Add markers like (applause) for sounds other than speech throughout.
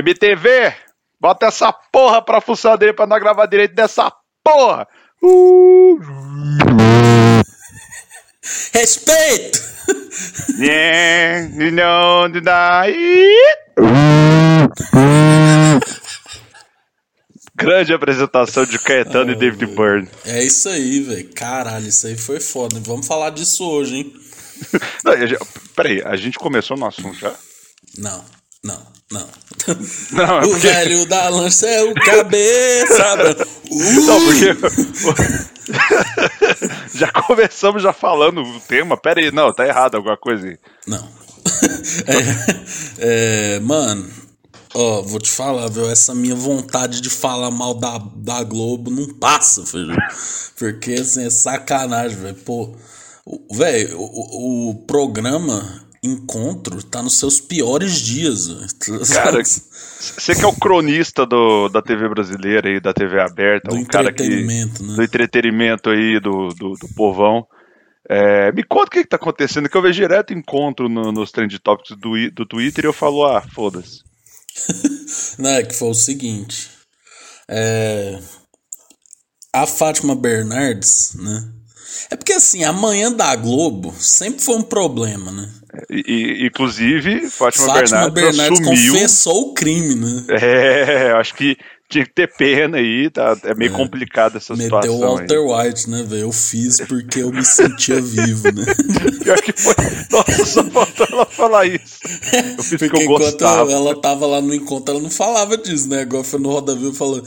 MTV, bota essa porra pra funcionar dele pra não gravar direito dessa porra. Uh. (laughs) Respeito! Grande apresentação de Caetano e David Byrne. É isso aí, velho. Caralho, isso aí foi foda. Vamos falar disso hoje, hein? (laughs) Não, peraí, a gente começou no assunto já? Não, não, não. não é o porque... velho da lança é o cabeça. (laughs) Uh! Não, porque. (laughs) já começamos já falando o tema. Pera aí, não, tá errado alguma coisa aí. Não. (laughs) é, é, mano, ó, vou te falar, viu? Essa minha vontade de falar mal da, da Globo não passa, filho. Porque assim, é sacanagem, velho. Pô, velho, o, o programa encontro tá nos seus piores dias. (laughs) Cara, você que é o cronista do, da TV brasileira e da TV aberta, do um cara que né? do entretenimento aí do, do, do povão. É, me conta o que, que tá acontecendo, que eu vejo direto encontro no, nos trend topics do, do Twitter e eu falo, ah, foda-se. (laughs) Não, é que foi o seguinte. É, a Fátima Bernardes, né? É porque assim, a manhã da Globo sempre foi um problema, né? E, inclusive, Fátima, Fátima Bernardes, Bernardes assumiu... confessou o crime, né? É, acho que tinha que ter pena aí, tá? É meio é. complicado essa Meteu situação. Meteu o Walter aí. White, né, velho? Eu fiz porque eu me sentia vivo, né? (laughs) Pior que foi. Nossa, só faltou ela falar isso. Eu fiz porque, porque eu gostava. ela tava lá no encontro, ela não falava disso, né? Agora foi no Roda Viva falou.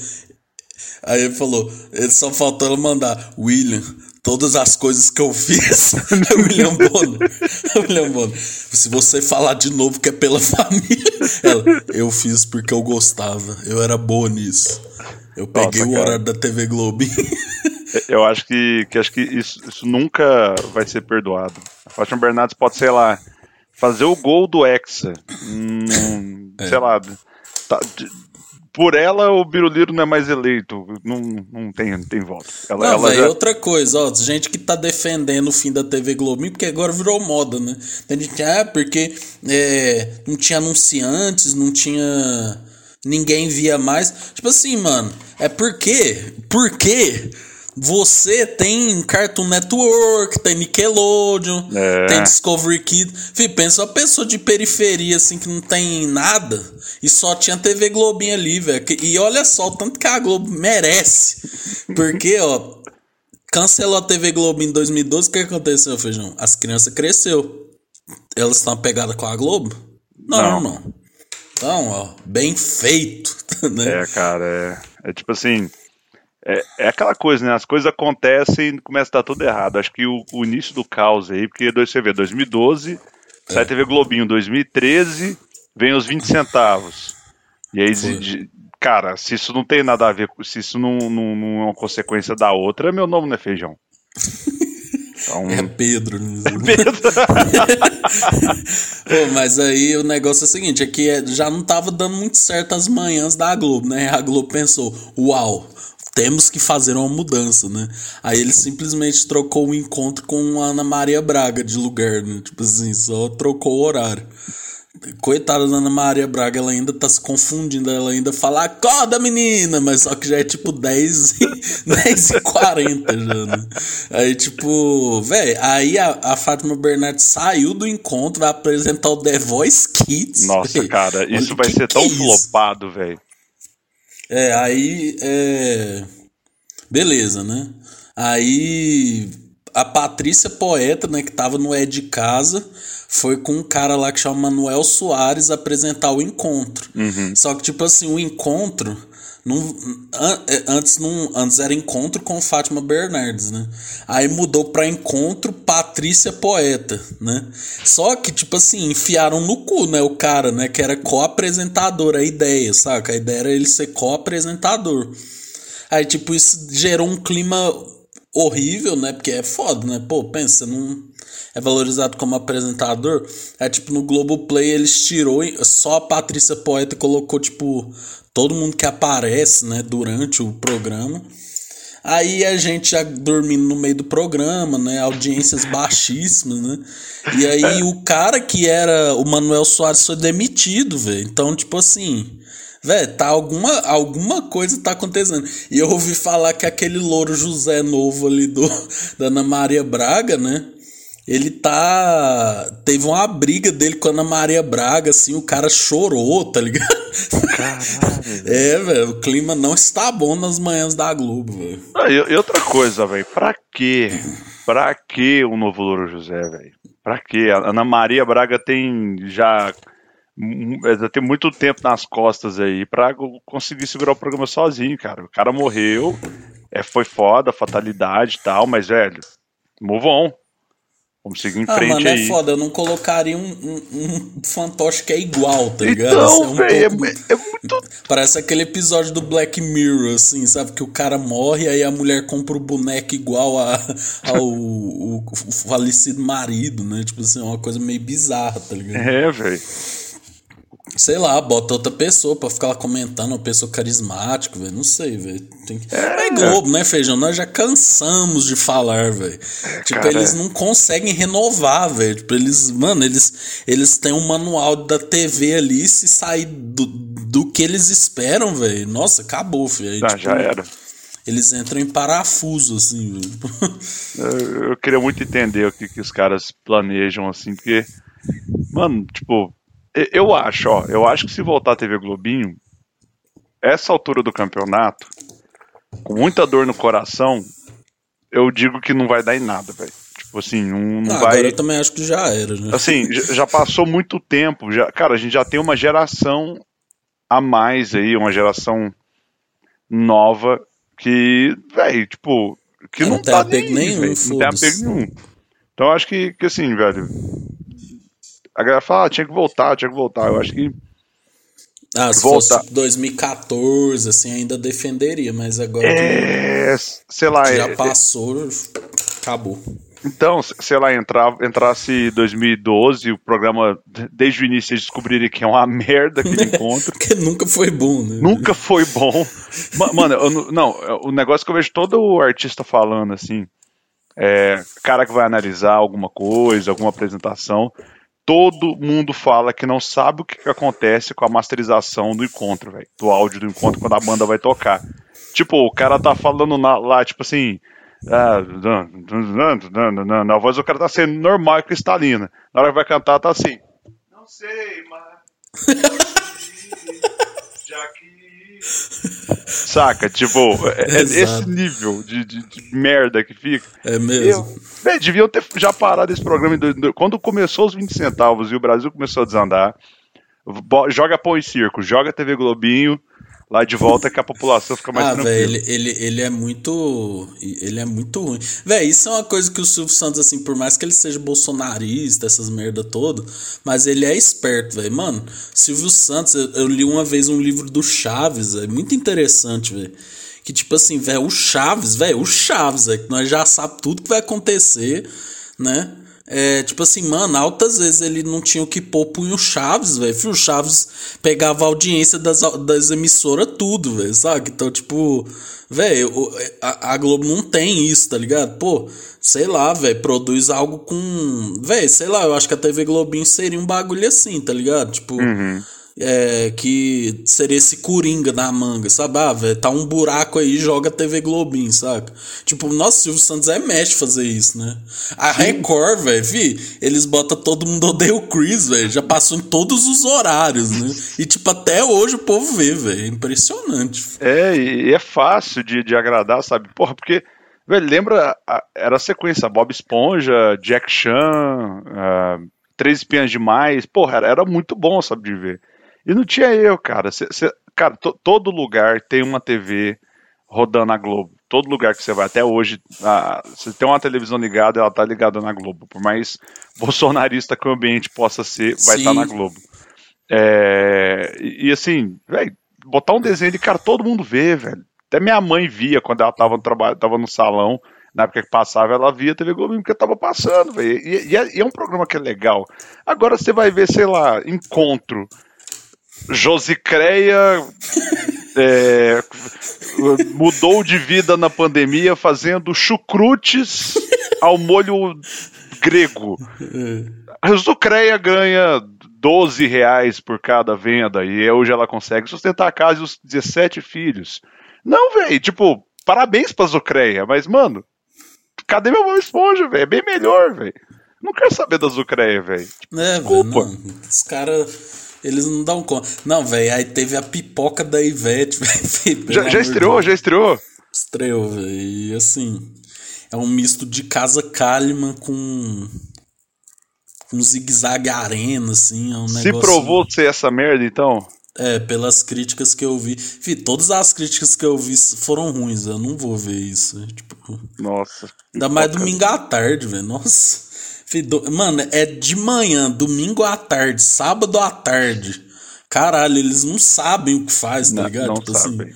Aí ele falou, ele só faltou ela mandar, William, todas as coisas que eu fiz. (laughs) William Bonner. William Bonner. Se você falar de novo que é pela família. (laughs) Ela, eu fiz porque eu gostava. Eu era boa nisso. Eu peguei Nossa, o horário da TV Globo. (laughs) eu acho que, que, acho que isso, isso nunca vai ser perdoado. A Fátima Bernardes pode, sei lá, fazer o gol do Hexa. Hum, é. Sei lá. Tá, por ela o Biruliro não é mais eleito. Não, não, tem, não tem volta. Ela, não, ela véio, já... outra coisa, ó, gente que tá defendendo o fim da TV Globinho, porque agora virou moda, né? Tem gente, ah, porque é, não tinha anunciantes, não tinha. Ninguém via mais. Tipo assim, mano, é porque. Por quê? Você tem Cartoon Network, tem Nickelodeon, é. tem Discovery Kids. Fih, pensa uma pessoa de periferia assim que não tem nada e só tinha TV Globinho ali, velho. E olha só, o tanto que a Globo merece. Porque, ó, cancelou a TV Globo em 2012, o que aconteceu, Feijão? As crianças cresceu. Elas estão pegadas com a Globo? Não, não, não. Então, ó, bem feito. (laughs) Né? É, cara, é, é tipo assim é, é aquela coisa, né? As coisas acontecem e começa a dar tudo errado. Acho que o, o início do caos aí, porque você vê, 2012, é. sai TV Globinho, 2013, vem os 20 centavos. E aí, de, cara, se isso não tem nada a ver, se isso não, não, não é uma consequência da outra, meu nome não é feijão. (laughs) Então... É Pedro. Né? É Pedro. (laughs) Pô, mas aí o negócio é o seguinte, é que é, já não tava dando muito certo as manhãs da Globo, né? A Globo pensou, uau, temos que fazer uma mudança, né? Aí ele simplesmente trocou o encontro com a Ana Maria Braga de lugar, né? Tipo assim, só trocou o horário. Coitada da Ana Maria Braga, ela ainda tá se confundindo, ela ainda fala, acorda menina, mas só que já é tipo 10 e, (laughs) 10 e 40 já, né? Aí tipo, velho, aí a, a Fátima Bernardes saiu do encontro, vai apresentar o The Voice Kids. Nossa, véio. cara, isso vai ser tão é flopado, velho. É, aí. É... Beleza, né? Aí. A Patrícia Poeta, né, que tava no É de Casa, foi com um cara lá que chama Manuel Soares apresentar o encontro. Uhum. Só que, tipo assim, o encontro não, é, antes, não, antes era encontro com Fátima Bernardes, né? Aí mudou para encontro Patrícia Poeta, né? Só que, tipo assim, enfiaram no cu, né? O cara, né? Que era co-apresentador, a ideia, saca? A ideia era ele ser co-apresentador. Aí, tipo, isso gerou um clima horrível, né? Porque é foda, né? Pô, pensa, não é valorizado como apresentador. É tipo no Globoplay eles tirou só a Patrícia Poeta colocou tipo todo mundo que aparece, né, durante o programa. Aí a gente já dormindo no meio do programa, né? Audiências baixíssimas, né? E aí (laughs) o cara que era o Manuel Soares foi demitido, velho. Então, tipo assim, velho, tá alguma, alguma coisa tá acontecendo. E eu ouvi falar que aquele louro José novo ali do, (laughs) da Ana Maria Braga, né? Ele tá. Teve uma briga dele com a Ana Maria Braga, assim, o cara chorou, tá ligado? Caralho. (laughs) é, velho, o clima não está bom nas manhãs da Globo, velho. Ah, e, e, outra coisa, velho, pra quê? Pra quê o novo Louro José, velho? Pra quê? A Ana Maria Braga tem já. Já tem muito tempo nas costas aí pra conseguir segurar o programa sozinho, cara. O cara morreu, é, foi foda, fatalidade e tal, mas, velho, move on. Vamos seguir em ah, frente mano, é aí. é foda, eu não colocaria um, um, um fantoche que é igual, tá ligado? Então, é, um véio, pouco... é, é, muito... (laughs) Parece aquele episódio do Black Mirror, assim, sabe? Que o cara morre, aí a mulher compra o boneco igual a, (laughs) ao o, o falecido marido, né? Tipo assim, é uma coisa meio bizarra, tá ligado? É, velho. Sei lá, bota outra pessoa pra ficar lá comentando, uma pessoa carismática, velho. Não sei, velho. Que... É. é Globo, né, Feijão? Nós já cansamos de falar, velho. É, tipo, cara, eles não conseguem renovar, velho. Tipo, eles, mano, eles, eles têm um manual da TV ali, se sair do, do que eles esperam, velho. Nossa, acabou, filho. Ah, tipo, já era. Eles entram em parafuso, assim, (laughs) eu, eu queria muito entender o que, que os caras planejam, assim, porque, mano, tipo eu acho, ó, eu acho que se voltar a TV Globinho, essa altura do campeonato, com muita dor no coração, eu digo que não vai dar em nada, velho. Tipo assim, não, não ah, vai. Agora eu também acho que já era, né? Assim, já passou muito tempo. Já, cara, a gente já tem uma geração a mais aí, uma geração nova que, velho, tipo, que não, não tem tá apego nem, nenhum, não tem apego nenhum. Então eu acho que, que assim, velho, a galera fala, ah, tinha que voltar, tinha que voltar. Eu acho que. Ah, se voltar. fosse 2014, assim, ainda defenderia, mas agora. É, sei lá. já é, passou, acabou. Então, sei lá, entrar, entrasse 2012, o programa, desde o início, eles descobriram que é uma (laughs) merda aquele (laughs) encontro. Porque nunca foi bom, né? Nunca foi bom. Mano, eu, não, o negócio que eu vejo todo o artista falando, assim, é, cara que vai analisar alguma coisa, alguma apresentação, todo mundo fala que não sabe o que, que acontece com a masterização do encontro, velho. Do áudio do encontro quando a banda vai tocar. Tipo, o cara tá falando na, lá, tipo assim. Ah, na voz do cara tá sendo normal e cristalina. Na hora que vai cantar, tá assim. Não sei, mas. (laughs) Já que (laughs) Saca? Tipo, é, é esse nível de, de, de, merda que fica. É mesmo. Eu, deviam ter já parado esse programa em quando começou os 20 centavos e o Brasil começou a desandar. Joga pão e circo, joga TV Globinho lá de volta que a população fica mais ah, tranquila. Véio, ele, ele, ele é muito. Ele é muito ruim. Véi, isso é uma coisa que o Silvio Santos, assim, por mais que ele seja bolsonarista, essas merda toda, mas ele é esperto, velho. Mano, Silvio Santos, eu, eu, li uma vez um livro do Chaves, é muito interessante, velho. Que tipo assim, velho, o Chaves, velho, o Chaves, é que nós já sabe tudo que vai acontecer, né? É, tipo assim, mano, altas vezes ele não tinha o que pôr punho Chaves, velho. O Chaves pegava a audiência das, das emissoras, tudo, velho, sabe? Então, tipo, velho, a, a, Globo não tem isso, tá ligado? Pô, sei lá, velho, produz algo com. Velho, sei lá, eu acho que a TV Globinho seria um bagulho assim, tá ligado? Tipo. Uhum é, que seria esse coringa na manga, sabe? Ah, velho, tá um buraco aí, joga TV Globinho, saca? Tipo, nossa, Silvio Santos é mexe fazer isso, né? A Record, velho, vi, eles botam todo mundo odeia o Chris, velho, já passou em todos os horários, né? E, tipo, até hoje o povo vê, velho, é impressionante. É, e é fácil de, de agradar, sabe? Porra, porque. Velho, lembra? A, era a sequência: Bob Esponja, Jack Chan, uh, Três Espiãs Demais. Porra, era, era muito bom, sabe, de ver. E não tinha eu, cara. Cê, cê, cara, todo lugar tem uma TV rodando na Globo. Todo lugar que você vai, até hoje, você tem uma televisão ligada, ela tá ligada na Globo. Por mais (laughs) bolsonarista que o ambiente possa ser, vai estar tá na Globo. É, e, e, assim, velho, botar um desenho de cara, todo mundo vê, velho. Até minha mãe via quando ela tava no trabalho, tava no salão, na época que passava, ela via TV Globo porque tava passando, velho. E, e, é, e, é, um programa que é legal. Agora você vai ver, sei lá, encontro Josicreia é, mudou de vida na pandemia fazendo chucrutes ao molho grego. A Zucreia ganha 12 reais por cada venda e hoje ela consegue sustentar a casa e os 17 filhos. Não, velho, tipo, parabéns pra Zucreia, mas, mano, cadê meu Bob Esponja, velho? É bem melhor, velho. Não quero saber da Zucreia, velho. É, velho, os caras eles não dão conta. Não, velho, aí teve a pipoca da Ivete, (laughs) velho. Já, já estreou, já estreou? Estreou, velho. E assim, é um misto de Casa Kalimann com. com zigue-zague arena, assim. É um Se provou ser essa merda, então? É, pelas críticas que eu vi. Fih, todas as críticas que eu vi foram ruins, eu não vou ver isso. Tipo, Nossa. Ainda mais domingo à tarde, velho. Nossa. Mano, é de manhã, domingo à tarde, sábado à tarde. Caralho, eles não sabem o que faz, tá não, ligado? Não tipo assim, sabem.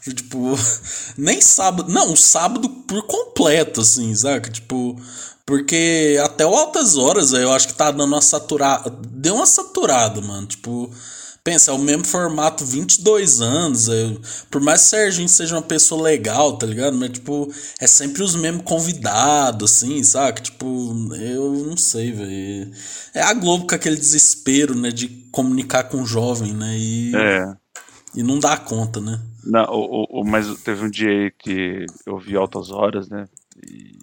assim. Tipo, (laughs) nem sábado. Não, sábado por completo, assim, saca? Tipo. Porque até altas horas, eu acho que tá dando uma saturada. Deu uma saturada, mano. Tipo. Pensa, é o mesmo formato 22 anos. É, por mais que o Serginho seja uma pessoa legal, tá ligado? Mas, tipo, é sempre os mesmos convidados, assim, saca? Tipo, eu não sei, velho. É a Globo com aquele desespero, né? De comunicar com o jovem, né? E, é. e não dá conta, né? Não, o, o, mas teve um dia aí que eu vi altas horas, né? E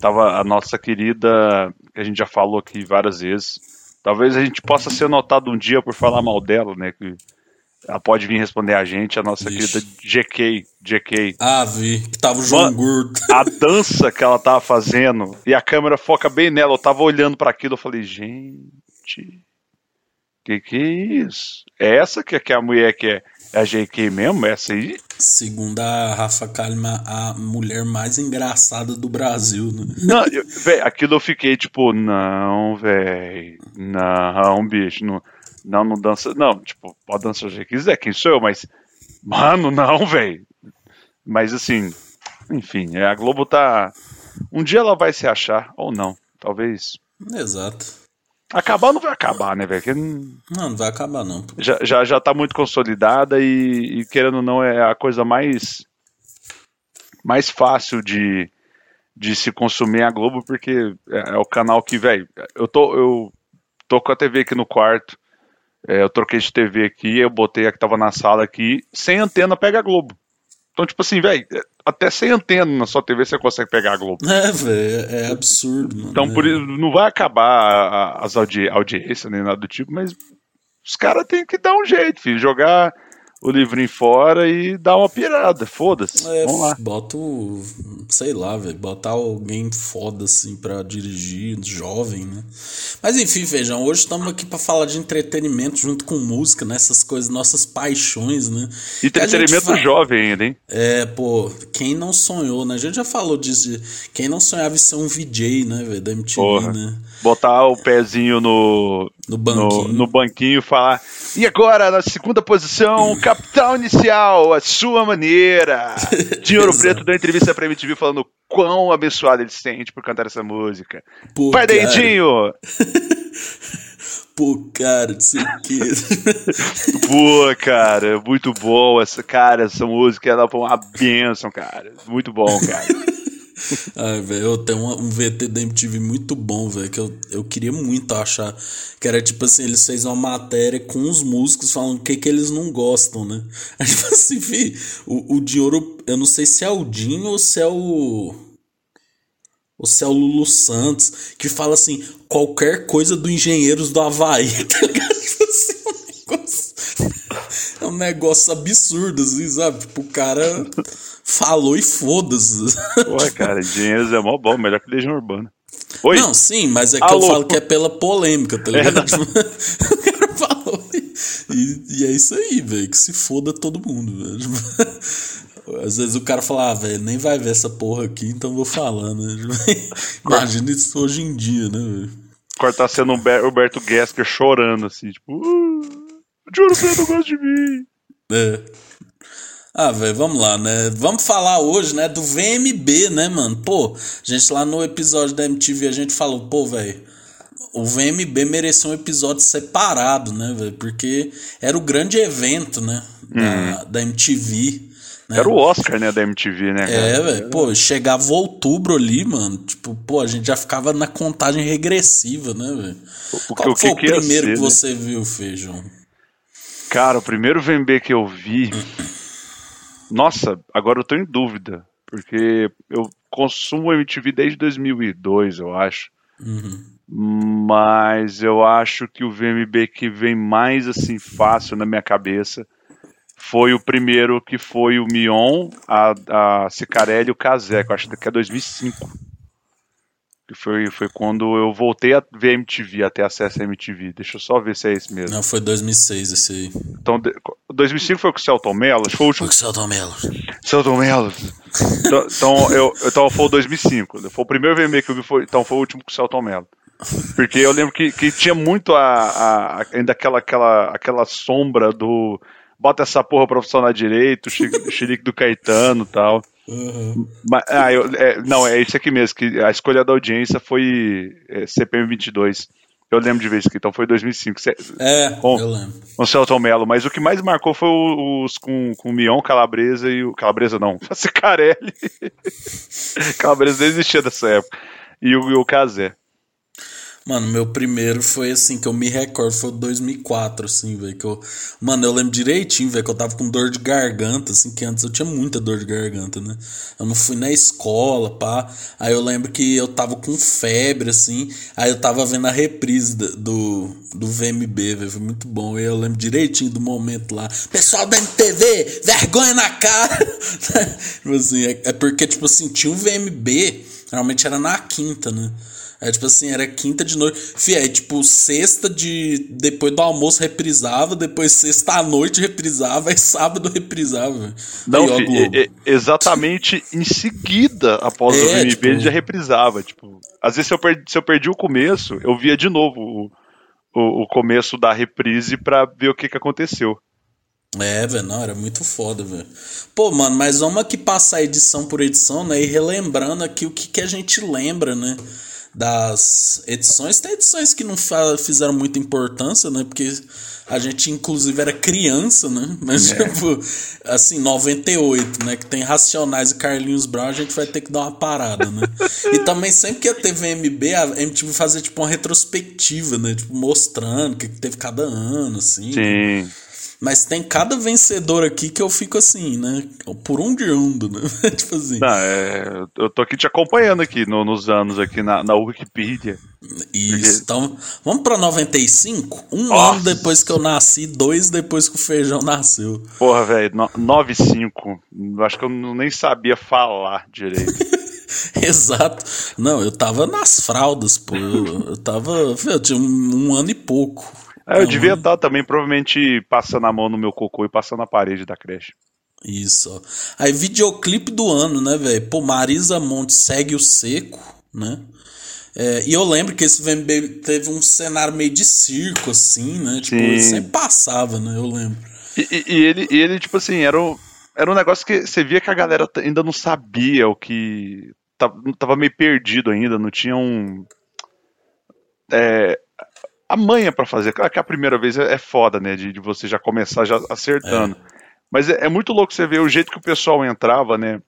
tava a nossa querida, que a gente já falou aqui várias vezes Talvez a gente possa ser notado um dia por falar mal dela, né? Que ela pode vir responder a gente, a nossa Ixi. querida GK. GK. Ah, vi. Que tava o João Gordo. A dança que ela tava fazendo e a câmera foca bem nela. Eu tava olhando para aquilo eu falei, gente. Que que é isso? É essa que, que é a mulher que é, é a GK mesmo? É essa aí? Segundo a Rafa Kalimann, a mulher mais engraçada do Brasil, né? Não, eu, véio, aquilo eu fiquei tipo, não, velho, não, bicho, não, não, não dança, não, tipo, pode dançar se quiser, quem sou eu, mas, mano, não, velho. Mas assim, enfim, é, a Globo tá, um dia ela vai se achar, ou não, talvez. Exato. Acabar não vai acabar, né, velho? Não, não vai acabar, não. Já, já, já tá muito consolidada e, e, querendo ou não, é a coisa mais, mais fácil de, de se consumir a Globo, porque é, é o canal que, velho, eu tô, eu tô com a TV aqui no quarto, é, eu troquei de TV aqui, eu botei a que tava na sala aqui, sem antena pega a Globo. Então, tipo assim, velho, até sem antena na sua TV você consegue pegar a Globo. É, velho, é absurdo, mano. Então, por isso, não vai acabar as audi audiências nem nada do tipo, mas os caras têm que dar um jeito, filho. Jogar o livrinho fora e dar uma pirada. Foda-se. É, Vamos lá. Bota o. Sei lá, velho. Botar alguém foda assim pra dirigir, jovem, né? Mas enfim, vejam, hoje estamos aqui para falar de entretenimento junto com música, né? Essas coisas, nossas paixões, né? Entretenimento jovem ainda, hein? É, pô, quem não sonhou, né? A gente já falou disso. De... Quem não sonhava em ser um VJ, né, velho? Da MTV, Porra. né? Botar o pezinho no. No banquinho. No, no banquinho e falar. E agora, na segunda posição, Capital Inicial, a sua maneira. (laughs) De Ouro Preto deu entrevista pra MTV falando quão abençoado ele se sente por cantar essa música. Pô, Vai daí, Dinho! Pô, cara, não sei o que. Pô, cara, muito bom. Essa, cara, essa música ela foi uma bênção, cara. Muito bom, cara. (laughs) (laughs) Ai, velho, eu tenho um, um VT da MTV muito bom, velho, que eu, eu queria muito achar. Que era tipo assim, eles fez uma matéria com os músicos falando o que, que eles não gostam, né? (laughs) Aí, tipo assim, vi, o, o Dinheiro, eu não sei se é o Dinho ou se é o. Ou se é o Lulu Santos, que fala assim, qualquer coisa do Engenheiros do Havaí, (laughs) tá ligado? Tipo assim, um negócio, é um negócio absurdo, assim, sabe? Tipo, o cara falou e foda-se. Ué, cara, Engenheiros é mó bom, melhor que Legião Urbana. Oi? Não, sim, mas é que Alô? eu falo que é pela polêmica, tá ligado? É, (laughs) o cara falou. E, e, é isso aí, velho. Que se foda todo mundo, velho. (laughs) Às vezes o cara fala, ah, velho, nem vai ver essa porra aqui, então vou falar, né? (laughs) Imagina isso hoje em dia, né, velho? Cortar sendo o Roberto Gesker chorando, assim, tipo, uh, juro que não gosta de mim. É. Ah, velho, vamos lá, né? Vamos falar hoje, né, do VMB, né, mano? Pô, a gente lá no episódio da MTV a gente falou, pô, velho, o VMB mereceu um episódio separado, né, velho? Porque era o grande evento, né? da, da MTV. Né? Era o Oscar, né, da MTV, né? Cara? É, velho. Pô, chegava outubro ali, mano. Tipo, pô, a gente já ficava na contagem regressiva, né, velho? Qual o foi que o que ia primeiro ser, que né? você viu, Feijão? Cara, o primeiro VMB que eu vi. Nossa, agora eu tô em dúvida. Porque eu consumo MTV desde 2002, eu acho. Mas eu acho que o VMB que vem mais assim fácil na minha cabeça foi o primeiro que foi o Mion, a, a Cicarelli e o que eu acho que é 2005. Que foi, foi quando eu voltei a ver MTV, até acesso a MTV. Deixa eu só ver se é esse mesmo. Não, foi 2006 esse aí. Então, de- 2005 foi com o Celton Mello, foi o último Foi com o Celton Mello. Celton Mello. Então, então, eu, então foi o 2005. Foi o primeiro VMB que eu vi, foi, então foi o último com o Celton Mello. Porque eu lembro que, que tinha muito a, a- ainda aquela, aquela, aquela sombra do bota essa porra pra funcionar direito, o xerique do Caetano e tal. Mas, ah, eu- é, não, é isso aqui mesmo, que a escolha da audiência foi é, CPM 22. Eu lembro de ver isso aqui, então foi 2005. Cê- É, Bom. eu lembro. o Celton Mello, mas o que mais marcou foi os com, com o Mion, Calabresa e o. Calabresa não, (laughs) Cicarelli. Calabresa nem existia dessa época. E o, o Casé. Mano, meu primeiro foi assim, que eu me recordo, foi 2004, assim, velho. Que eu, mano, eu lembro direitinho, velho, que eu tava com dor de garganta, assim, que antes eu tinha muita dor de garganta, né? Eu não fui na escola, pá. Aí eu lembro que eu tava com febre, assim. Aí eu tava vendo a reprise do, do VMB, velho. Foi muito bom. E eu lembro direitinho do momento lá. Pessoal da MTV, vergonha na cara! (laughs) tipo assim, é, é porque, tipo assim, tinha um VMB, normalmente era na quinta, né? É tipo assim, era quinta de noite. Fih, aí tipo, sexta de. Depois do almoço reprisava, depois sexta à noite reprisava, (laughs) aí sábado reprisava. Não, aí, é- é exatamente em seguida, após o É, VMB, tipo- ele já reprisava. Tipo, às vezes, se eu, perdi, se eu perdi o começo, eu via de novo o, o, o começo da reprise pra ver o que, que aconteceu. É, velho, não, era muito foda, velho. Pô, mano, mas vamos aqui passar edição por edição, né? E relembrando aqui o que, que a gente lembra, né? Das edições. Tem edições que não fizeram muita importância, né? Porque a gente, inclusive, era criança, né? (laughs) Mas, tipo, assim, 98, né? Que tem Racionais e Carlinhos Brown, a gente vai ter que dar uma parada, né? (laughs) e também, sempre que ia ter VMB, a MTV fazia, tipo, uma retrospectiva, né? Tipo, mostrando o que, teve cada ano, assim. Sim. Mas tem cada vencedor aqui que eu fico assim, né? Por um de undo, né? (laughs) tipo assim. Não, é, eu tô aqui te acompanhando aqui no- nos anos aqui na, na Wikipedia. Isso. Então, vamos pra 95? Um Nossa. ano depois que eu nasci, dois depois que o feijão nasceu. Porra, velho, no- 9,5. Eu Acho que eu nem sabia falar direito. (laughs) Exato. Não, eu tava nas fraldas, pô. Eu, eu tava. Eu tinha um, um ano e pouco. É, eu Não, devia estar também, provavelmente, passando a mão no meu cocô e passando a parede da creche. Isso. Aí, videoclipe do ano, né, velho? Pô, Marisa Monte segue o seco, né? É, e eu lembro que esse VMB teve um cenário meio de circo, assim, né? Tipo, Sim. ele sempre passava, né? Eu lembro. E, e- ele, e ele, tipo assim, era um, era um negócio que você via que a galera ainda não sabia o que. Tava, tava meio perdido ainda, não tinha um. É, a manha pra fazer. Claro que a primeira vez é, é foda, né? De, de você já começar já acertando. Mas é, é muito louco você ver o jeito que o pessoal entrava, né?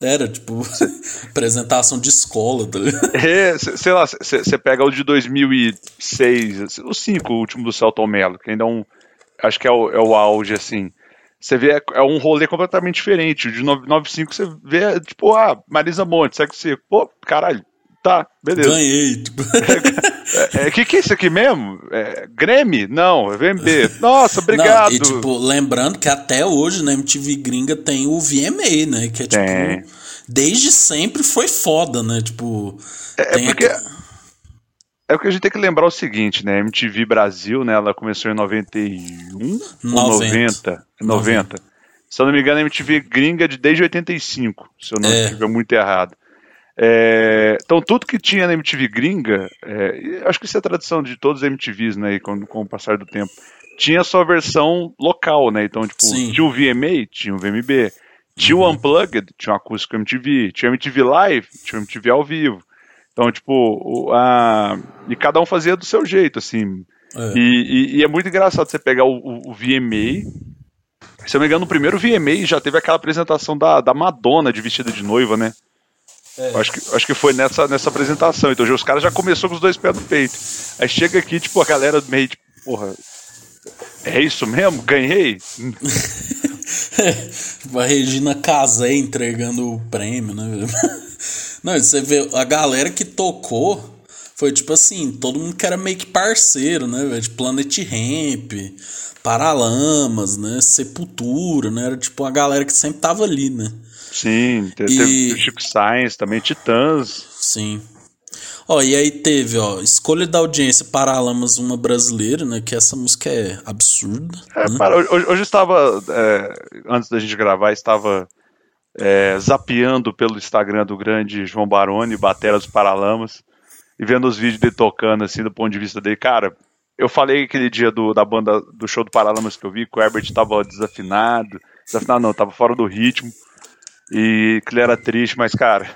Era, tipo, (laughs) apresentação de escola, tá ligado? É, sei lá, você pega o de 2006, o 5, o último do Celton Mello, que ainda é um. Acho que é o, é o auge, assim. Você vê, é, é um rolê completamente diferente. O de 95 você vê, tipo, ah, Marisa Monte, segue você. Pô, caralho, tá, beleza. Ganhei, tipo. É, é, que que é isso aqui mesmo? É, Grêmio? Não, é VMB. Nossa, obrigado. Não, e tipo, lembrando que até hoje na MTV gringa tem o VMA, né? Que é tipo. Tem. Desde sempre foi foda, né? Tipo. É, é porque. aqui- É porque a gente tem que lembrar o seguinte, né? MTV Brasil, né? Ela começou em 91 ou 90. 90? 90. Se eu não me engano, a MTV gringa é de desde 85, se eu não É. estiver muito errado. É, então, tudo que tinha na MTV gringa, é, acho que isso é tradição de todos os MTVs, né? Com, com o passar do tempo, tinha a sua versão local, né? Então, tipo, Sim. Uhum. tinha o VMA, tinha o VMB, tinha o Unplugged, tinha o Acústico MTV, tinha o MTV Live, tinha o MTV ao vivo. Então, tipo, o- a, e cada um fazia do seu jeito, assim. É. E, e- e é muito engraçado você pegar o, o- o VMA, Se eu não me engano, no primeiro VMA já teve aquela apresentação da, da Madonna de vestida de noiva, né? É. Acho, que, acho que foi nessa, nessa apresentação. Então os caras já começou com os dois pés no peito. Aí chega aqui, tipo, a galera meio tipo, porra, é isso mesmo? Ganhei? (laughs) a Regina Casé entregando o prêmio, né? (laughs) Não, você vê, a galera que tocou foi tipo assim, todo mundo que era meio que parceiro, né, velho? De Planet Ramp, Paralamas, né? Sepultura, né? Era tipo a galera que sempre tava ali, né? Sim, teve, e... teve o Chico Science também, Titãs. Sim. Ó, e aí teve, ó, escolha da audiência Paralamas, uma brasileira, né? Que essa música é absurda. É, né? para, hoje, hoje estava, é, antes da gente gravar, estava é, zapeando pelo Instagram do grande João Baroni, Batera dos Paralamas, e vendo os vídeos dele tocando, assim, do ponto de vista dele. Cara, eu falei aquele dia do, da banda, do show do Paralamas que eu vi, que o Herbert estava desafinado. Desafinado não, estava fora do ritmo. E que ele era triste, mas, cara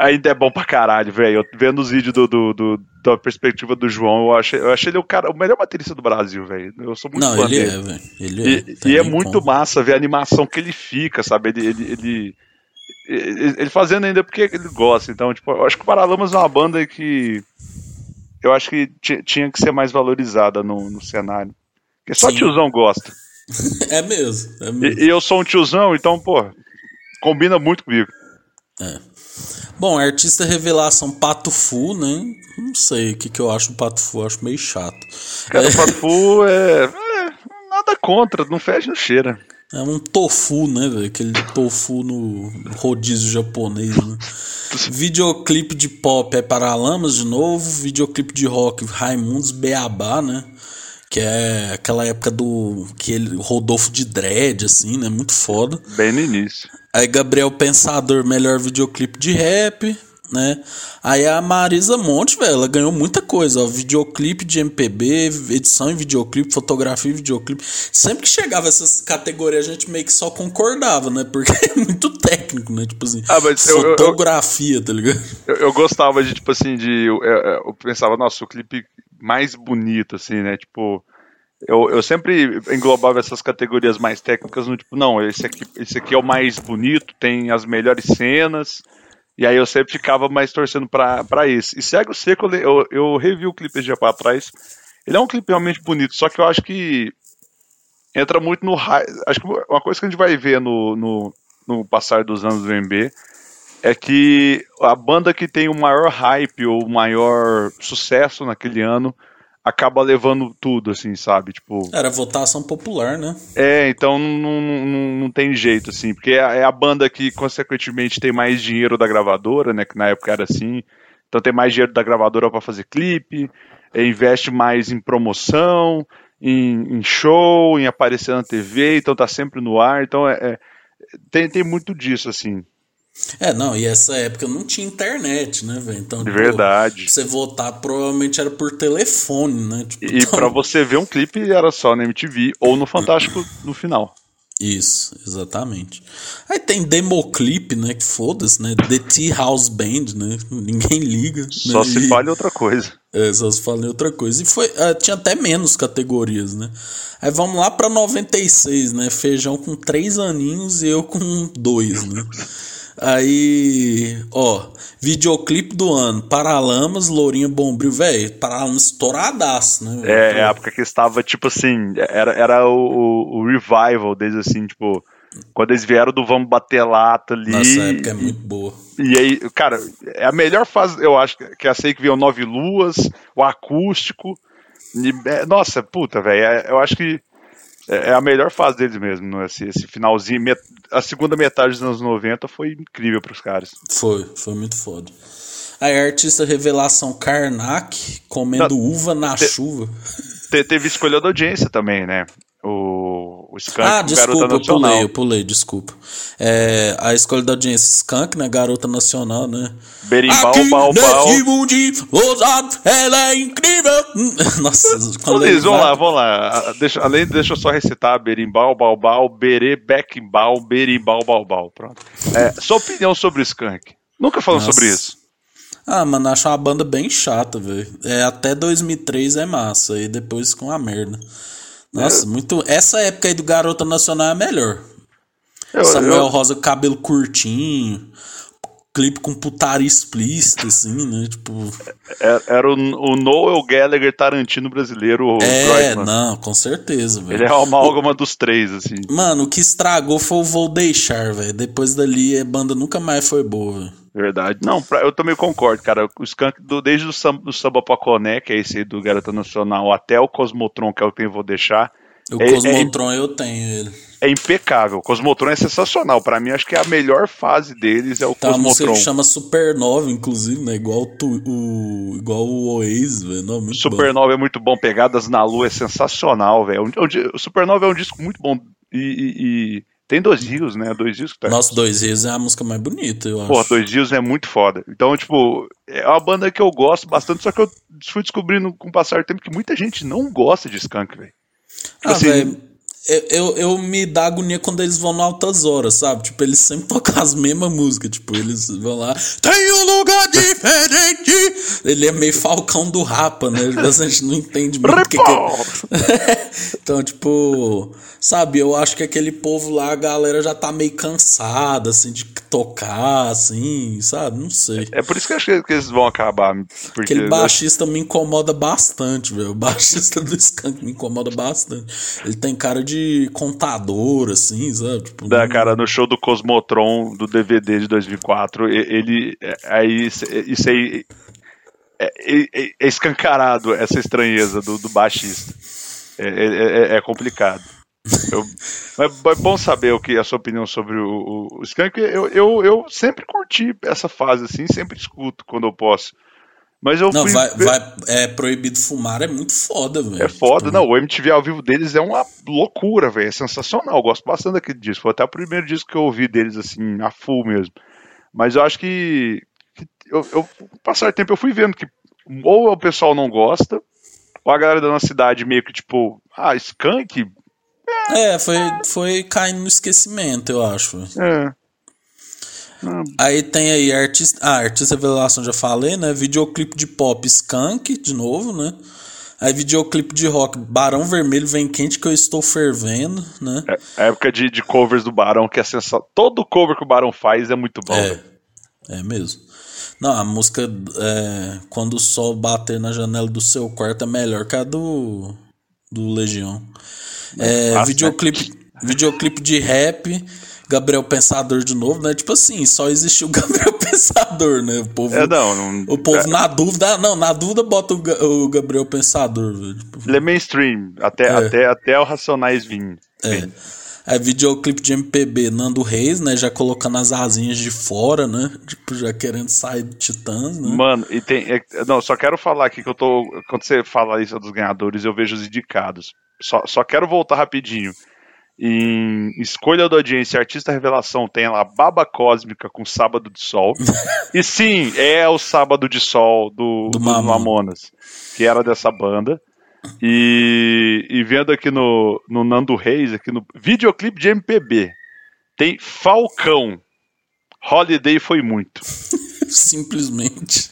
ainda é bom pra caralho, velho. Vendo os vídeos do, do, do, da perspectiva do João, eu achei, eu achei ele o, cara, o melhor baterista do Brasil, velho. Eu sou muito Não, fã ele dele. é, velho. Ele é. E, e é muito como. massa ver a animação que ele fica, sabe? Ele, ele, ele, ele, ele fazendo ainda porque ele gosta. Então, tipo, eu acho que o Paralamas é uma banda que eu acho que tinha que ser mais valorizada no, no cenário. Porque só Sim. tiozão gosta. (laughs) é mesmo. É mesmo. E, e eu sou um tiozão, então, pô, combina muito comigo. É. Bom, artista revelação Pato Fu, né? Não sei o que, que eu acho do Pato Fu, acho meio chato. Cara, é... o Pato Fu é, é, Nada contra, não fede, não cheira. É um tofu, né, velho? Aquele tofu no rodízio japonês, né? (laughs) videoclipe de pop é Paralamas de novo. Videoclipe de rock Raimundos Beabá, né? Que é aquela época do. que ele, Rodolfo de Dread, assim, né? Muito foda. Bem no início. Aí Gabriel Pensador, melhor videoclipe de rap, né? Aí a Marisa Monte, velho, ela ganhou muita coisa, ó, videoclipe de MPB, edição em videoclipe, fotografia em videoclipe. Sempre que chegava essas categorias, a gente meio que só concordava, né? Porque (laughs) é muito técnico, né? Tipo assim, ah, fotografia, eu, eu, tá ligado? Eu, eu, gostava de, tipo assim, de. Eu, eu pensava, nossa, o clipe mais bonito, assim, né? Tipo eu, eu sempre englobava essas categorias mais técnicas no tipo, não, esse aqui, esse aqui é o mais bonito, tem as melhores cenas, e aí eu sempre ficava mais torcendo pra esse. E Cego Seco, eu, eu revi o clipe de para trás, ele é um clipe realmente bonito, só que eu acho que entra muito no Acho que uma coisa que a gente vai ver no, no, no passar dos anos do MB é que a banda que tem o maior hype ou o maior sucesso naquele ano acaba levando tudo, assim, sabe? Tipo. Era votação popular, né? É, então não, não, não tem jeito, assim, porque é, é a banda que, consequentemente, tem mais dinheiro da gravadora, né? Que na época era assim. Então tem mais dinheiro da gravadora para fazer clipe, é, investe mais em promoção, em, em, show, em aparecer na TV, então tá sempre no ar. Então é, é tem, tem muito disso, assim. É, não, e essa época não tinha internet, né, velho? Então, de verdade. Pô, você votar provavelmente era por telefone, né? Tipo, e então... para você ver um clipe era só na MTV ou no Fantástico no final. Isso, exatamente. Aí tem Democlip, né? Que foda-se, né? The Tea House Band, né? Ninguém liga. Só né? se fala em outra coisa. É, só se fala em outra coisa. E foi, uh, tinha até menos categorias, né? Aí vamos lá pra 96, né? Feijão com três aninhos e eu com dois, né? (laughs) Aí, ó, videoclipe do ano, Paralamas, Lourinha Bombril, velho, Paralamas estouradaço, né? É, é, a época que estava, tipo assim, era, era o, o, o revival deles, assim, tipo, quando eles vieram do Vamos Bater Lata ali. Nossa, época é muito boa. E aí, cara, é a melhor fase, eu acho, que é a sei que veio Nove Luas, o acústico. E, é, nossa, puta, velho, é, eu acho que é, é a melhor fase deles mesmo, né? esse, esse finalzinho, met, a segunda metade dos anos 90 foi incrível para os caras. Foi, foi muito foda. Aí a artista revelação Karnak comendo uva na te, chuva. Te, teve escolha da audiência também, né? O, o Skank, ah, desculpa, eu pulei, eu pulei, desculpa. É, a escolha da audiência Skank, né? Garota Nacional, né? Berimbau, Aqui bau, bau. Nesse ousado, ela é incrível. (laughs) Nossa, quando Luiz, vamos lá, vamos lá. Deixa, além, deixa eu só recitar berimbau, baubau, berê, bequimbau, berimbau, baubau. Pronto. É, sua opinião sobre o Skank? Nunca falou sobre isso. Ah, mano, acho uma banda bem chata, velho. É, até 2003 é massa, e depois com a merda. Nossa, muito. Essa época aí do Garota Nacional é a melhor. Eu- Samuel eu- Rosa cabelo curtinho, clipe com putaria explícita, assim, né? Tipo. Era, era o, o Noel Gallagher Tarantino brasileiro, É, não, com certeza, velho. Ele é uma amálgama dos três, assim. Mano, o que estragou foi o Vou Deixar, velho. Depois dali a banda nunca mais foi boa, velho. Verdade. Não, pra- eu também concordo, cara. O Skank, do- desde o, Sam, do Samba Paconé, que é esse aí do Garota Nacional, até o Cosmotron, que é o que eu vou deixar, O É- Cosmotron eu tenho ele. é impecável. O Cosmotron é sensacional. Pra mim, acho que a melhor fase deles é o Tem uma música Cosmotron. que chama Supernova, inclusive, né? Igual, o tu- o, igual o Oasis, velho. Não, muito bom. Supernova é muito bom, Pegadas na Lua é sensacional, velho. É é O Supernova é um disco muito bom. E, e- e tem dois rios, né? Dois discos. Tá? Nossa, Dois Rios é a música mais bonita, eu acho. Porra, Dois Dias é muito foda. Então, tipo, é uma banda que eu gosto bastante, só que eu fui descobrindo com o passar do tempo que muita gente não gosta de Skunk, velho. Tipo Ah, assim, velho. Eu, eu, eu me dá agonia quando eles vão no Altas Horas, sabe? Tipo, eles sempre tocam as mesmas músicas. Tipo, eles vão lá. Tem um lugar diferente! Ele é meio falcão do rapa, né? (laughs) A gente não entende muito o que, que é. (laughs) Então, tipo, sabe, eu acho que aquele povo lá, a galera já tá meio cansada, assim, de tocar, assim, sabe? Não sei. É por isso que eu acho que- que eles vão acabar. Porque Aquele baixista me incomoda bastante, velho. O baixista do Skank me incomoda bastante. Ele tem cara de contador, assim, sabe? Tipo, Da, cara, no show do Cosmotron do DVD de 2004, e- ele. é- Aí, isso isso aí. É, é- é escancarado essa estranheza do, do baixista. É, é- é- é complicado. Eu- mas é bom saber o que a sua opinião sobre o, o, o Skank. Eu, eu, eu sempre curti essa fase, assim, sempre escuto quando eu posso. Mas eu Não, fui vai, ver- vai, é proibido fumar, é muito foda, velho. É foda, Tipo, não. O MTV ao vivo deles é uma loucura, velho. É sensacional. Eu gosto bastante daquele disco. Foi até o primeiro disco que eu ouvi deles, assim, a full mesmo. Mas eu acho que. que eu, eu, passar tempo, eu fui vendo que ou o pessoal não gosta, ou a galera da nossa cidade meio que tipo, ah, skunk? É, foi, foi caindo no esquecimento, eu acho. velho. É. Aí tem aí artista. Ah, artista revelação, já falei, né? Videoclipe de pop Skunk, de novo, né? Aí videoclipe de rock Barão Vermelho vem quente que eu estou fervendo, né? É a época de, de covers do Barão, que é sensacional. Todo cover que o Barão faz é muito bom. É, é mesmo. Não, a música é, Quando o Sol Bater na Janela do Seu Quarto é melhor que a do, do Legião. É, videoclipe, videoclipe de rap, Gabriel Pensador de novo, né? Tipo assim, só existiu o (laughs) Gabriel Pensador, né? O povo, É, não, não- o povo é. na dúvida, não, na dúvida bota o, o Gabriel Pensador, velho. Tipo, Ele é mainstream, até, É. até, até o Racionais vir. É. Aí videoclipe de MPB, Nando Reis, né? Já colocando as asinhas de fora, né? Tipo, já querendo sair do Titãs, né? Mano, e tem. é- não, só quero falar aqui que eu tô. Quando você fala isso dos ganhadores, eu vejo os indicados. Só, só quero voltar rapidinho. Em escolha da audiência, artista revelação tem lá Baba Cósmica com Sábado de Sol. (laughs) e sim, é o Sábado de Sol do, Do do Mamonas. Que era dessa banda. E, e vendo aqui no, no Nando Reis, aqui no videoclipe de MPB, tem Falcão. Holiday foi muito. (laughs) Simplesmente.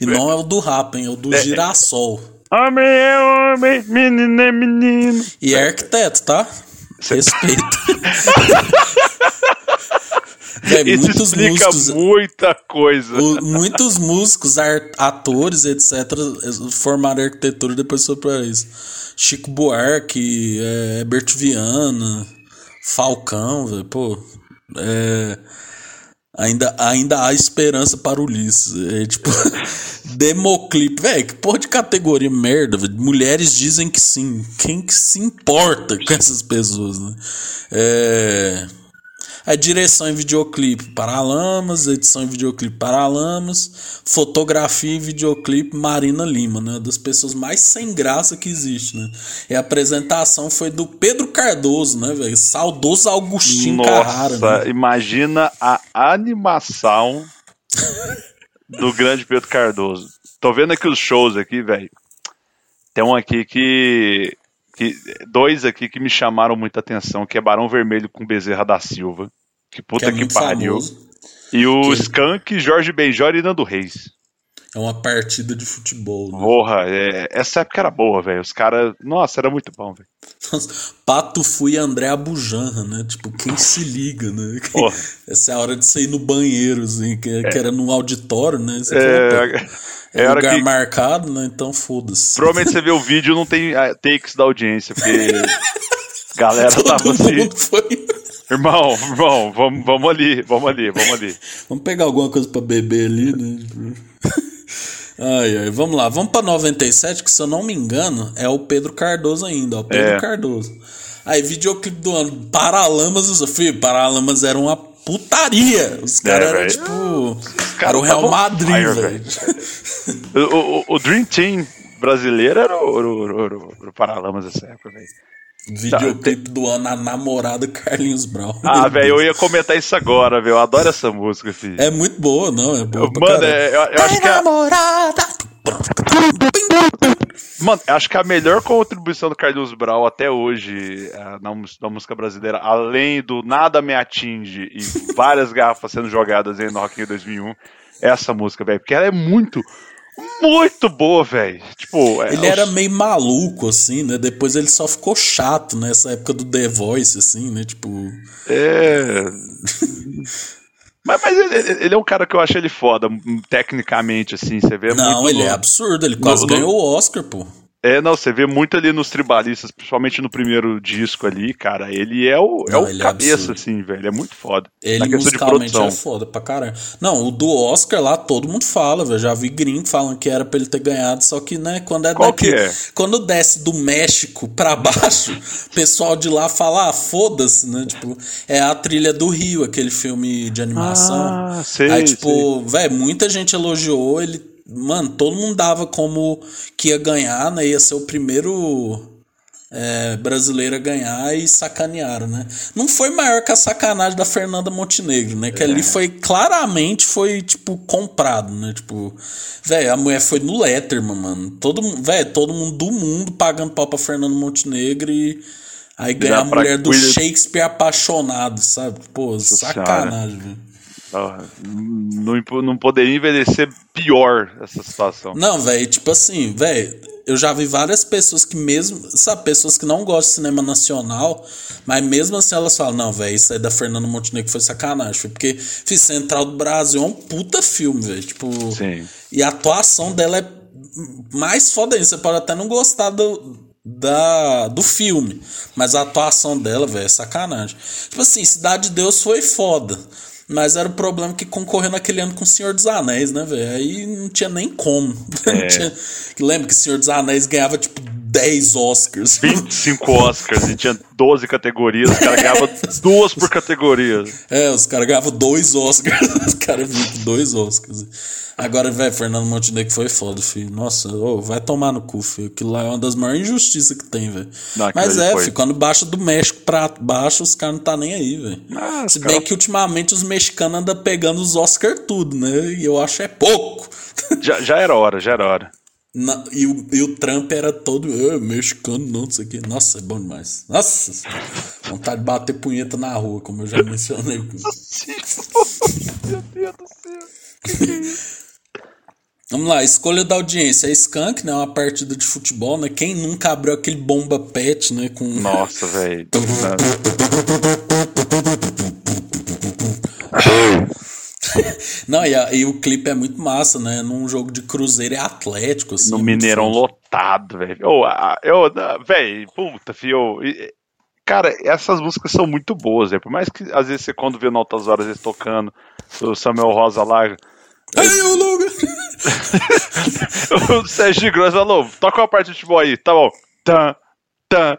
E não é o do rap, hein? É o do girassol. Homem é homem, menino é menino. E é arquiteto, tá? Respeita. (laughs) Véi, Isso muitos explica músicos. muita coisa. o- muitos músicos, ar- atores, etc., formaram arquitetura e depois foi pra isso. Chico Buarque, é, Herbert Viana, Falcão, velho, pô. É, ainda, ainda há esperança para Ulisses. É tipo, (laughs) Democlipe, velho, que porra de categoria merda, velho. Mulheres dizem que sim. Quem que se importa com essas pessoas, né? É. A direção em videoclipe Paralamas, edição em videoclipe Paralamas, fotografia e videoclipe Marina Lima, né? Das pessoas mais sem graça que existe, né? E a apresentação foi do Pedro Cardoso, né, velho? Saudoso Carrara, Nossa, né? imagina a animação do grande Pedro Cardoso. Tô vendo aqui os shows aqui, velho. Tem um aqui que, que. Dois aqui que me chamaram muita atenção, que é Barão Vermelho com Bezerra da Silva. Que Que puta é que, pariu. famoso. E o Que- Skank, Jorge Benjor e Nando Reis. É uma partida de futebol, né? Porra, é- essa época era boa, velho. Os caras. Nossa, era muito bom, velho. Pato Fui André Abujanra, né? Tipo, quem se liga, né? (laughs) Porra. Essa é a hora de você ir no banheiro, assim, que, é. que era no auditório, né? Você É, é é lugar que- marcado, né? Então foda-se. Provavelmente você vê o vídeo não tem ah, takes da audiência, porque (laughs) galera tava Todo assim, mundo foi. Irmão, irmão, vamos, vamos ali, vamos ali, vamos ali. Vamos pegar alguma coisa pra beber ali, né? Ai, ai, vamos lá. Vamos pra 97, que se eu não me engano, é o Pedro Cardoso ainda, ó. Pedro É. Cardoso. Aí, videoclipe do ano. Paralamas, filho, Paralamas era uma putaria. Os caras eram velho. tipo. caras Era o Real Madrid, velho. O, o- o Dream Team brasileiro era o, o, o- o Paralamas dessa época, velho. Videoclipe do ano, a namorada Carlinhos Brown. Ah, velho, eu ia comentar isso agora, velho. Eu adoro essa música, filho. É muito boa, não? É boa Mano, é, eu, eu acho que a, namorada. mano, acho que a melhor contribuição do Carlos Brau até hoje ah, na, na música brasileira, além do Nada Me Atinge e várias (laughs) garrafas sendo jogadas aí no Rock in Rio 2001, é essa música, velho. Porque ela é muito, muito boa, velho. Tipo, é, Ele era os- meio maluco, assim, né? Depois ele só ficou chato nessa época do The Voice, assim, né? Tipo. É. (laughs) mas mas ele, ele- é um cara que eu acho ele foda, m- tecnicamente, assim. Você vê Não, muito ele no- é absurdo, ele quase no- ganhou o Oscar, pô. É, não, você vê muito ali nos tribalistas, principalmente no primeiro disco ali, cara. Ele é o, é Não, o é cabeça, absurdo. assim, velho. É muito foda. Ele Na questão de musicalmente produção. é foda pra caralho. Não, o do Oscar lá todo mundo fala, velho. Já vi gringo falando que era pra ele ter ganhado, só que, né, quando é Qual daqui. é? Quando desce do México pra (laughs) baixo, o pessoal de lá fala, ah, foda-se, né? Tipo, é a trilha do Rio, aquele filme de animação. Ah, sei, Aí, tipo, velho, muita gente elogiou ele. Mano, todo mundo dava como que ia ganhar, né? Ia ser o primeiro é, brasileiro a ganhar e sacanearam, né? Não foi maior que a sacanagem da Fernanda Montenegro, né? Que ali foi claramente foi tipo comprado, né? Tipo, velho, a mulher foi no Letterman, mano. Todo mundo, velho, todo mundo do mundo pagando pau pra Fernanda Montenegro e aí ganhar a mulher do Shakespeare apaixonado, sabe? Pô, sacanagem, velho. Não, não poderia envelhecer pior essa situação. Não, velho, tipo assim, velho, eu já vi várias pessoas que mesmo, sabe, pessoas que não gostam de cinema nacional, mas mesmo assim elas falam, não, velho, isso aí da Fernanda Montenegro foi sacanagem, foi porque fiz Central do Brasil é um puta filme, velho, tipo, Sim. e a atuação dela é mais foda ainda, você pode até não gostar do, da, do filme, mas a atuação dela, velho, é sacanagem. Tipo assim, Cidade de Deus foi foda. Mas era o problema que concorreu naquele ano com o Senhor dos Anéis, né, velho? Aí não tinha nem como. (laughs) É. tinha- Lembra que o Senhor dos Anéis ganhava, tipo, 10 Oscars. 25 Oscars e tinha 12 categorias, os caras ganhavam (laughs) duas por categoria. É, os caras ganhavam dois Oscars. (laughs) os caras vinham com dois Oscars. Agora, velho, Fernando Montenegro foi foda, filho. Nossa, ô, vai tomar no cu, filho. Aquilo lá é uma das maiores injustiças que tem, velho. Mas é, foi. filho, quando baixa do México pra baixo, os caras não tá nem aí, velho. Ah, Se bem cara- que ultimamente os mexicanos andam pegando os Oscars tudo, né? E eu acho é pouco. Já, já era hora, já era hora. Na- e, o, e o Trump era todo "É, mexicano, não, não sei o quê. Nossa, é bom demais. Nossa, vontade de bater punheta na rua, como eu já mencionei. (laughs) Meu Deus do céu. Vamos lá, escolha da audiência. É Skank, né? Uma partida de futebol, né? Quem nunca abriu aquele bomba pet, né? Com... Nossa, velho. (laughs) (laughs) Não, e, a- e o clipe é muito massa, né? Num jogo de cruzeiro é atlético, assim. No é Mineirão lotado, velho. A- eu, velho, puta, fio. Cara, essas músicas são muito boas, velho. Por mais que às vezes você, quando vê Notas Horas eles tocando, o Samuel Rosa lá, Aí, o Luga! (laughs) o Sérgio Gross falou: toca uma parte de futebol aí, tá bom. Tá, tá.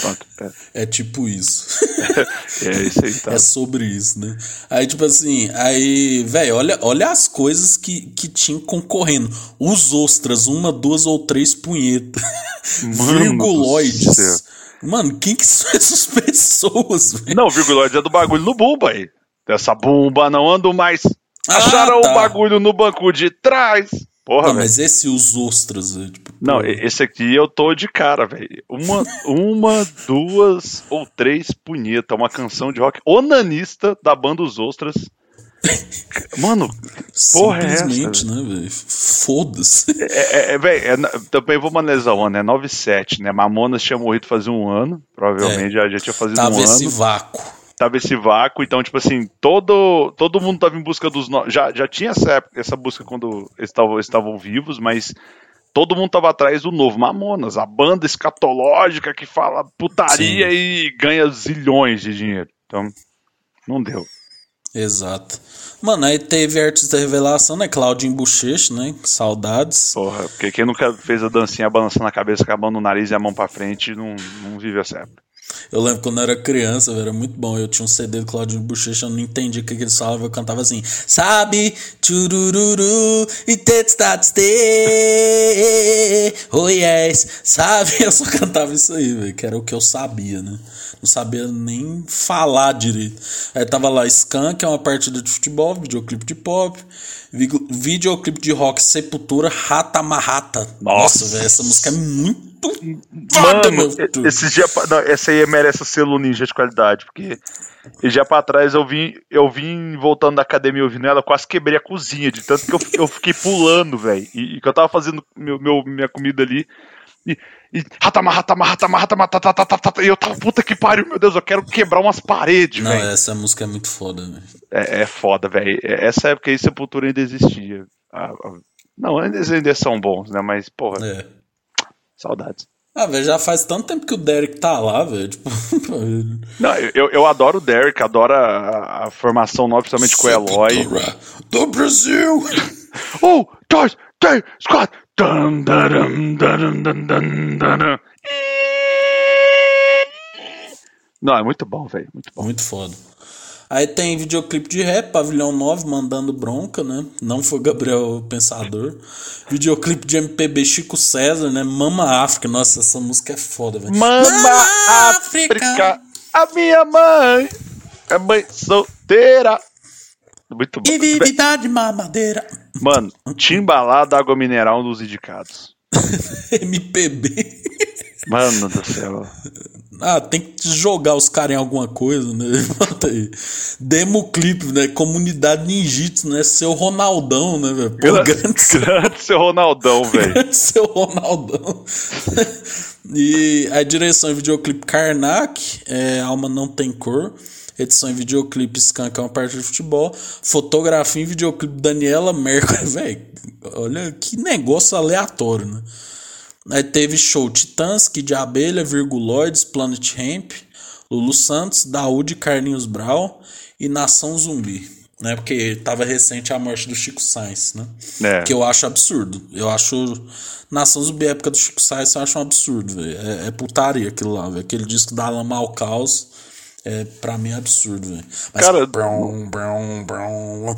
Pronto, é, É tipo isso. (laughs) é isso aí, tá. É sobre isso, né? Aí, tipo assim, aí, velho, olha, olha as coisas que, que tinham concorrendo. Os ostras, uma, duas ou três punhetas. Virguloides. Mano, quem que são essas pessoas, velho? Não, virguloide é do bagulho no bumba aí. Essa bomba não ando mais. Ah, Acharam tá. o bagulho no banco de trás. Porra, Não, mas esse Os Ostras, velho. Tipo, Não, esse aqui eu tô de cara, velho. Uma, uma, duas ou três punheta, uma canção de rock onanista da banda Os Ostras. Mano, porra é essa, né, velho? Foda-se. é, é, é na- também vou analisar o ano, é 97, né? Mamonas tinha morrido fazia um ano, provavelmente já, já tinha fazido Tava um esse ano. vácuo. Tava esse vácuo, então, tipo assim, todo, todo mundo tava em busca dos. no- Já, já tinha essa, essa busca quando eles estavam, estavam vivos, mas todo mundo tava atrás do novo Mamonas, a banda escatológica que fala putaria Sim. e ganha zilhões de dinheiro. Então, não deu. Exato. Mano, aí teve artista revelação, né? Claudinho Bochecha, né? Saudades. Porra, porque quem nunca fez a dancinha balançando a cabeça a mão no nariz e a mão pra frente não, não vive essa época. Eu lembro quando eu era criança, era muito bom. Eu tinha um CD do Claudinho Bochecha, eu não entendia o que, eles falavam. Eu cantava assim: Sabe, churururu, e tetstats te, oh yes, sabe? (laughs) Eu só cantava isso aí, velho, que era o que eu sabia, né? Não sabia nem falar direito. Aí tava lá Skank, que é uma partida de futebol, videoclipe de pop, videoclipe de rock Sepultura, Rata Marrata. Nossa. velho, essa música é muito foda, meu futuro. esse dia, não, essa aí merece o selo ninja de qualidade, porque dia pra trás eu vim, eu vim voltando da academia ouvindo ela, quase quebrei a cozinha, de tanto que eu, eu fiquei pulando, velho. E, e que eu tava fazendo meu, meu- minha comida ali. E, e ratama, ratama, ratama, ratama, tá, e eu tava, puta que pariu, meu Deus, eu quero quebrar umas paredes, Não, velho. essa música é muito foda, velho. É, é foda, velho. É- Essa época aí, Sepultura ainda existia. Ah, ah, não, eles ainda são bons, né? Mas, porra, É. saudades. Ah, velho, já faz tanto tempo que o Derek tá lá, velho. Tipo, (laughs) Não, eu, eu adoro o Derek, adoro a, a formação nova, principalmente com o Eloy. Sepultura do Brasil! (laughs) Um, dois, três, quatro. Dun, dun, dun, dun, dun, dun. Não, é muito bom, velho. Muito bom. Muito foda. Aí tem videoclipe de rap, Pavilhão 9, mandando bronca, né? Não foi Gabriel Pensador. Videoclipe de MPB Chico César, né? Mama África. Nossa, essa música é foda, velho. Mama África, a minha mãe é mãe solteira. Muito bom. E vive da de mamadeira. Mano, Timbalada, água mineral dos indicados. (laughs) MPB. Mano do céu. Ah, tem que jogar os caras em alguma coisa, né? (laughs) Bota aí. Demo clipe, né? Comunidade Ninjitsu, né? Seu Ronaldão, né, velho? Grande, grande (laughs) seu, grande seu Ronaldão, velho. grande seu Ronaldão. e a direção em videoclipe Karnak, é, Alma Não Tem Cor. Edição em videoclipe Skank é uma parte de futebol. Fotografia em videoclipe Daniela Mercury. (laughs) Velho, olha que negócio aleatório, né? Aí teve show Titãs, Kid de Abelha, Virguloides, Planet Hemp, Lulu Santos, Daúde, Carlinhos Brau e Nação Zumbi. Né? Porque tava recente a morte do Chico Sainz, né? É. Que eu acho absurdo. Eu acho. Nação Zumbi, época do Chico Sainz, eu acho um absurdo, velho. É, é putaria aquilo lá, velho. Aquele disco da Lama ao Caos. É, pra mim é absurdo, velho. Mas. Cara- Brum, brum, brum.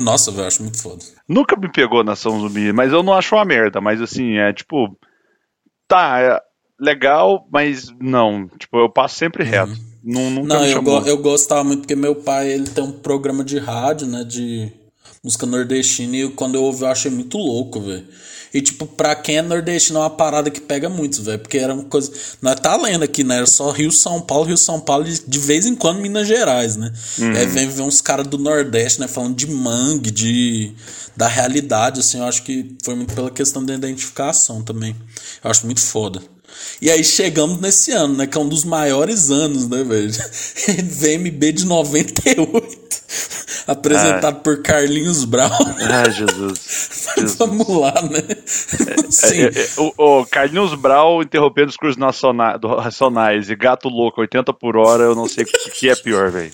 Nossa, velho, eu acho muito foda. Nunca me pegou Nação Zumbi, mas eu não acho uma merda. Mas assim, é tipo. Tá, é legal, mas não. Tipo, eu passo sempre reto. Não, nunca Não, eu, go- eu gostava muito porque meu pai ele tem um programa de rádio, né, de música nordestina e quando eu ouvi eu achei muito louco, velho. E tipo, pra quem é nordestino é uma parada que pega muito, velho, porque era uma coisa, nós tá lendo aqui, né, era só Rio, São Paulo, Rio, São Paulo e de vez em quando Minas Gerais, né. Aí vem ver uns caras do Nordeste, né, falando de mangue, de da realidade, assim, eu acho que foi muito pela questão da identificação também. Eu acho muito foda. E aí chegamos nesse ano, né? Que é um dos maiores anos, né, velho? (laughs) VMB de 98. Apresentado por Carlinhos Brown. Ai, Jesus. (laughs) Jesus. Vamos lá, né? (laughs) Sim. É, é, o, o Carlinhos Brau interrompendo os cursos naciona- do- racionais e Gato Louco 80 por hora, eu não sei o que, que é pior, velho.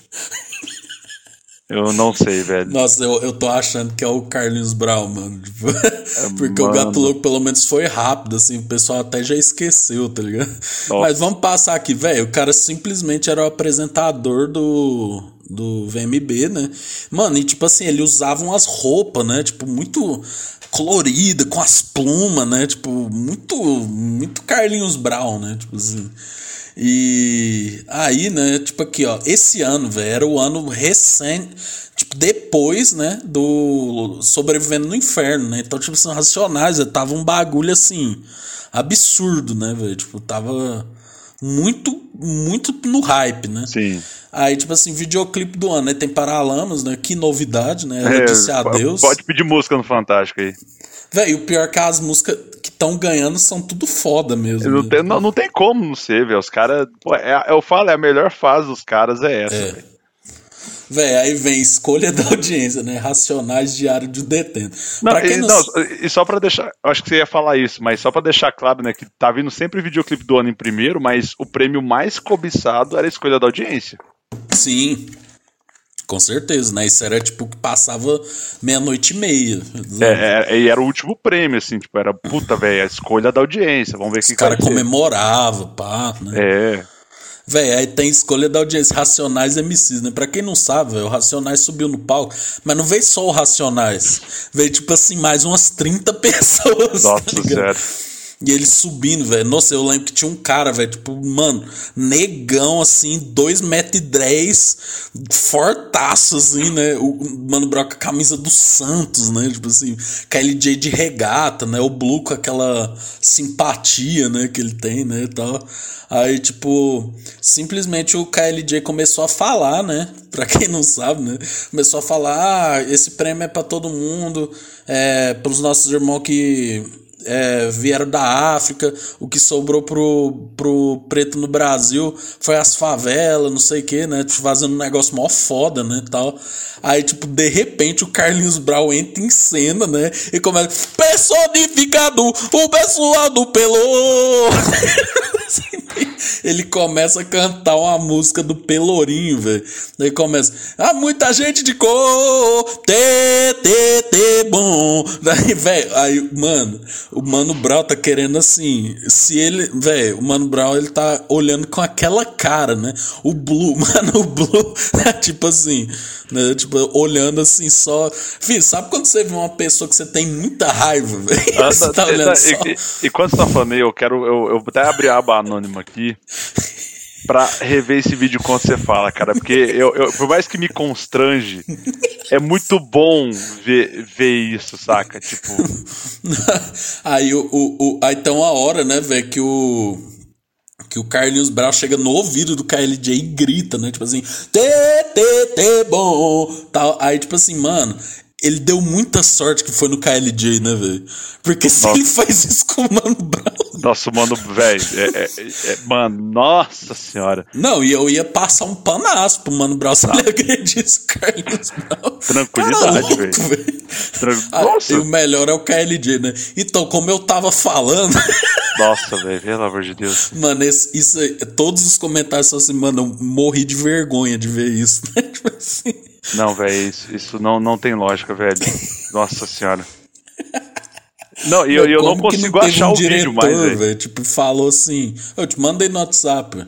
Eu não sei, velho. Nossa, eu, eu tô achando que é o Carlinhos Brown, mano. Tipo, (laughs) porque o mano. Gato Louco pelo menos foi rápido, assim, o pessoal até já esqueceu, tá ligado? Mas vamos passar aqui, velho. O cara simplesmente era o apresentador do, do VMB, né? Mano, e tipo assim, ele usava umas roupas, né? Tipo, muito colorida, com as plumas, né? Tipo, muito, muito Carlinhos Brown, né? Tipo assim. E aí, né, tipo aqui, ó, esse ano, velho, era o ano recente, tipo, depois, né, do Sobrevivendo no Inferno, né? Então, tipo, são racionais, tava um bagulho assim, absurdo, né, velho? Tipo, tava muito, muito no hype, né? Sim. Aí, tipo assim, videoclipe do ano, né? Tem Paralamas, né? Que novidade, né? Ela É, disse adeus. Pode pedir música no Fantástico aí. Véi, o pior é que as músicas estão ganhando são tudo foda mesmo. Não né? tem, não, não tem como não ser, velho. Os caras. é- Eu falo, é a melhor fase dos caras é essa, É. velho. Véi, aí vem escolha (laughs) da audiência, né? Racionais Diário de Detento. Não, pra quem e, não, não, e só pra deixar. Acho que você ia falar isso, mas só pra deixar claro, né? Que tá vindo sempre videoclipe do ano em primeiro, mas o prêmio mais cobiçado era a escolha da audiência. Sim. Com certeza, né? Isso era tipo que passava meia-noite e meia. É, é, e era o último prêmio, assim, tipo, era puta, velho, a escolha da audiência. Vamos ver o Os que, vai caras comemoravam, pá, né? É. Véi, aí tem escolha da audiência, Racionais e MCs, né? Pra quem não sabe, véio, o Racionais subiu no palco, mas não veio só o Racionais. Veio, tipo assim, mais umas 30 (laughs) pessoas. tá Nossa senhora. E ele subindo, velho. Nossa, eu lembro que tinha um cara, velho, tipo, mano, negão, assim, 2 metros e 10, fortaço, assim, né? O Mano Brown com a camisa do Santos, né? Tipo assim, KLJ de regata, né? O Blue com aquela simpatia, né? Que ele tem, né? E tal. Aí, tipo, simplesmente o KLJ começou a falar, né? (laughs) Pra quem não sabe, né? Começou a falar: ah, esse prêmio é pra todo mundo, é pros nossos irmãos que é, vieram da África, o que sobrou pro, pro preto no Brasil foi as favelas, não sei o que, né? Tipo, Fazendo um negócio mó foda, né? Tal. Aí, tipo, de repente o Carlinhos Brau entra em cena, né? E começa. Personificado, o pessoal do Pelô! (laughs) Ele começa a cantar uma música do Pelourinho, velho. Daí começa. Ah, muita gente de cor, tê, tê, tê, bom. (laughs) Daí, velho, aí, mano, o Mano Brown tá querendo assim. Se ele. Velho, o Mano Brown ele tá olhando com aquela cara, né? O Blue, (laughs) mano, o Blue (laughs) tipo assim, né? Tipo, olhando assim só. Filho, sabe quando você vê uma pessoa que você tem muita raiva, velho? (laughs) Ah, Você tá- tá olhando tá- só. e, e- e quando você tá falando aí, eu quero. Eu, eu vou até abrir a aba anônima aqui pra rever esse vídeo quando você fala, cara. Porque eu, eu- por mais que me constrange, é muito bom ver, ver isso, saca? Tipo, (laughs) aí o, o, o- aí tem uma hora, né, velho, que o que o Carlinhos Brau chega no ouvido do KLJ e grita, né, tipo assim, tê, tê, tê, bom, tal. Aí tipo assim, mano, ele deu muita sorte que foi no KLJ, né, velho? Porque se Nossa. ele faz isso com o Mano Brown, nosso mano, velho. É, é- é- mano, nossa senhora. não, e eu ia passar um panaço pro Mano Brown se ele agredisse o Carlinhos Brown. Tranquilidade, velho. velho. Tran- Ah, Nossa, E o melhor é o KLJ, né? Então, como eu tava falando, (laughs) nossa, velho, pelo amor de Deus. Mano, esse- isso aí, todos os comentários são assim, mano, eu morri de vergonha de ver isso, né? (laughs) Tipo assim. Não, velho, isso, isso não, não tem lógica, velho. Nossa senhora. Não, e eu, eu não consigo teve achar um o vídeo mais, velho. velho. Tipo, falou assim, eu te mandei no WhatsApp.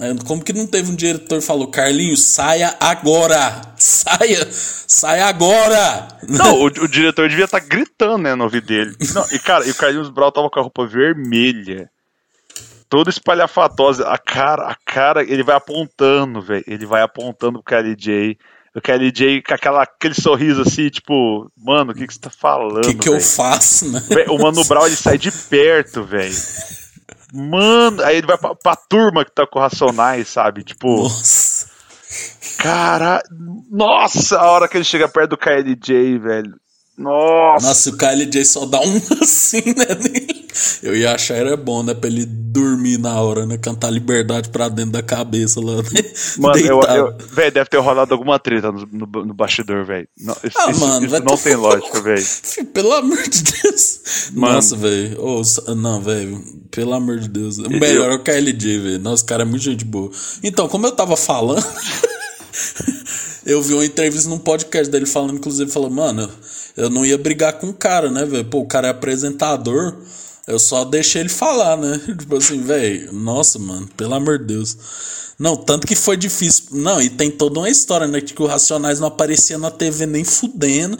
Aí, Como que não teve um diretor que falou, Carlinhos, saia agora! Saia! Saia agora! Não, o, o diretor devia estar gritando, né, no ouvido dele. Não, e, cara, e o Carlinhos Brau tava com a roupa vermelha. Toda espalhafatosa. A cara, a cara, ele vai apontando, velho. Ele vai apontando pro KLJ. O KLJ com aquela, aquele sorriso assim, tipo, mano, o que, que você tá falando? O que, que eu faço, né? O Mano Brown ele sai de perto, velho. Mano, aí ele vai pra, pra turma que tá com Racionais, sabe? Tipo, Nossa. cara. Nossa, a hora que ele chega perto do KLJ, velho. Nossa. Nossa, o KLJ só dá um (laughs) assim, né? Eu ia achar era bom, né? Pra ele dormir na hora, né? Cantar liberdade pra dentro da cabeça lá. Né? (laughs) Mano, eu, eu, velho, deve ter rolado alguma treta no, no, no bastidor, velho. Ah, isso- mano, isso não tem lógica, velho. (laughs) Pelo amor de Deus. Mano. Nossa, velho. Sa- não, velho. Pelo amor de Deus. O melhor é o KLJ, velho. Nossa, o cara é muito gente boa. Então, como eu tava falando. Eu vi uma entrevista num podcast dele falando, inclusive, falou, mano, eu não ia brigar com o cara, né, velho? Pô, o cara é apresentador. Eu só deixei ele falar, né? (laughs) Tipo assim, velho, nossa, mano, pelo amor de Deus. Não, tanto que foi difícil. Não, e tem toda uma história, né? Que o Racionais não aparecia na TV nem fudendo.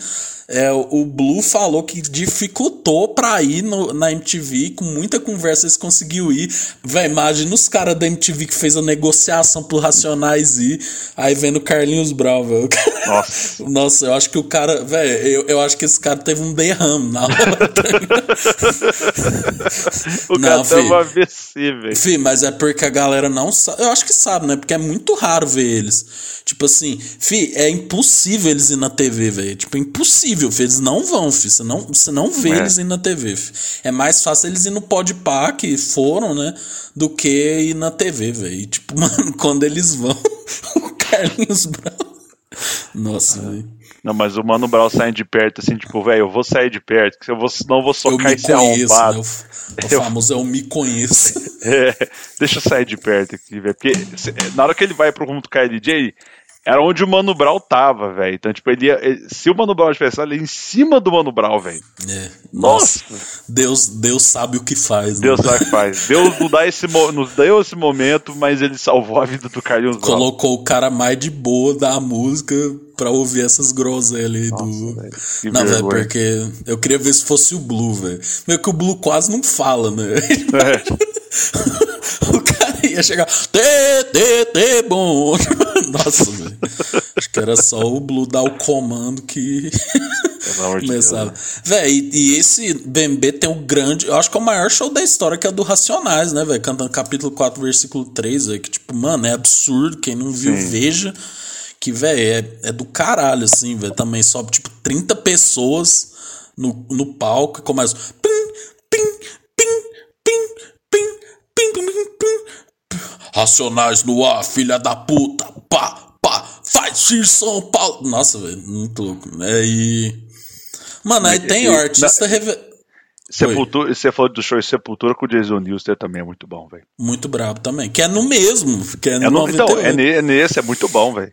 É, o Blue falou que dificultou pra ir no, na MTV, com muita conversa eles conseguiu ir. Véi, imagina os caras da MTV que fez a negociação pro Racionais ir, aí vendo Carlinhos Brau, velho. Nossa. (laughs) Nossa, eu acho que o cara, velho, eu, eu acho que esse cara teve um derrame na hora. (laughs) o cara teve um AVC, velho. Fih, mas é porque a galera não sabe. Eu acho que sabe, né? Porque é muito raro ver eles. Tipo assim, fi, é impossível eles ir na TV, velho. Tipo, é impossível, fi. Eles não vão, fi. Você não, você não vê é. eles ir na TV, fi. É mais fácil eles ir no Podpah, que foram, né? Do que ir na TV, velho. Tipo, (laughs) mano, quando eles vão, (laughs) o Carlinhos Brown. Nossa, é. velho. Não, mas o Mano Brown saindo de perto, assim, tipo, velho, eu vou sair de perto, eu vou, senão eu vou socar eu esse conheço, arrombado. Né? O, (laughs) o famoso eu me conheço. (laughs) é, deixa eu sair de perto aqui, velho. Porque na hora que ele vai pro rumo do KLJ, era onde o Mano Brown tava, velho. Então, tipo, ele ia. Ele, se o Mano Brown tivesse ali em cima do Mano Brown, velho. É. Nossa. Deus, Deus sabe o que faz, né? Deus sabe o que faz. Deus nos, dá esse, nos deu esse momento, mas ele salvou a vida do Carlinhos Brown. Colocou o cara mais de boa da música pra ouvir essas groselhas aí do. Véio, não, velho, porque eu queria ver se fosse o Blue, velho. Meio que o Blue quase não fala, né? (laughs) É. (laughs) o ia chegar. Tê, tê, tê, bom. Nossa, velho. Acho que era só o Blue dar o comando que. começava. Véi, e, e, esse BMB tem um grande. Eu acho que é o maior show da história, que é do Racionais, né, velho? Cantando capítulo 4, versículo 3, véio, que, tipo, mano, é absurdo. Quem não viu, Sim. veja. Que, velho, é, é do caralho, assim, velho. Também sobe, tipo, 30 pessoas no, no palco e começa. Pim, pim, pim, pim, pim, pim, pim, pim, pim. Racionais no ar, filha da puta. Pá, pá, faz ir São Paulo. Nossa, velho, muito louco. É, e. Mano, aí tem o artista. Reve... Sepultura, você falou do show Sepultura com o Jason Newsted também é muito bom, velho. Muito brabo também. Que é no mesmo. Que é, é no, então, é, é nesse, é muito bom, velho.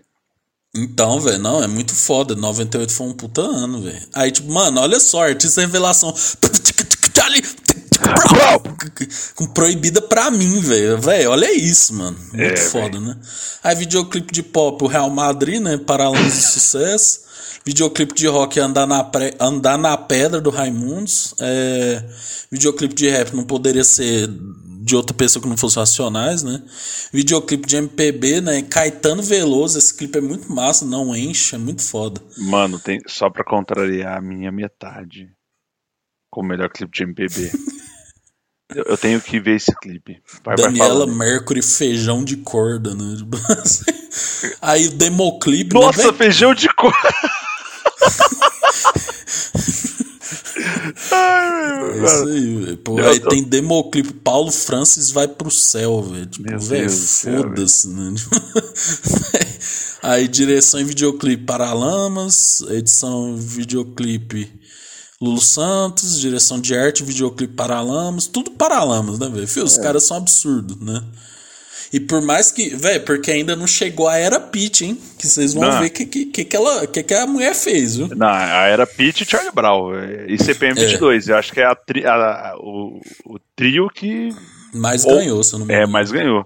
Então, velho, não, é muito foda. 98 foi um puta ano, velho. Aí, tipo, mano, olha só, artista revelação. Com proibida pra mim, velho. Velho, olha isso, mano. Muito é, foda, véio. né? Aí, videoclipe de pop, o Real Madrid, né? Paralamas de sucesso. Videoclipe de rock, Andar na, Pre... Andar na Pedra, do Raimundos. É... Videoclipe de rap não poderia ser de outra pessoa que não fosse Racionais, né? Videoclipe de MPB, né? Caetano Veloso, esse clipe é muito massa, não enche, é muito foda. Mano, tem só pra contrariar a minha metade com o melhor clipe de MPB. (laughs) eu, tenho que ver esse clipe. Vai, Daniela vai Mercury, feijão de corda, né? (laughs) Aí o democlipe. Nossa, né, feijão de corda! (laughs) Ai, é isso aí, Pô, aí tô... tem democlipe. Paulo Francis vai pro céu, velho. Tipo, velho, foda-se, né? (laughs) aí direção em videoclipe Paralamas, edição videoclipe Lulu Santos, direção de arte, videoclipe Paralamas, tudo Paralamas, né, velho? Os é. caras são absurdos, né? E por mais que, velho, porque ainda não chegou a Era Pitt, hein? Que vocês vão não. ver o que, que, que, ela, que, que a mulher fez, viu? Não, a Era Pitt e Charlie Brown. E CPM 22. É. Eu acho que é a, tri, a, a o, o, trio que. Mais ou, ganhou, se eu não me É, mais ganhou.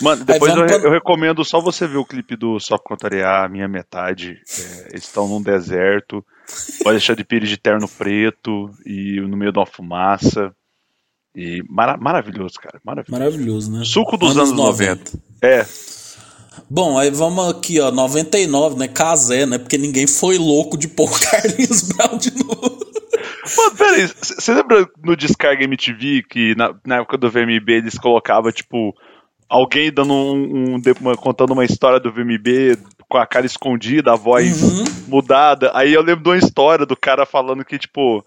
Mano, depois eu, pra... eu, recomendo só você ver o clipe do Só Contrariar a Minha Metade. É, eles estão num deserto. Pode deixar de Pires de terno preto e no meio de uma fumaça. E mara maravilhoso, cara. Maravilhoso. Maravilhoso, né? Suco dos anos, anos 90. 90. É. Bom, aí vamos aqui, ó, 99, né? Casé, né? Porque ninguém foi louco de pôr (laughs) Carlinhos Brown de novo. Mano, peraí, você lembra no Descarga MTV que na, na época do VMB eles colocavam, tipo, alguém dando um, um, uma, contando uma história do VMB com a cara escondida, a voz uhum. mudada. Aí eu lembro de uma história do cara falando que, tipo,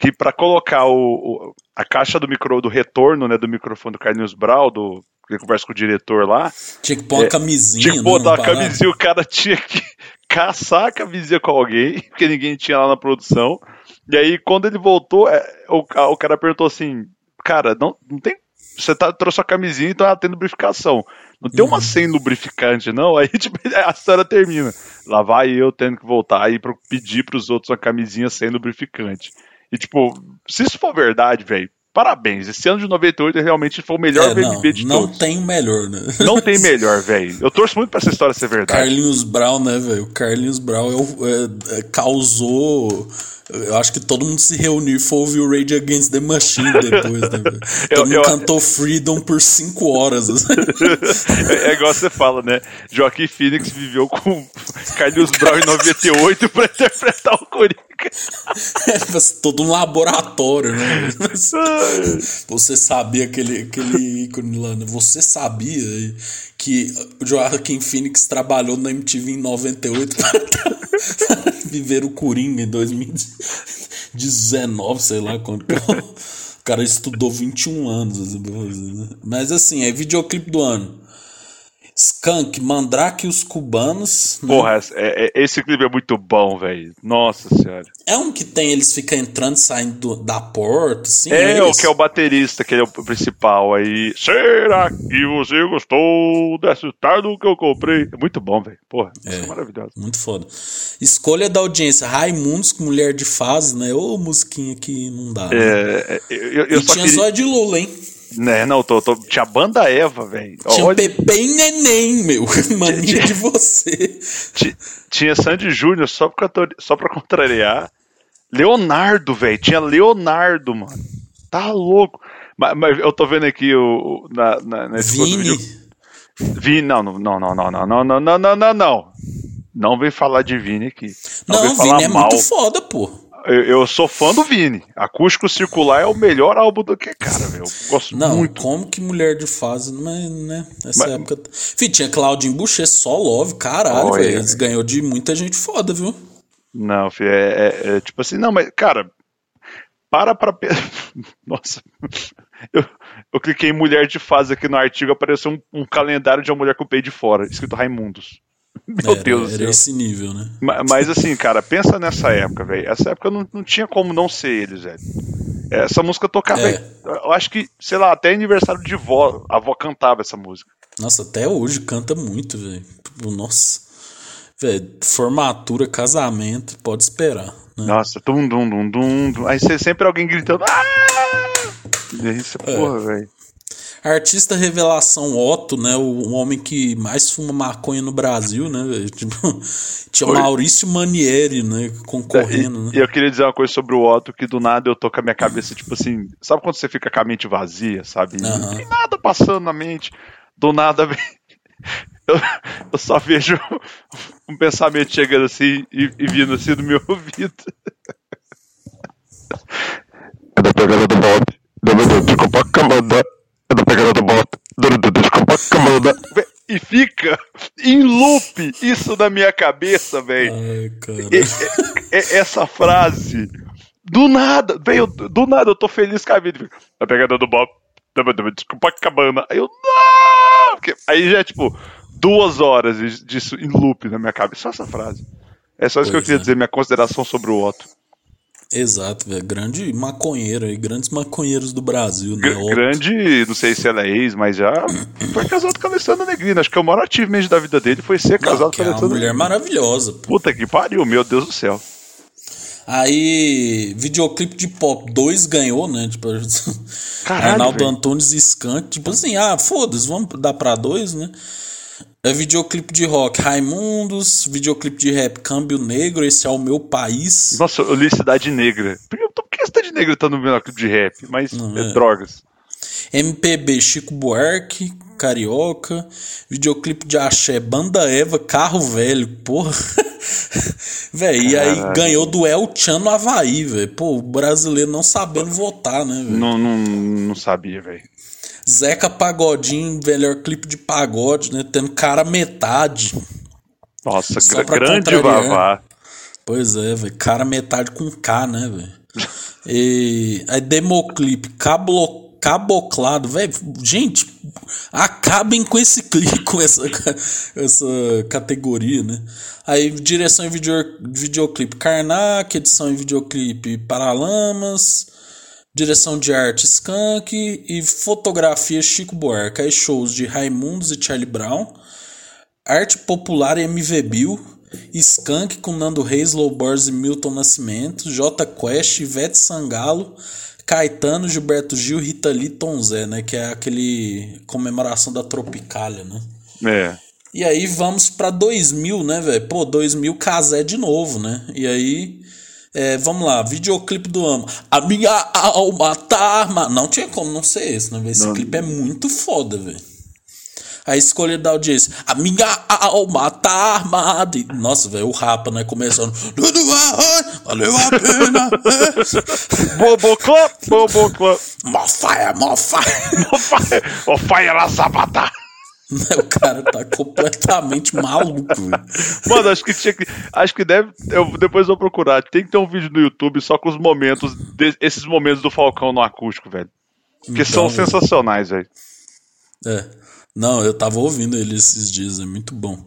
que para colocar o, o, a caixa do micro do retorno, né, do microfone do Carlinhos Brau, do que conversa com o diretor lá. Tinha que pôr uma é, camisinha. Tinha que botar uma camisinha, o cara (laughs) tinha que caçar a camisinha com alguém, porque ninguém tinha lá na produção. E aí, quando ele voltou, é, o, o cara perguntou assim: Cara, não, não tem. Você tá, trouxe a camisinha, então ela tem lubrificação. Não tem uma uhum. sem lubrificante, não. Aí (laughs) tipo, a história termina. Lá vai eu tendo que voltar e pedir pros outros uma camisinha sem lubrificante. E, tipo, se isso for verdade, velho, parabéns. Esse ano de 98 realmente foi o melhor É, VMB não, de não todos. tem o melhor, né? Não tem (laughs) melhor, velho. Eu torço muito pra essa história ser verdade. Carlinhos Brown, né, velho? O Carlinhos Brown é é- é- causou. Eu acho que todo mundo se reuniu e foi ouvir o Rage Against the Machine depois, né? (laughs) Eu- Todo mundo eu- cantou Freedom por cinco horas. assim. (laughs) É, é igual você fala, né? Joaquim Phoenix viveu com Carlinhos Brown em 98 pra interpretar o Coringa. Mas (laughs) todo um laboratório, né? Você sabia aquele, aquele ícone lá, né? Você sabia que o Joaquim Phoenix trabalhou na MTV em 98 para viver o Coringa em (laughs) 2019, sei lá quando. que (laughs) O cara estudou 21 anos. assim, né? Mas assim, é videoclipe do ano. Skunk, Mandrake e os Cubanos. né? Porra, essa- é- é- esse clipe é muito bom, velho. Nossa senhora. É um que tem, eles ficam entrando e saindo do- da porta, assim. É, o esse? que é o baterista, que ele é o principal aí. Será que você gostou desse tardo que eu comprei? É muito bom, velho. Porra, é. É. maravilhoso. Muito foda. Escolha da audiência. Raimundos com Mulher de Fase, né? Ô, musiquinha que não dá. né? É, é, eu, eu e só tinha queria... só de Lula, hein? Né, não, tô, tô- tinha a banda Eva, velho. Tinha Olha, Pepe e Neném, meu. Mania de você. ti- tinha Sandy Júnior só pra, só pra contrariar. Leonardo, velho. Tinha Leonardo, mano. Tá louco. Mas, mas eu tô vendo aqui o, na, na, nesse Vini. Vini, não, não, não, não, não, não, não, não, não, não, não, não. Não vem falar de Vini aqui. Não, Não, Vini é mal. muito foda, pô. Eu, eu sou fã do Vini. Acústico Circular é o melhor álbum do que, cara, velho. Eu gosto Não, muito. como que Mulher de Fase, mas, né? Nessa Mas- época. Fih, tinha Claudinho Boucher, só Love, caralho, velho. Eles ganhou de muita gente foda, viu? Não, filho, é, é- é tipo assim, não, mas, cara, para pra. (laughs) Nossa. Eu, eu cliquei em mulher de fase aqui no artigo, apareceu um, um calendário de uma mulher com o peito de fora, escrito Raimundos. Meu era, Deus do era esse nível, né? Ma- Mas assim, cara, pensa nessa época, velho. Essa época não, não tinha como não ser eles, velho. Essa música tocava. É. Eu acho que, sei lá, até aniversário de vó, a avó cantava essa música. Nossa, até hoje canta muito, velho. Tipo, nossa. Velho, formatura, casamento, pode esperar. Né? Nossa, dum, dum, dum, dum, dum. Aí você sempre alguém gritando. Ah! E aí você, É. porra, velho. Artista revelação Otto, né? O, o homem que mais fuma maconha no Brasil, né? (laughs) Tipo, tinha Oi. Maurício Manieri, né? Concorrendo, E, né? e eu queria dizer uma coisa sobre o Otto, que do nada eu tô com a minha cabeça, tipo assim, sabe quando você fica com a mente vazia, sabe? Não Aham. tem nada passando na mente. Do nada vem. (laughs) Eu, eu só vejo (laughs) um pensamento chegando assim e, e vindo assim do meu ouvido. É da pegada do Bob. Do Copacabana. É da. Do. Vé, E fica em loop isso na minha cabeça, velho. E- e- essa frase. Do nada, velho, do nada eu tô feliz com a vida. A pegada do Bob. Desculpa, cabana. Aí eu, não! Porque aí já é tipo duas horas disso em loop na minha cabeça. Só essa frase. É só isso que eu Pois queria é. dizer, minha consideração sobre o Otto. Exato, velho. Grande maconheiro aí, grandes maconheiros do Brasil, né? Otto. grande, não sei se ela é ex, mas já foi casado com a Alessandra Negrina. Acho que o maior achievement da vida dele foi ser Não, casado que com a é uma Alessandra mulher maravilhosa, pô. Puta que pariu, meu Deus do céu. Aí, videoclipe de pop 2 ganhou, né? Tipo, (laughs) Caralho, Arnaldo velho. Antunes e Skank. Tipo assim, ah, foda-se, vamos dar pra dois, né? É videoclipe de rock Raimundos, videoclipe de rap Câmbio Negro, esse é o meu país. Nossa, eu li Cidade Negra. Por que, por que Cidade Negra tá no meu clipe de rap? Mas Não, é, é. drogas. MPB Chico Buarque, Carioca, videoclipe de Axé Banda Eva, Carro Velho, porra. (laughs) Véi, e aí ganhou do El Chan no Havaí, velho. Pô, o brasileiro não sabendo votar, né, velho? Não, não, não sabia, velho. Zeca Pagodinho, melhor clipe de pagode, né? Tendo cara metade. Nossa, pra grande contrariar. Vavá. Pois é, velho. Cara metade com K, né, velho? E aí Democlipe, cablo, caboclado, velho. Gente, acabem com esse clipe, com essa, essa categoria, né? Aí direção em video, videoclipe Karnak, edição em videoclipe Paralamas, direção de arte Skank e fotografia Chico Buarque. Aí shows de Raimundos e Charlie Brown. Arte Popular MV Bill, Skank com Nando Reis, Low Boys e Milton Nascimento, J Quest, Ivete Sangalo, Caetano, Gilberto Gil, Rita Lee, Tom Zé, né? Que é aquele comemoração da Tropicália, né? É. E aí vamos pra 2000, né, velho? Pô, 2000 Casé de novo, né? E aí, é, vamos lá, videoclipe do Amo. A minha alma tá arma. Não tinha como não ser esse, né? Esse Não. clipe é muito foda, velho. A escolha da audiência. A minha alma tá armada. E, Nossa, velho, o rapa, né? Começando. Valeu a pena. é. Boboclã. Mó fire, mó fire. O Fire La Zapata. (laughs) o cara tá completamente maluco. Mano, acho que tinha que. Acho que deve. Eu, depois vou procurar. Tem que ter um vídeo no YouTube só com os momentos. de- esses momentos do Falcão no acústico, velho. Que são Então, sensacionais, velho. É. Não, eu tava ouvindo ele esses dias, é muito bom.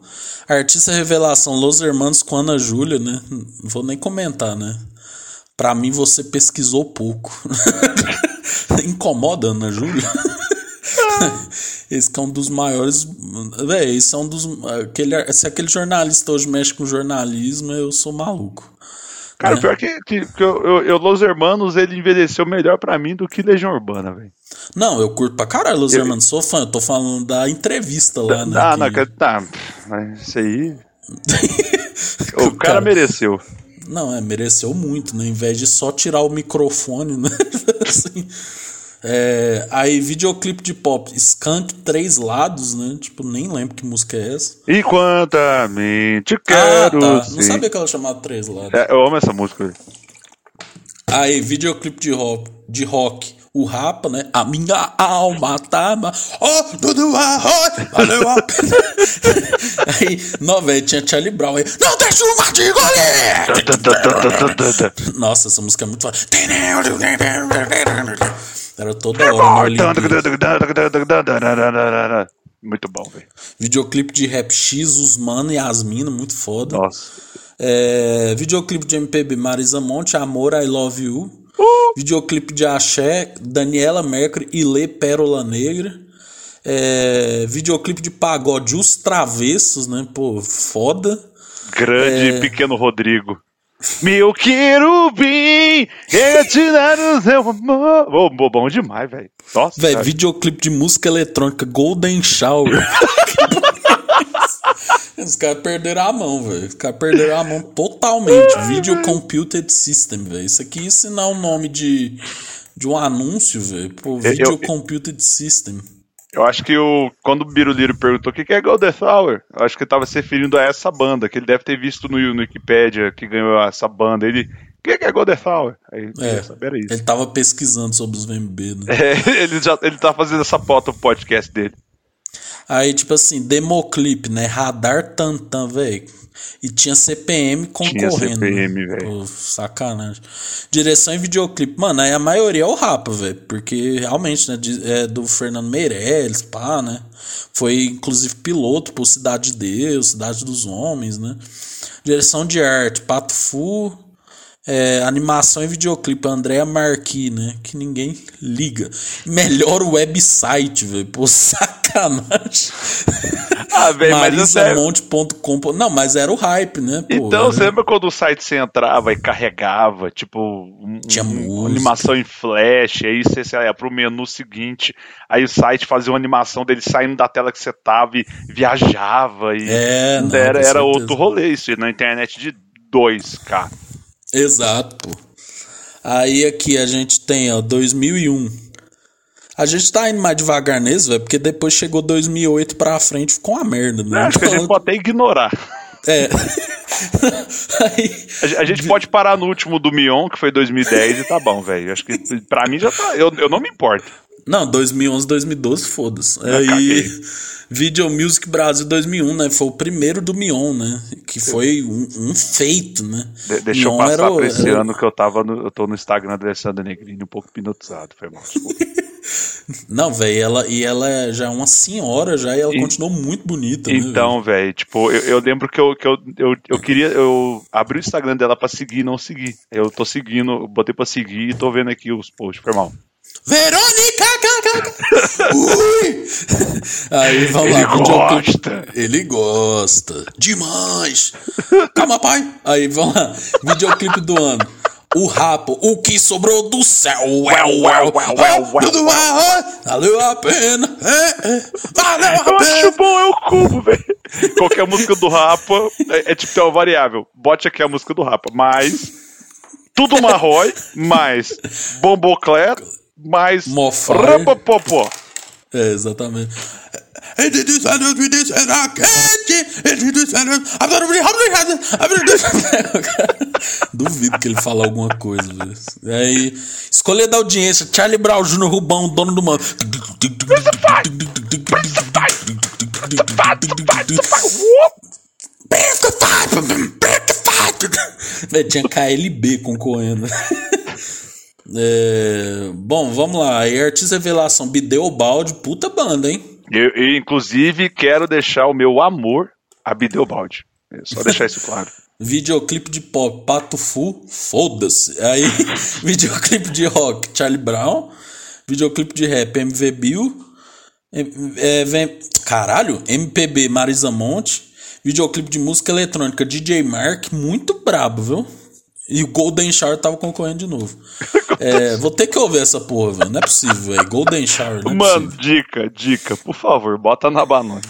Artista revelação, Los Hermanos com Ana Júlia, né? Não vou nem comentar, né? Pra mim você pesquisou pouco. (laughs) Incomoda Ana Júlia? (laughs) Esse que é um dos maiores. Véi, esse é um dos. Aquele, se aquele jornalista hoje mexe com jornalismo, eu sou maluco. Cara, É. pior que, que, que eu, eu, eu, Los Hermanos, ele envelheceu melhor pra mim do que Legião Urbana, velho. Não, eu curto pra caralho Los Eu- Hermanos, sou fã, eu tô falando da entrevista lá, né? Ah, que- não, tá. Mas isso aí. (laughs) o cara Cara. mereceu. Não, é, mereceu muito, né? Em vez de só tirar o microfone, né? (laughs) Assim. É, aí, videoclipe de pop, Skunk Três Lados, né? Tipo, nem lembro que música é essa. E quantamente Ah, quero. tá. sim. Não sabia que ela chamava Três Lados. É, eu amo essa música. Aí, videoclipe de rock, de rock, o Rapa, né? A minha alma tá. ma- Oh, tudo arroz, valeu a pena. (laughs) Aí, não, velho, tinha Charlie Brown aí. Não deixa o mar! Nossa, essa música é muito foda. Era toda hora Olimpíada. Muito bom, velho. Videoclipe de rap X, os mano e as muito foda. Nossa. É, videoclipe de MPB Marisa Monte, Amor, I Love You. Videoclipe de Axé, Daniela Mercury e Lê Pérola Negra. É, videoclipe de pagode Os Travessos, né? Pô, foda. Grande É. pequeno Rodrigo. Meu querubim, quero te dar o seu amor. Bo- bom demais, velho. Nossa. Cara. videoclipe de música eletrônica Golden Shower. (laughs) Os caras perderam a mão, velho. Os caras perderam a mão totalmente. Video Computed System, velho. Isso aqui, isso não é o nome de, de um anúncio, velho. Pô, Video eu- Computed System. Eu acho que o, quando o Biruliro perguntou o que que é Golden Hour, eu acho que ele tava se referindo a essa banda, que ele deve ter visto no, no Wikipedia que ganhou essa banda. Ele, o que que é Golden Hour? Aí ele É, saber isso. ele tava pesquisando sobre os VMB, né? (laughs) É, ele já ele tá fazendo essa foto pro podcast dele. Aí, tipo assim, Democlip, né? Radar Tantan, velho. E tinha CPM concorrendo. CPM, né? velho. Pô, sacanagem. Direção e videoclipe. Mano, aí a maioria é o Rapa, velho. Porque realmente, né? É do Fernando Meirelles, pá, né? Foi inclusive piloto por Cidade de Deus, Cidade dos Homens, né? Direção de arte, Pato Fu. É, animação e videoclipe, Andréa Marqui, né? Que ninguém liga. Melhor website, velho. Pô, (laughs) sacanagem. Ah, velho, é... Marisamonte.com. Não, mas era o hype, né? Pô, Então, você lembra quando o site você entrava e carregava, tipo, um- Tinha um- animação em flash, aí você, você ia pro menu seguinte, aí o site fazia uma animação dele saindo da tela que você tava e viajava e É, não, era, era outro rolê isso, na internet de 2K. Exato, pô. Aí aqui a gente tem, ó, 2001. A gente tá indo mais devagar nesse, velho, porque depois chegou 2008 pra frente, ficou uma merda, né? Acho que a gente pode até ignorar. (laughs) É. Aí, A gente- A gente pode parar no último do Mion, que foi 2010, e tá bom, velho. Acho que pra mim já tá. Eu, eu não me importo. Não, 2011, 2012, foda-se. Ah, Aí, caguei. Video Music Brasil 2001, né? Foi o primeiro do Mion, né? Que foi um, um feito, né? De- deixa eu Mion passar era o- pra esse era o- ano que eu tava no, eu tô no Instagram da Alessandra Negrini um pouco hipnotizado. Foi mal. (laughs) Não, velho, ela, e ela é já uma senhora já e ela E- continuou muito bonita, né? Então, velho, tipo, eu, eu lembro que, eu, que eu, eu, eu queria. Eu abri o Instagram dela pra seguir e não seguir. Eu tô seguindo, eu botei pra seguir e tô vendo aqui os posts. Foi mal. Verônica! ca, ca, ca. Ui! Aí, vamos lá. Ele videoclipe. gosta. Ele gosta. Demais! Calma, pai! Aí, vamos lá. Videoclipe do ano. O rapo, o que sobrou do céu. Well, well, well, Valeu a pena. É, é, valeu a Eu pena. acho bom, eu cubo, velho. Qualquer música do Rapa é, é tipo ter uma variável. Bote aqui a música do Rapa, mais tudo Marrói, mais Bombocler, mais. Rapapopó. É, exatamente. Duvido que ele fale alguma coisa, velho. Aí, escolher da audiência: Charlie Brown Jr., Rubão, dono do mano. Tinha KLB concorrendo. É, bom, vamos lá. Aí, artista revelação, Bideu Balde, puta banda, hein? Eu, eu, inclusive, quero deixar o meu amor a Bideobaldi. É só deixar isso claro. (laughs) Videoclipe de pop, Pato Fu, foda-se. Aí, (laughs) videoclipe de rock, Charlie Brown. Videoclipe de rap, MV Bill. É, vem, caralho, MPB, Marisa Monte. Videoclipe de música eletrônica, DJ Mark, muito brabo, viu? E o Golden Shower tava concorrendo de novo. É, vou ter que ouvir essa porra, velho. Não é possível, velho. Golden Shower, não é Mano, possível. dica, dica, por favor, bota na banana.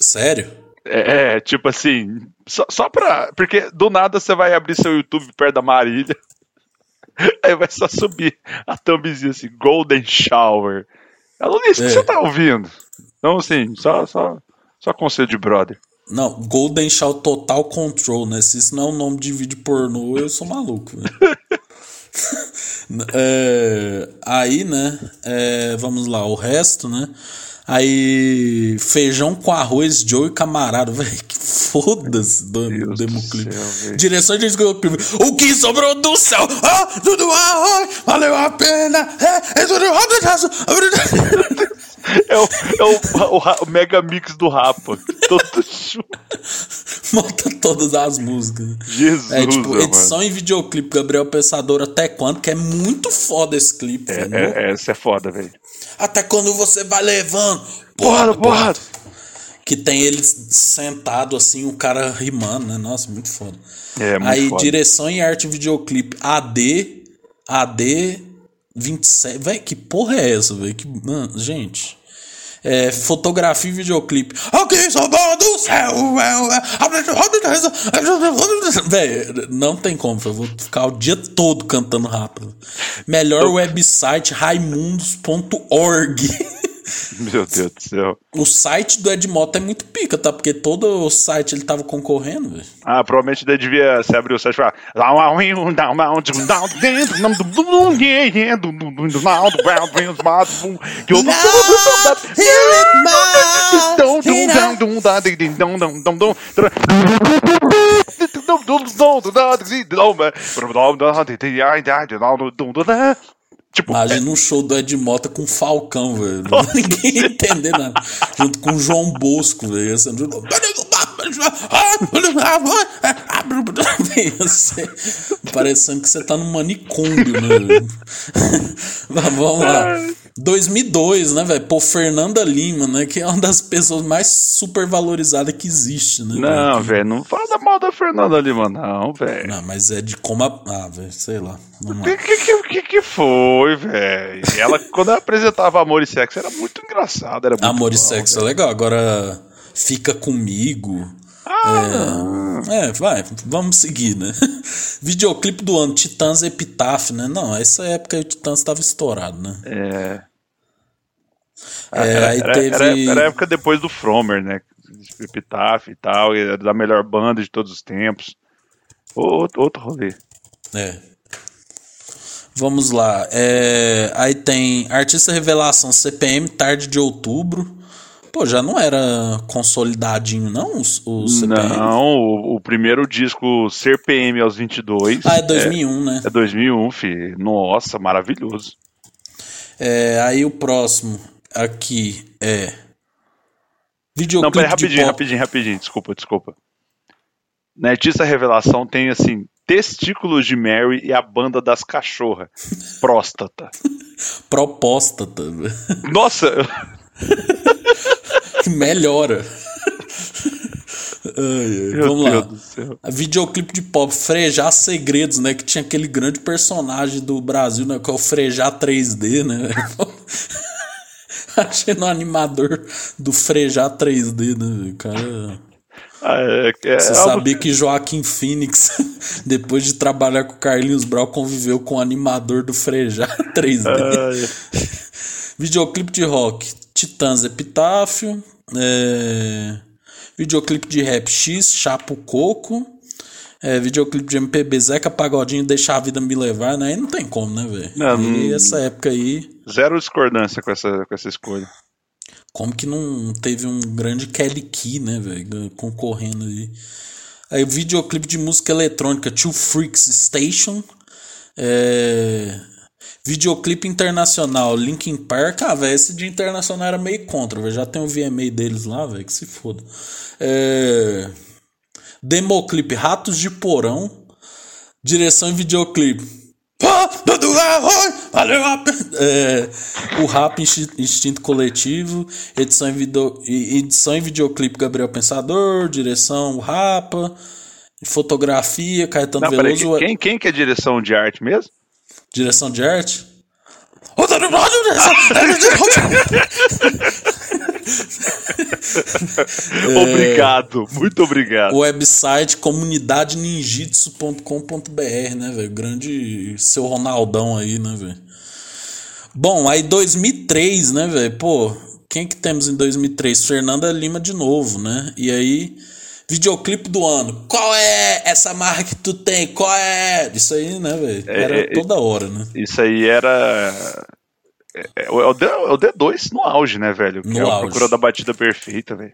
Sério? É, é, tipo assim, só, só pra. Porque do nada você vai abrir seu YouTube perto da Marília. (laughs) Aí vai só subir a thumbzinha assim, Golden Shower. Aluno, isso É. que você tá ouvindo? Então, assim, só, só, só conselho de brother. Não, Golden Shower Total Control, né? Se isso não é um nome de vídeo pornô, eu sou maluco, velho. (laughs) É, aí, né? é, vamos lá, o resto, né? Aí, feijão com arroz, Joe e camarada, (laughs) velho. Que foda-se do Deus demo do clipe. céu, velho. Direção de videoclipe. O que sobrou do céu? Ah, tudo arroz, valeu a pena. É, é tudo (laughs) É o, é o, o o mega mix do Rapa. Todo (laughs) Monta todas as músicas. Jesus, É tipo, mano. edição e videoclipe, Gabriel Pensador até quando? Que é muito foda esse clipe, velho. É, é, essa é foda, velho. Até quando você vai levando. Porrada, porrada. Que tem ele sentado assim, o cara rimando, né? Nossa, muito foda. É, muito Aí, foda. direção e arte videoclipe AD, AD 27. Véi, que porra é essa, velho? Que, mano, gente. É, fotografia e videoclipe. Ok, sobrou do céu. Véi, não tem como, eu vou ficar o dia todo cantando rápido. Melhor website raimundos.org. Meu Deus do céu. O site do Edmoto é muito pica, tá? Porque todo o site ele tava concorrendo, velho. Ah, provavelmente daí devia se abrir o site e falar. Tipo, Imagina um show do Edmota com Falcão, velho. (laughs) Ninguém ia entender nada. Junto com o João Bosco, velho. Parecendo que você tá num manicômio, né? (laughs) Mas Vamos lá. 2002, né, velho? Pô, Fernanda Lima, né? Que é uma das pessoas mais supervalorizadas que existe, né? não, velho, não fala mal da Fernanda Lima, não, velho. Não, mas é de como a... Ah, velho, sei lá. O que, que, que, que foi, velho? Ela, quando ela apresentava Amor e Sexo, era muito engraçado. Era muito Amor e bom, sexo velho. é legal. Agora, fica comigo. Ah, É, é, vai, vamos seguir, né? (laughs) Videoclipe do ano, Titãs Epitáfio, né? Não, essa época o Titãs estava estourado, né? É. É, era, aí era- teve. era- era a época depois do Fromer, né? Epitaph e tal, e era da melhor banda de todos os tempos. Outro, outro rolê. É. Vamos lá. É, aí tem Artista Revelação CPM, tarde de outubro. Pô, já não era consolidadinho, não? O, o CPM? Não, o, o primeiro disco Ser PM aos 22. Ah, é 2001, né? É 2001, fi. Nossa, maravilhoso. É, aí o próximo aqui é. Não, Videoclipe peraí, de rapidinho, rapidinho, rapidinho. Desculpa, desculpa. Na Artista Revelação tem, assim, Testículos de Mary e a Banda das Cachorras. Próstata. (laughs) Proposta, tá? Nossa, (laughs) Melhora. (laughs) Ai, ai, vamos Deus lá. A videoclipe de pop, Frejar Segredos, né? Que tinha aquele grande personagem do Brasil, né? Que é o Frejar 3D, né? (laughs) Achei no animador do Frejar 3D, né? Cara. Ah, é, é, Você é sabia que Joaquim Phoenix, (laughs) depois de trabalhar com Carlinhos Brau, conviveu com o animador do Frejar 3D? Ai, Videoclipe de rock, Titãs Epitáfio. É... Videoclipe de rap X, Chapo Coco. É, videoclipe de MPB, Zeca Pagodinho, Deixar a Vida Me Levar, né? Aí não tem como, né, velho? E essa época aí, zero discordância com essa, com essa escolha. como que não teve um grande Kelly Key, né, velho? Concorrendo aí. Aí, videoclipe de música eletrônica, Two Freaks Station. É... Videoclipe internacional, Linkin Park. Ah, velho, esse de internacional era meio contra, velho. Já tem o VMA deles lá, velho, que se foda. É... Democlipe, Ratos de Porão. Direção e videoclipe. Pena. É, o Rap Insti- Instinto Coletivo, edição e, video, edição videoclipe Gabriel Pensador, direção Rapa, fotografia Caetano Não, peraí, Veloso, quem, quem que é direção de arte mesmo? Direção de arte. (laughs) Obrigado, muito obrigado. O website comunidadeninjitsu.com.br, né, velho? Grande seu Ronaldão aí, né, velho? Bom, aí 2003, né, velho? Pô, quem que temos em 2003? Fernanda Lima de novo, né? E aí, videoclipe do ano. Qual é essa marca que tu tem? Qual é? Isso aí, né, velho? É, Era é, toda hora, né? Isso aí era. É, é o é o D2 no auge, né, velho? Que No é a auge. procura da batida perfeita, velho.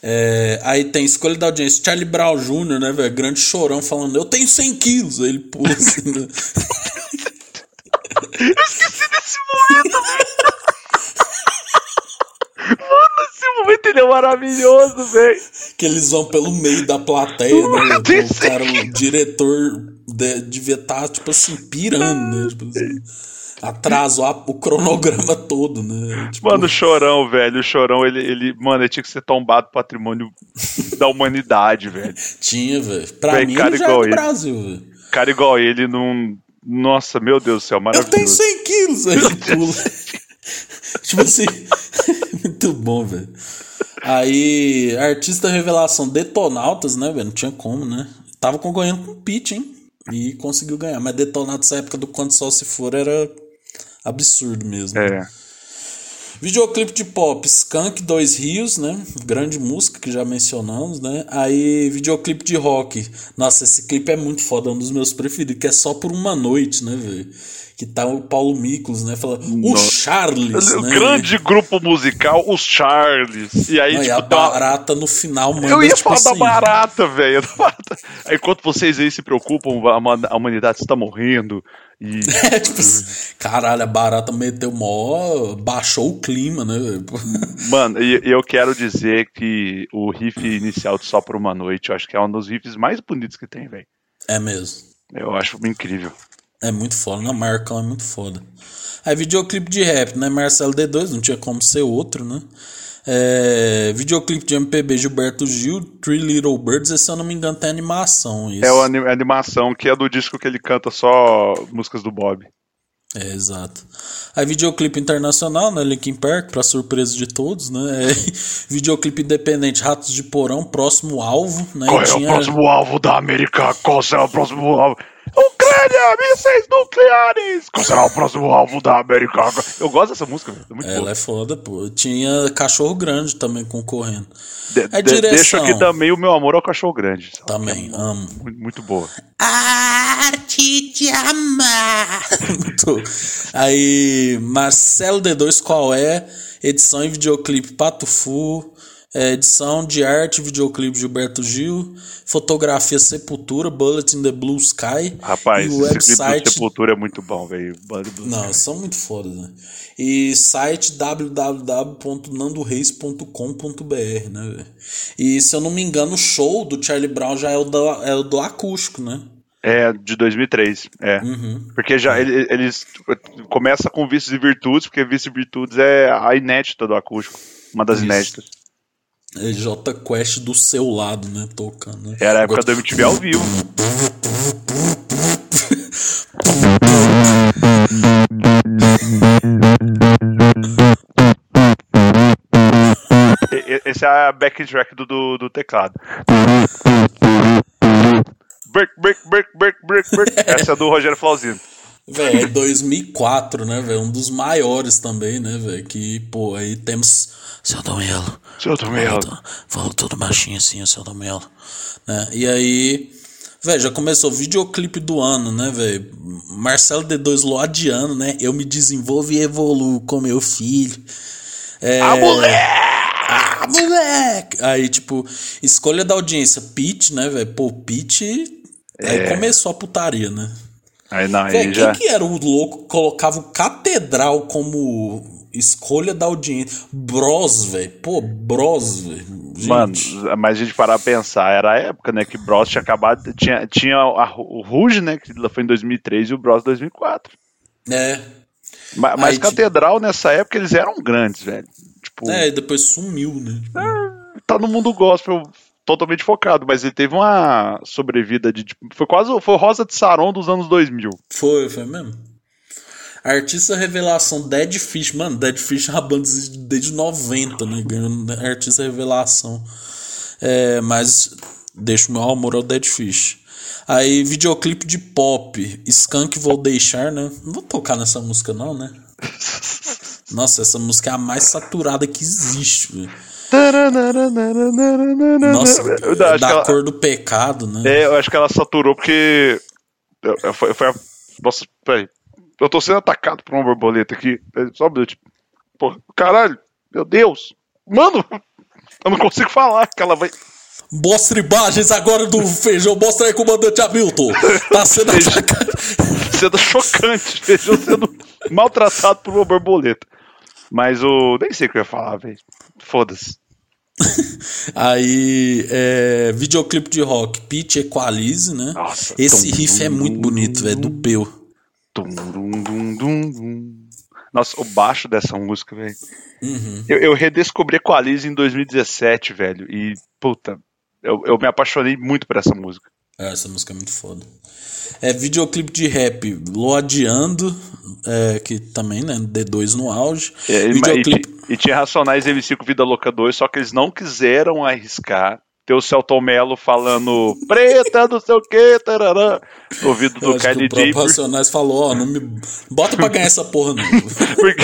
É, aí tem escolha da audiência. Charlie Brown Jr., né, velho? Grande chorão falando, eu tenho 100 quilos. Aí ele pula assim, né? (laughs) Esse momento ele é maravilhoso, velho. que eles vão pelo meio da plateia, né? O cara, o diretor de- devia estar, tipo assim, pirando, né? Tipo assim, atrasou a- o cronograma (laughs) todo, né? Tipo, Mano, o Chorão, velho. O Chorão, ele, ele. Mano, ele tinha que ser tombado patrimônio da humanidade, velho. tinha, velho. Pra Véi, mim, cara ele já é igual do ele. Brasil, velho. Cara igual ele não. Nossa, meu Deus do céu, Eu tenho maravilhoso. 100 quilos! Aí (laughs) tipo assim, muito bom, velho. Aí, artista revelação Detonautas, né, velho? Não tinha como, né? Tava concorrendo com o Pitch, hein? E conseguiu ganhar. Mas Detonautas, na época do Quando Sol Se For, era absurdo mesmo. É. Videoclipe de pop, Skunk Dois Rios, né? Grande música que já mencionamos, né? Aí, videoclipe de rock. Nossa, esse clipe é muito foda, é um dos meus preferidos, que é só por uma noite, né, velho? Que tá o Paulo Miklos, né? Fala, o Nossa. Charles, O né? grande grupo musical, os Charles. E aí, Não, e tipo, a tem uma- barata no final manda, Eu ia tipo falar da assim, barata, velho. da (laughs) barata. Aí, Enquanto vocês aí se preocupam, a a humanidade está morrendo. E. (laughs) É, tipo assim, caralho, a barata meteu mó. baixou o clima, né? (laughs) Mano, e eu quero dizer que o riff inicial de Só por uma Noite, eu acho que é um dos riffs mais bonitos que tem, velho. É mesmo. Eu acho incrível. É muito foda, não, Marcão é muito foda. Aí videoclipe de rap, né? Marcelo D2, não tinha como ser outro, né? É, videoclipe de MPB Gilberto Gil, Three Little Birds, esse se eu não me engano tem animação. Isso. É a animação que é do disco que ele canta só músicas do Bob. É, exato. Aí videoclipe internacional, né? Linkin Park, pra surpresa de todos, né? É, (laughs) videoclipe independente, Ratos de Porão, próximo alvo, né? Qual é Tinha- o próximo alvo da América? Qual será o próximo alvo? Ucrânia, mísseis nucleares! Qual será o próximo alvo da América? Eu gosto dessa música, velho. É muito Ela boa. é foda, pô. Tinha Cachorro Grande também concorrendo. De- a de- direção. Deixo aqui também o meu amor ao cachorro grande. sabe? Também, amo. Muito, muito boa. Arte de amar. (laughs) Aí, Marcelo D2, qual é? Edição e videoclipe Pato Fu. É, edição de arte videoclipe Gilberto Gil. Fotografia Sepultura, Bullet in the Blue Sky. Rapaz, e esse o website. Sepultura é muito bom, velho. Não, são muito fodas, né? E site www.nandoreis.com.br, né, velho? E se eu não me engano, o show do Charlie Brown já é o do, é o do acústico, né? É, de 2003. É. Uhum. Porque já ele- eles começa com Vícios e Virtudes, porque Vícios e Virtudes é a inédita do acústico. Uma das Isso. inéditas. É J Quest do seu lado, né? Tocando. Né? Era a época do MTV ao vivo. Esse é a backtrack do, do, do teclado. Break, break, break, break, break, break. Essa é do Rogério Flauzino. Véi, é 2004, né, velho? Um dos maiores também, né, velho? Que, pô, aí temos. Seu Domelo. Seu Domelo. Falou, falou tudo baixinho assim, o seu Domelo. Né? E aí. Velho, já começou o videoclipe do ano, né, velho? Marcelo D2 Loadiano, né? Eu me desenvolvo e evoluo com meu filho. É... Ah, moleque! Ah, moleque! Aí, tipo, escolha da audiência, Pete, né, velho? Pô, Pete. Aí começou a putaria, né? Aí não, Véi, aí quem já. que era o louco que colocava o Catedral como escolha da audiência? Bros, velho. Pô, Bros, velho. Mano, mas a gente parar pra pensar, era a época, né, que Bros tinha acabado, tinha, tinha a- o Ruge, né, que foi em 2003 e o Bros 2004. É. Ma- Mas, Aí, Catedral, nessa época, eles eram grandes, velho. Tipo, É, e depois sumiu, né? tá no mundo gospel totalmente focado, mas ele teve uma sobrevida de, tipo, foi quase, foi Rosa de Saron dos anos 2000. Foi, foi mesmo. Artista revelação Dead Fish. Mano, Dead Fish é uma banda desde 90, né? Ganhando artista revelação. É, mas deixa o meu amor ao Dead Fish. Aí, videoclipe de pop. Skunk Vou Deixar, né? Não vou tocar nessa música, não, né? (laughs) Nossa, essa música é a mais saturada que existe, velho. Nossa, que da ela- cor do pecado, né? É, eu acho que ela saturou porque. eu- eu- Foi, foi a. Nossa, peraí. Eu tô sendo atacado por uma borboleta aqui. É, Só um minuto. Porra, caralho, meu Deus. Mano, (laughs) eu não consigo falar que ela vai. Mostra imagens agora do feijão. Mostra aí, comandante Hamilton. Tá sendo atacado. sendo chocante. Feijão sendo maltratado por uma borboleta. Mas o. Nem sei o que eu ia falar, velho. Foda-se. Aí, é, videoclipe de rock, Pitch Equalize, né? Nossa, Esse riff é muito bonito, velho, do Peu. Tum, dum, dum, dum, dum. Nossa, o baixo dessa música, velho. Uhum. Eu, eu redescobri Equalize em 2017, velho. E, puta, eu, eu me apaixonei muito por essa música. É, essa música é muito foda. É videoclipe de rap, Loadiando, é, que também, né? D2 no auge. É, e, videoclipe. e, e tinha Racionais MC com Vida Louca 2, só que eles não quiseram arriscar ter o Celton Mello falando preta, não sei o que, tarará, no ouvido do Kylie J. Racionais falou, ó, não me bota pra ganhar essa porra não. (laughs) Porque,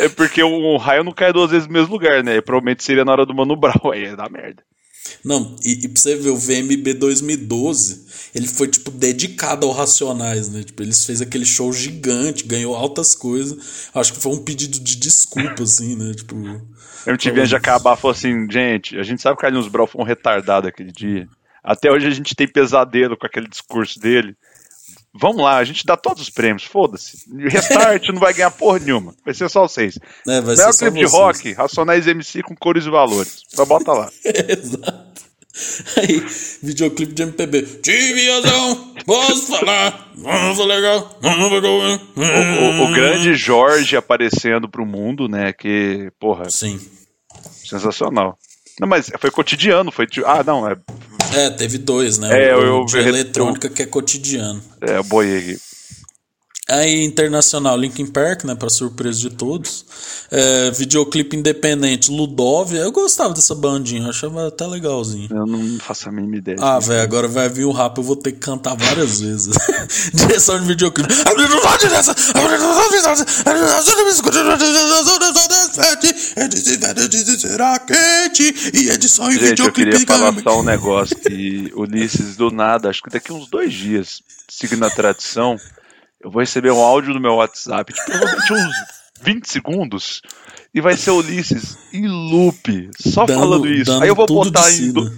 é porque o raio não cai duas vezes no mesmo lugar, né? E provavelmente seria na hora do Mano Brown, (laughs) aí ia dar merda. Não, e, e pra você ver, o VMB 2012, ele foi, tipo, dedicado ao Racionais, né? Tipo, eles fez aquele show gigante, ganhou altas coisas. Acho que foi um pedido de desculpa, assim, né? Tipo. A MTV antes de acabar falou assim, gente, a gente sabe que o Carlinhos Brown foi um retardado aquele dia. Até hoje a gente tem pesadelo com aquele discurso dele. Vamos lá, a gente dá todos os prêmios, foda-se. Restart não vai ganhar porra nenhuma. Vai ser só vocês. É, vai Melhor clipe de rock, Racionais MC com cores e valores. Só bota lá. (laughs) Exato. (laughs) Aí, videoclipe de MPB. Tive razão, posso falar, não foi legal, não foi legal. O, o- o grande Jorge aparecendo pro mundo, né? Que, porra, Sim. sensacional. Não, mas foi cotidiano, foi. Ah, não, é, É, teve dois, né? É, o, eu- de eu- eletrônica que é cotidiano. é boiei aqui. Aí, internacional, Linkin Park, né? Pra surpresa de todos. É, videoclipe independente, Ludov. Eu gostava dessa bandinha, eu achava até legalzinho. Eu não faço a mínima ideia. Ah, velho, agora vai vir o rap, eu vou ter que cantar várias vezes. (laughs) Direção de videoclipe. Será quente e edição Gente, eu videoclipe. queria falar só um negócio que Ulisses, do nada, acho que daqui uns dois dias, seguindo a tradição, eu vou receber um áudio no meu WhatsApp, tipo, provavelmente uns 20 segundos, e vai ser Ulisses em loop, só Dando- falando isso. Aí eu vou de botar em. do-?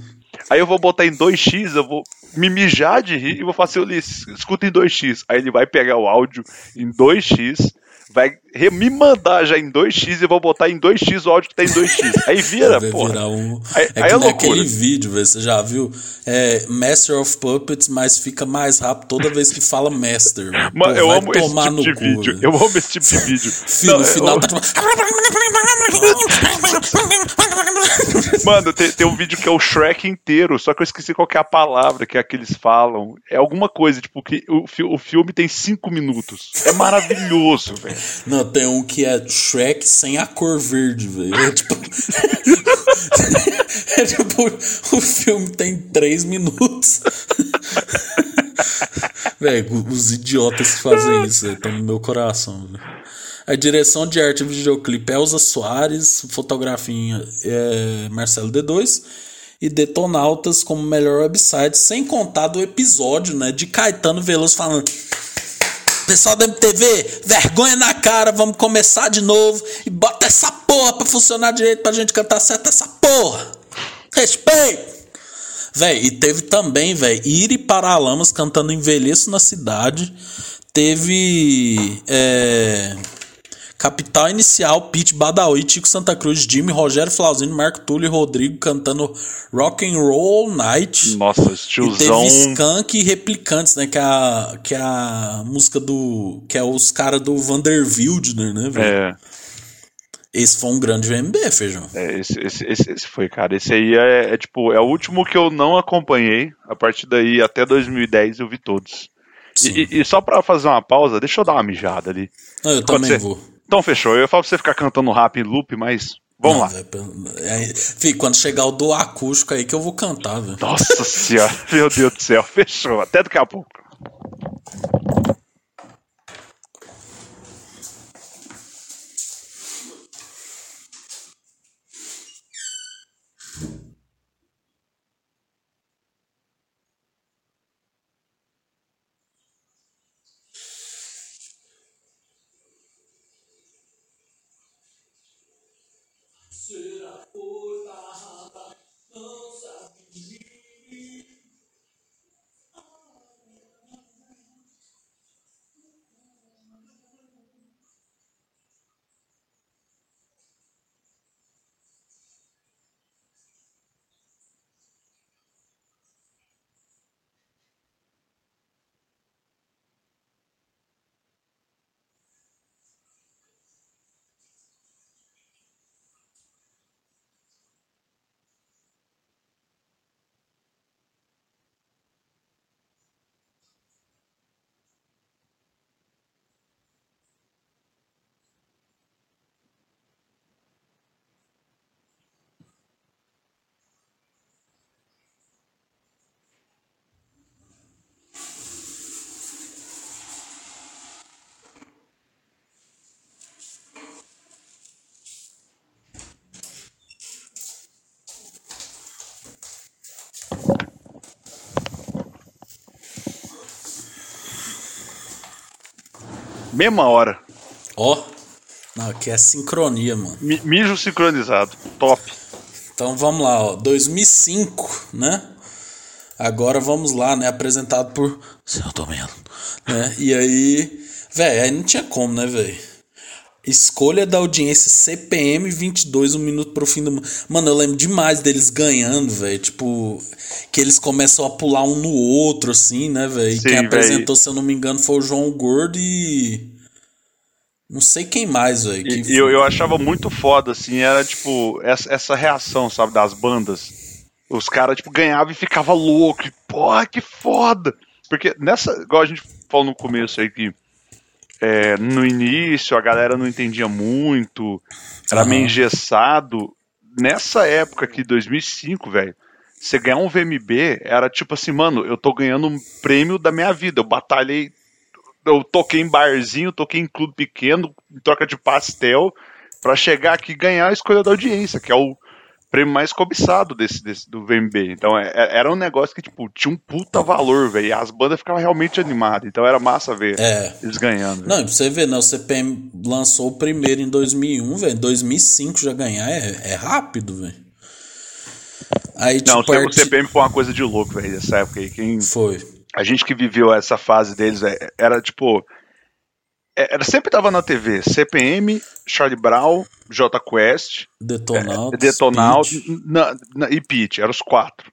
Aí eu vou botar em 2x, eu vou me mijar de rir e vou falar assim, Ulisses, escuta em 2x. Aí ele vai pegar o áudio em 2x, vai me mandar já em 2x, eu vou botar em 2x o áudio que tá em 2x. Aí vira, virar um. Aí- é aí que é loucura. aquele vídeo, velho. Você já viu? É Master of Puppets, mas fica mais rápido toda vez que fala Master. Mano, (laughs) Pô, eu amo esse tomar tipo no de cu. Eu amo esse tipo de (laughs) vídeo. Filho, Não, no final eu- tá tipo. (laughs) Mano, tem, tem um vídeo que é o Shrek inteiro, só que eu esqueci qual é a palavra que é que eles falam. É alguma coisa, tipo, que o, o filme tem cinco minutos. É maravilhoso, velho. Não, tem um que é Shrek sem a cor verde, velho. É tipo. (laughs) é tipo, o filme tem três minutos. (laughs) Velho, os idiotas que fazem isso estão no meu coração, velho. A direção de arte do videoclipe é Elza Soares, fotografia é Marcelo D2 e Detonautas como melhor website, sem contar do episódio, né, de Caetano Veloso falando Pessoal da MTV, vergonha na cara, vamos começar de novo e bota essa porra pra funcionar direito pra gente cantar certo essa porra. Respeito! Véi, e teve também, véi, Iri Paralamas cantando Envelheço na Cidade. Teve. É, Capital Inicial, Pete Badawi, Tico Santa Cruz, Jimmy, Rogério Flauzino, Marco Túlio e Rodrigo cantando Rock and Roll Night. Nossa, esse E tiozão. teve Skunk e Replicantes, né? Que é a, que é a música do. Que é os caras do Vander Wildner, né, velho? É, Esse foi um grande VMB, feijão. é, esse, esse, esse, esse foi, cara. Esse aí é, é, tipo, é o último que eu não acompanhei. A partir daí, até 2010, eu vi todos. Sim. E, e- só pra fazer uma pausa, deixa eu dar uma mijada ali. Não, eu também vou. Então fechou. Eu ia falar pra você ficar cantando rap em loop, mas vamos lá. é, fi, quando chegar o do acústico aí que eu vou cantar, velho. Nossa senhora, (laughs) meu Deus do céu, fechou. Até daqui a pouco. Mesma hora. Ó. Não, aqui é sincronia, mano. Mi- Mijo sincronizado. Top. Então vamos lá, ó. 2005, né? Agora vamos lá, né? Apresentado por Seu Domeno, né? E aí, velho, aí não tinha como, né, velho? Escolha da audiência CPM 22, um minuto pro fim do mundo. Mano, eu lembro demais deles ganhando, velho. Tipo, que eles começam a pular um no outro, assim, né, velho? E quem véi. apresentou, se eu não me engano, foi o João Gordo e. Não sei quem mais, velho. que E, e eu, eu achava muito foda, assim, era tipo, essa, essa reação, sabe, das bandas. Os caras, tipo, ganhavam e ficava louco. E, Porra, que foda! Porque nessa, igual a gente falou no começo aí que é, no início a galera não entendia muito, era meio engessado. Nessa época aqui, 2005, velho, você ganhar um VMB era tipo assim, mano, eu tô ganhando um prêmio da minha vida. Eu batalhei eu toquei em barzinho, toquei em clube pequeno, em troca de pastel, pra chegar aqui e ganhar a escolha da audiência, que é o prêmio mais cobiçado desse, desse do VMB. Então é- é- era um negócio que, tipo, tinha um puta valor, velho. E as bandas ficavam realmente animadas. Então era massa ver É. eles ganhando. velho. Não, pra você ver, né? O CPM lançou o primeiro em 2001, velho. Em 2005 já ganhar é, é rápido, velho. Aí, Não, tipo, o arti- CPM foi uma coisa de louco, velho, nessa época aí. Quem, Foi. a gente que viveu essa fase deles, velho, era tipo. É, era, sempre tava na TV. CPM, Charlie Brown, J Quest, Detonautas. é, na- na- e Pete. Eram os quatro.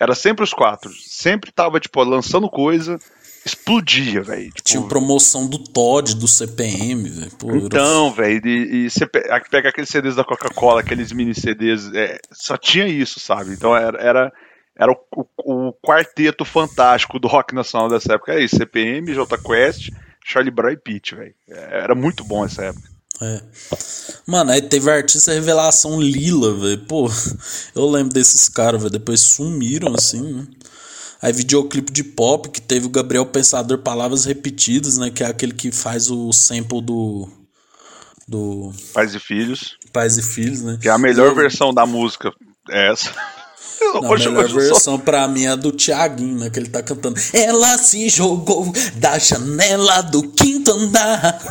Era sempre os quatro. Sempre tava, tipo, lançando coisa, explodia, velho. Tipo, Tinha promoção do Todd, do CPM, velho. Então, velho, e, você pega aqueles CDs da Coca-Cola, aqueles mini CDs, é, só tinha isso, sabe? Então era, era, era o, o- o quarteto fantástico do rock nacional dessa época. É isso, CPM, J Quest, Charlie Brown e Pete, velho. Era muito bom essa época. É. Mano, aí teve a artista revelação Lila, velho. Pô, eu lembro desses caras, velho. Depois sumiram, assim, né? Aí videoclipe de pop, que teve o Gabriel Pensador Palavras Repetidas, né? Que é aquele que faz o sample do. Do Pais e Filhos, Pais e Filhos, né? que é a melhor Eu- versão da música. É essa. (laughs) Não, a melhor hoje eu só- versão pra mim é a do Thiaguinho, né? Que ele tá cantando. Ela se jogou da janela do quinto andar. (laughs)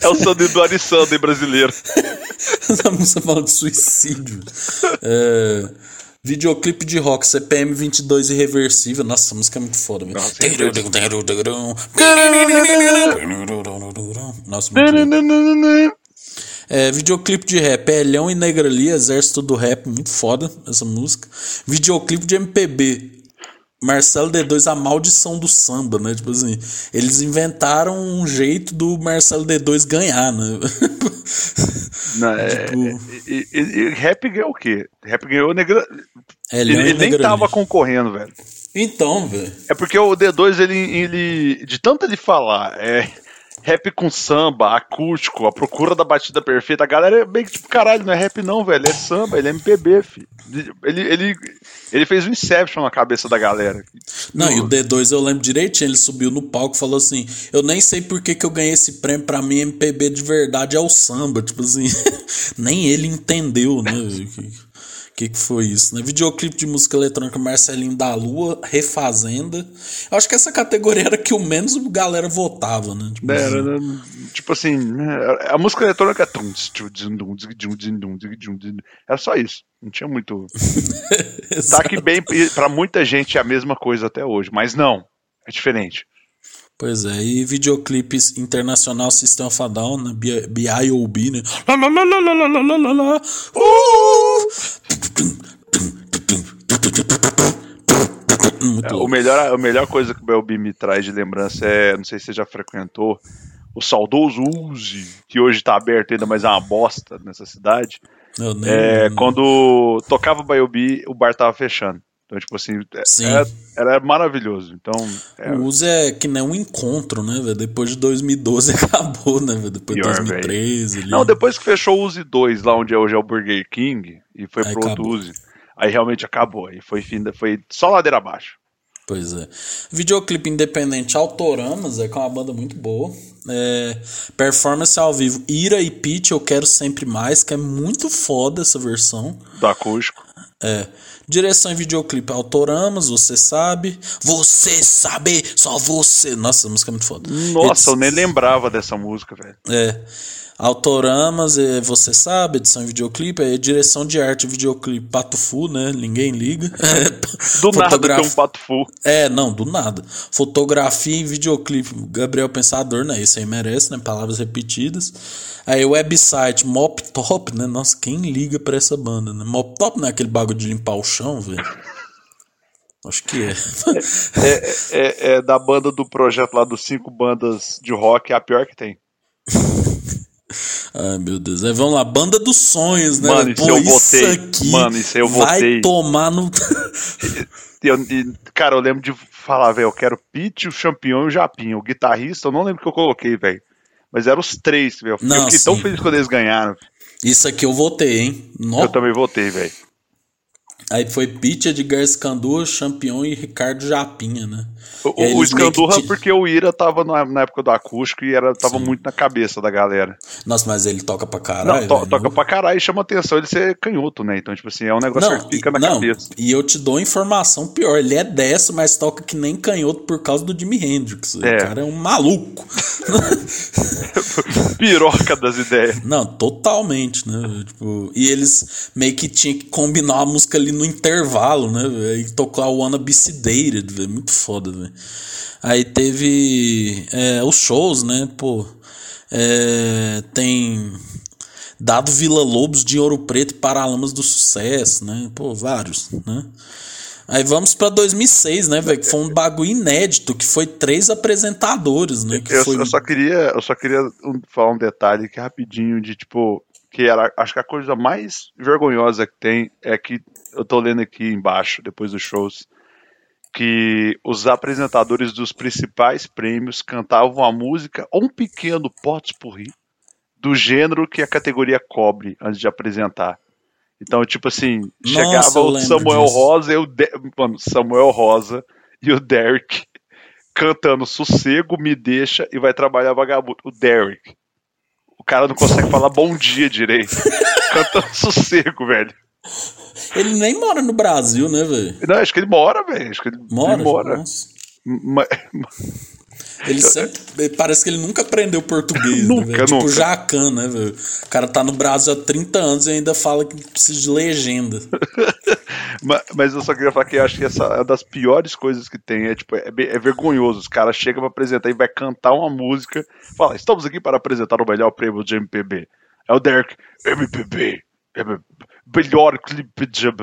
É o Sandy do Ari Sandy brasileiro. (laughs) Essa música fala de suicídio. É, videoclipe de rock, CPM 22 Irreversível. Nossa, essa música é muito foda, velho. Nossa, Nossa, muito é, videoclipe de rap, Elhão e Negrali, Exército do Rap, muito foda essa música. Videoclipe de MPB, Marcelo D2, A Maldição do Samba, né? Tipo assim, eles inventaram um jeito do Marcelo D2 ganhar, né? Não, (laughs) é- Tipo- e, e- e rap ganhou o quê? Rap ganhou negra. Ele, Elhão e ele nem tava concorrendo, velho. Então, velho. É porque o D2, ele, ele. De tanto ele falar, é. Rap com samba, acústico, a procura da batida perfeita, a galera é meio que tipo, caralho, não é rap não, velho, é samba, ele é MPB, filho. Ele, ele, ele fez um Inception na cabeça da galera. Não, e o D2 eu lembro direitinho, ele subiu no palco e falou assim: Eu nem sei por que, que eu ganhei esse prêmio, pra mim MPB de verdade é o samba. Tipo assim, (laughs) nem ele entendeu, né? O que, que, foi isso, né? Videoclipe de música eletrônica Marcelinho da Lua, Refazenda. Eu acho que essa categoria era que o menos a galera votava, né? Tipo, Era, assim, né, tipo assim, né, a música eletrônica é era só isso. Não tinha muito. (laughs) Tá que bem, pra muita gente é a mesma coisa até hoje, mas não, é diferente. Pois é, e videoclipes internacional System of a Down, né? B.I.O.B., né? É, o melhor, a melhor coisa que o B.I.O.B. me traz de lembrança é, não sei se você já frequentou, o saudoso Uzi, que hoje tá aberto ainda, mas é uma bosta nessa cidade. Não, não, é, não, quando tocava o B.I.O.B., o bar tava fechando. Então, tipo assim, é- Sim. era, era maravilhoso. Então, é, O uso é que nem um encontro, né, velho? Depois de 2012 (laughs) acabou, né, velho? Depois de Pior, 2013 ali. Não, depois que fechou o Uzi 2, lá onde é hoje é o Burger King, e foi Aí pro outro acabou. Uzi, aí realmente acabou. Aí foi, fim da- foi só ladeira abaixo. Pois é. Videoclipe independente Autoramas, é que é uma banda muito boa. É, performance ao vivo Ira e Pitch, Eu Quero Sempre Mais, que é muito foda essa versão. Do acústico. É. Direção e videoclipe Autoramas, você sabe. Você sabe, só você. Nossa, essa música é muito foda. Nossa, eu Edi- nem lembrava dessa música, velho. É. Autoramas, é, você sabe, edição e videoclipe, é direção de arte videoclipe Pato Fu, né? Ninguém liga. (laughs) Do nada Fotograf- tem um pato full. É, não, do nada. Fotografia e videoclipe, Gabriel Pensador, né? Esse aí merece, né? Palavras repetidas. Aí website Mop Top, né? Nossa, quem liga pra essa banda, né? Mop Top não é aquele bagulho de limpar o chão, velho? Acho que é. É, é- é da banda do projeto lá dos cinco bandas de rock, é a pior que tem. Ai, meu Deus. Aí vamos lá, Banda dos Sonhos, né? Mano, isso Pô, eu votei. aqui Mano, isso eu vai votei. tomar no... Eu- cara, eu lembro de falar, velho, eu quero Pete, o Champion e o Japinho. O guitarrista, eu não lembro o que eu coloquei, velho. Mas eram os três, velho. Eu Não, fiquei tão feliz quando eles ganharam. Isso aqui eu votei, hein? Nó. Eu também votei, velho. Aí foi Pete, Edgar Scandurra, Champion e Ricardo Japinha, né? O, o eles meio que Scandurra, ti- porque o Ira tava na, na época do acústico e era, tava muito na cabeça da galera. Nossa, mas ele toca pra caralho. não, to- velho. toca pra caralho e chama atenção ele ser canhoto, né? Então, tipo assim, é um negócio Não, que fica na não, cabeça. e eu te dou informação pior. Ele é dessa, mas toca que nem canhoto por causa do Jimi Hendrix. O É. cara é um maluco. (laughs) Piroca das ideias. Não, totalmente, né? Tipo, e eles meio que tinham que combinar a música ali no intervalo, né? E tocar o Wanna Be Sedated, velho. Muito foda, velho. Aí teve é, os shows, né? Pô, É, tem Dado Vila Lobos de Ouro Preto e Paralamas do Sucesso, né? Pô, vários, né? Aí vamos pra 2006, né, velho? Que foi um bagulho inédito, que foi três apresentadores, né? Eu, foi... eu só queria, eu só queria um- falar um detalhe aqui rapidinho de tipo que era, acho que a coisa mais vergonhosa que tem é que eu tô lendo aqui embaixo depois dos shows que os apresentadores dos principais prêmios cantavam a música ou um pequeno potpourri do gênero que a categoria cobre antes de apresentar. Então, tipo assim, Nossa, chegava eu o Samuel disso. Rosa e o De- mano, Samuel Rosa e o Derek cantando Sossego, Me Deixa e vai trabalhar vagabundo. O Derek. O cara não consegue falar bom dia direito. (laughs) cantando Sossego, velho. Ele nem mora no Brasil, né, velho? Não, acho que ele mora, velho. Acho que ele Mora? ele mora. Nossa. Ma- Ele sempre. Parece que ele nunca aprendeu português, (laughs) Nunca, né, velho? Tipo nunca. Jacan, né, velho? O cara tá no Brasil há 30 anos e ainda fala que precisa de legenda. (laughs) ma- Mas eu só queria falar que eu acho que essa é uma das piores coisas que tem. É, tipo, é, é vergonhoso. Os caras chegam pra apresentar e vai cantar uma música. Fala, estamos aqui para apresentar o melhor prêmio de MPB. É o Derek, MPB. M- Melhor clipe de. (laughs)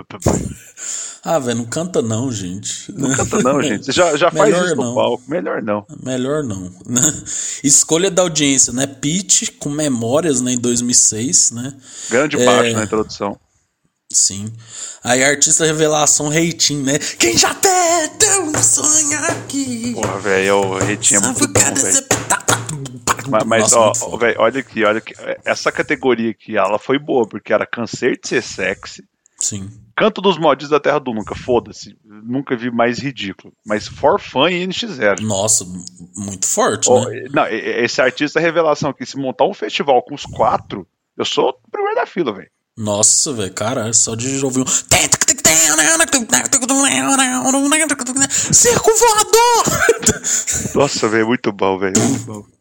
Ah, velho, não canta não, gente. Não canta não, gente. Já, já faz isso no não. palco. Melhor não. Melhor não. (laughs) Escolha da audiência, né? Pete com Memórias, né, em 2006, né? Grande É. parte na introdução. Sim. Aí artista revelação Reitinho, né? Quem já teve um sonho aqui? Porra, velho, o Retinho é muito bom, velho. Mas, mas, Nossa, ó, velho, olha aqui, olha aqui. Essa categoria aqui, ela foi boa, porque era Cansei de Ser Sexy, Sim. Canto dos Modis da Terra do Nunca, foda-se. Nunca vi mais ridículo. Mas For Fun e NX0. Nossa, muito forte, né? não, esse artista é revelação aqui, se montar um festival com os quatro, eu sou o primeiro da fila, velho. Nossa, velho, caralho, só de ouvir um. (laughs) Circo voador! Nossa, velho, muito bom, velho. Muito bom.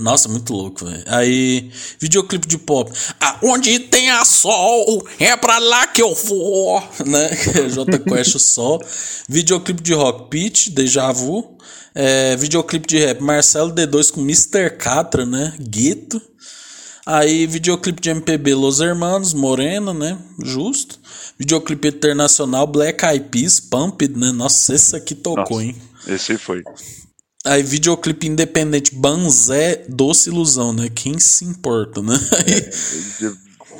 Nossa, muito louco, velho. Aí, videoclipe de pop. Aonde tem a sol, é pra lá que eu vou, (laughs) né? (laughs) J Quest o Sol. Videoclipe de rock, Pitch, Deja Vu. É, videoclipe de rap, Marcelo D2 com Mr. Catra, né? Gueto. Aí, videoclipe de MPB, Los Hermanos, Moreno, né? Justo. Videoclipe internacional, Black Eyed Peas, Pumped, né? Nossa, esse aqui tocou, Nossa, hein? Esse foi. Aí, videoclipe independente, Banzé, Doce Ilusão, né? Quem se importa, né? Aí,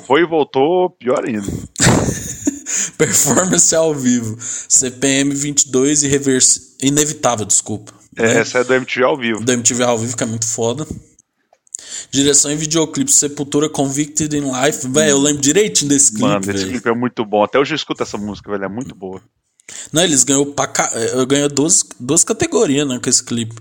Foi e voltou, pior ainda. (laughs) performance ao vivo, CPM 22 e reverse... Inevitável, desculpa. É, né? Essa é do MTV ao vivo. Do MTV ao vivo, que é muito foda. Direção e videoclipe, Sepultura Convicted in Life. Velho, eu lembro direitinho desse clipe, Mano, esse velho. clipe é muito bom. Até hoje eu escuto essa música, velho. É muito boa. Não, eles ganhou pra ca... eh, ganhou duas, duas categorias, né, com esse clipe.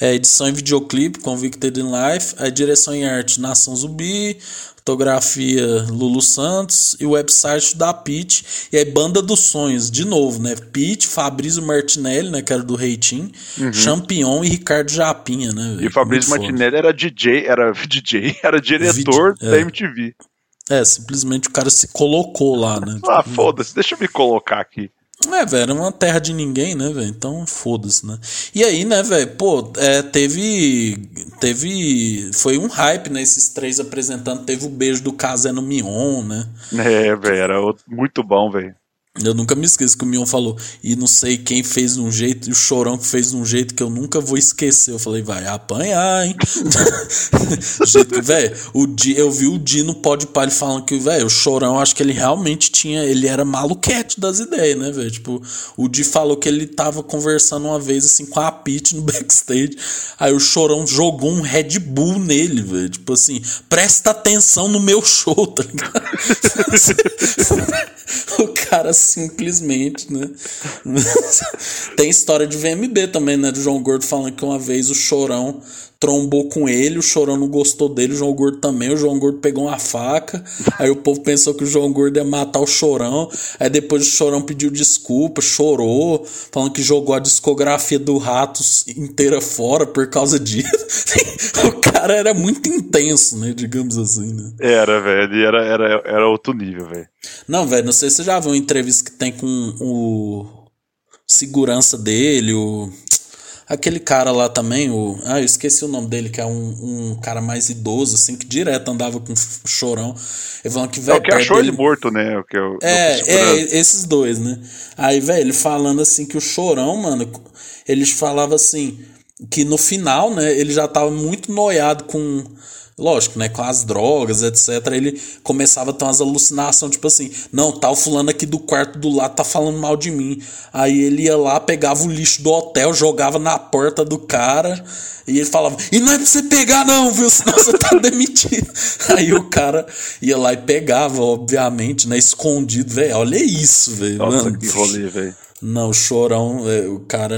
É, edição em videoclipe, Convicted in Life, a direção em arte, Nação Zumbi, fotografia, Lulu Santos e o website da Pete. E aí, Banda dos Sonhos, de novo, né, Pete, Fabrício Martinelli, né, que era do Reitinho, Champion e Ricardo Japinha, né. Uhum. E o Fabrício. Martinelli era DJ, era (laughs) DJ, era diretor Vide- da é. MTV. É, simplesmente o cara se colocou lá, né. Ah, foda-se, deixa eu me colocar aqui. É, velho, era uma terra de ninguém, né, velho? Então, foda-se, né? E aí, né, velho, pô, é, teve. Teve. Foi um hype, né? Esses três apresentando. Teve o beijo do Casé no Mion, né? É, velho, era outro- muito bom, velho. Eu nunca me esqueço que o Mion falou. E não sei quem fez de um jeito, e o chorão que fez de um jeito que eu nunca vou esquecer. Eu falei, vai apanhar, hein? (laughs) Jeito velho, o Di, eu vi o Dino pode pai falando que, velho, o chorão, acho que ele realmente tinha. Ele era maluquete das ideias, né, velho? Tipo, o Di falou que ele tava conversando uma vez assim com a Pete no (laughs) backstage. Aí o chorão jogou um Red Bull nele, velho. Tipo assim, presta atenção no meu show, (laughs) tá ligado? o cara simplesmente, né? (laughs) Tem história de VMB também, né? Do João Gordo falando que uma vez o Chorão trombou com ele, o Chorão não gostou dele, o João Gordo também, o João Gordo pegou uma faca, (laughs) aí o povo pensou que o João Gordo ia matar o Chorão, aí depois o Chorão pediu desculpa, chorou, falando que jogou a discografia do Ratos inteira fora por causa disso. (laughs) o cara era muito intenso, né? Digamos assim, né? Era, velho, e era, era, era outro nível, velho. Não, velho, não sei se você já viu uma entrevista que tem com o segurança dele, o. Aquele cara lá também, o. Ah, eu esqueci o nome dele, que é um, um cara mais idoso, assim, que direto andava com chorão. Ele falando que, É velho. o que achou dele... ele morto, né? O que eu, É, eu é, segurando. esses dois, né? Aí, velho, ele falando assim que o Chorão, mano, eles falavam assim que no final, né, ele já tava muito noiado com, lógico, né, com as drogas, etc. Ele começava a ter umas alucinações, tipo assim, não, tá o fulano aqui do quarto do lado tá falando mal de mim. Aí ele ia lá, pegava o lixo do hotel, jogava na porta do cara. E ele falava, e não é pra você pegar não, viu? Senão você tá (laughs) demitido. Aí o cara ia lá e pegava, obviamente, né? Escondido, velho. Olha isso, velho. Nossa, mano. que rolê, velho. Não, o Chorão, é, o cara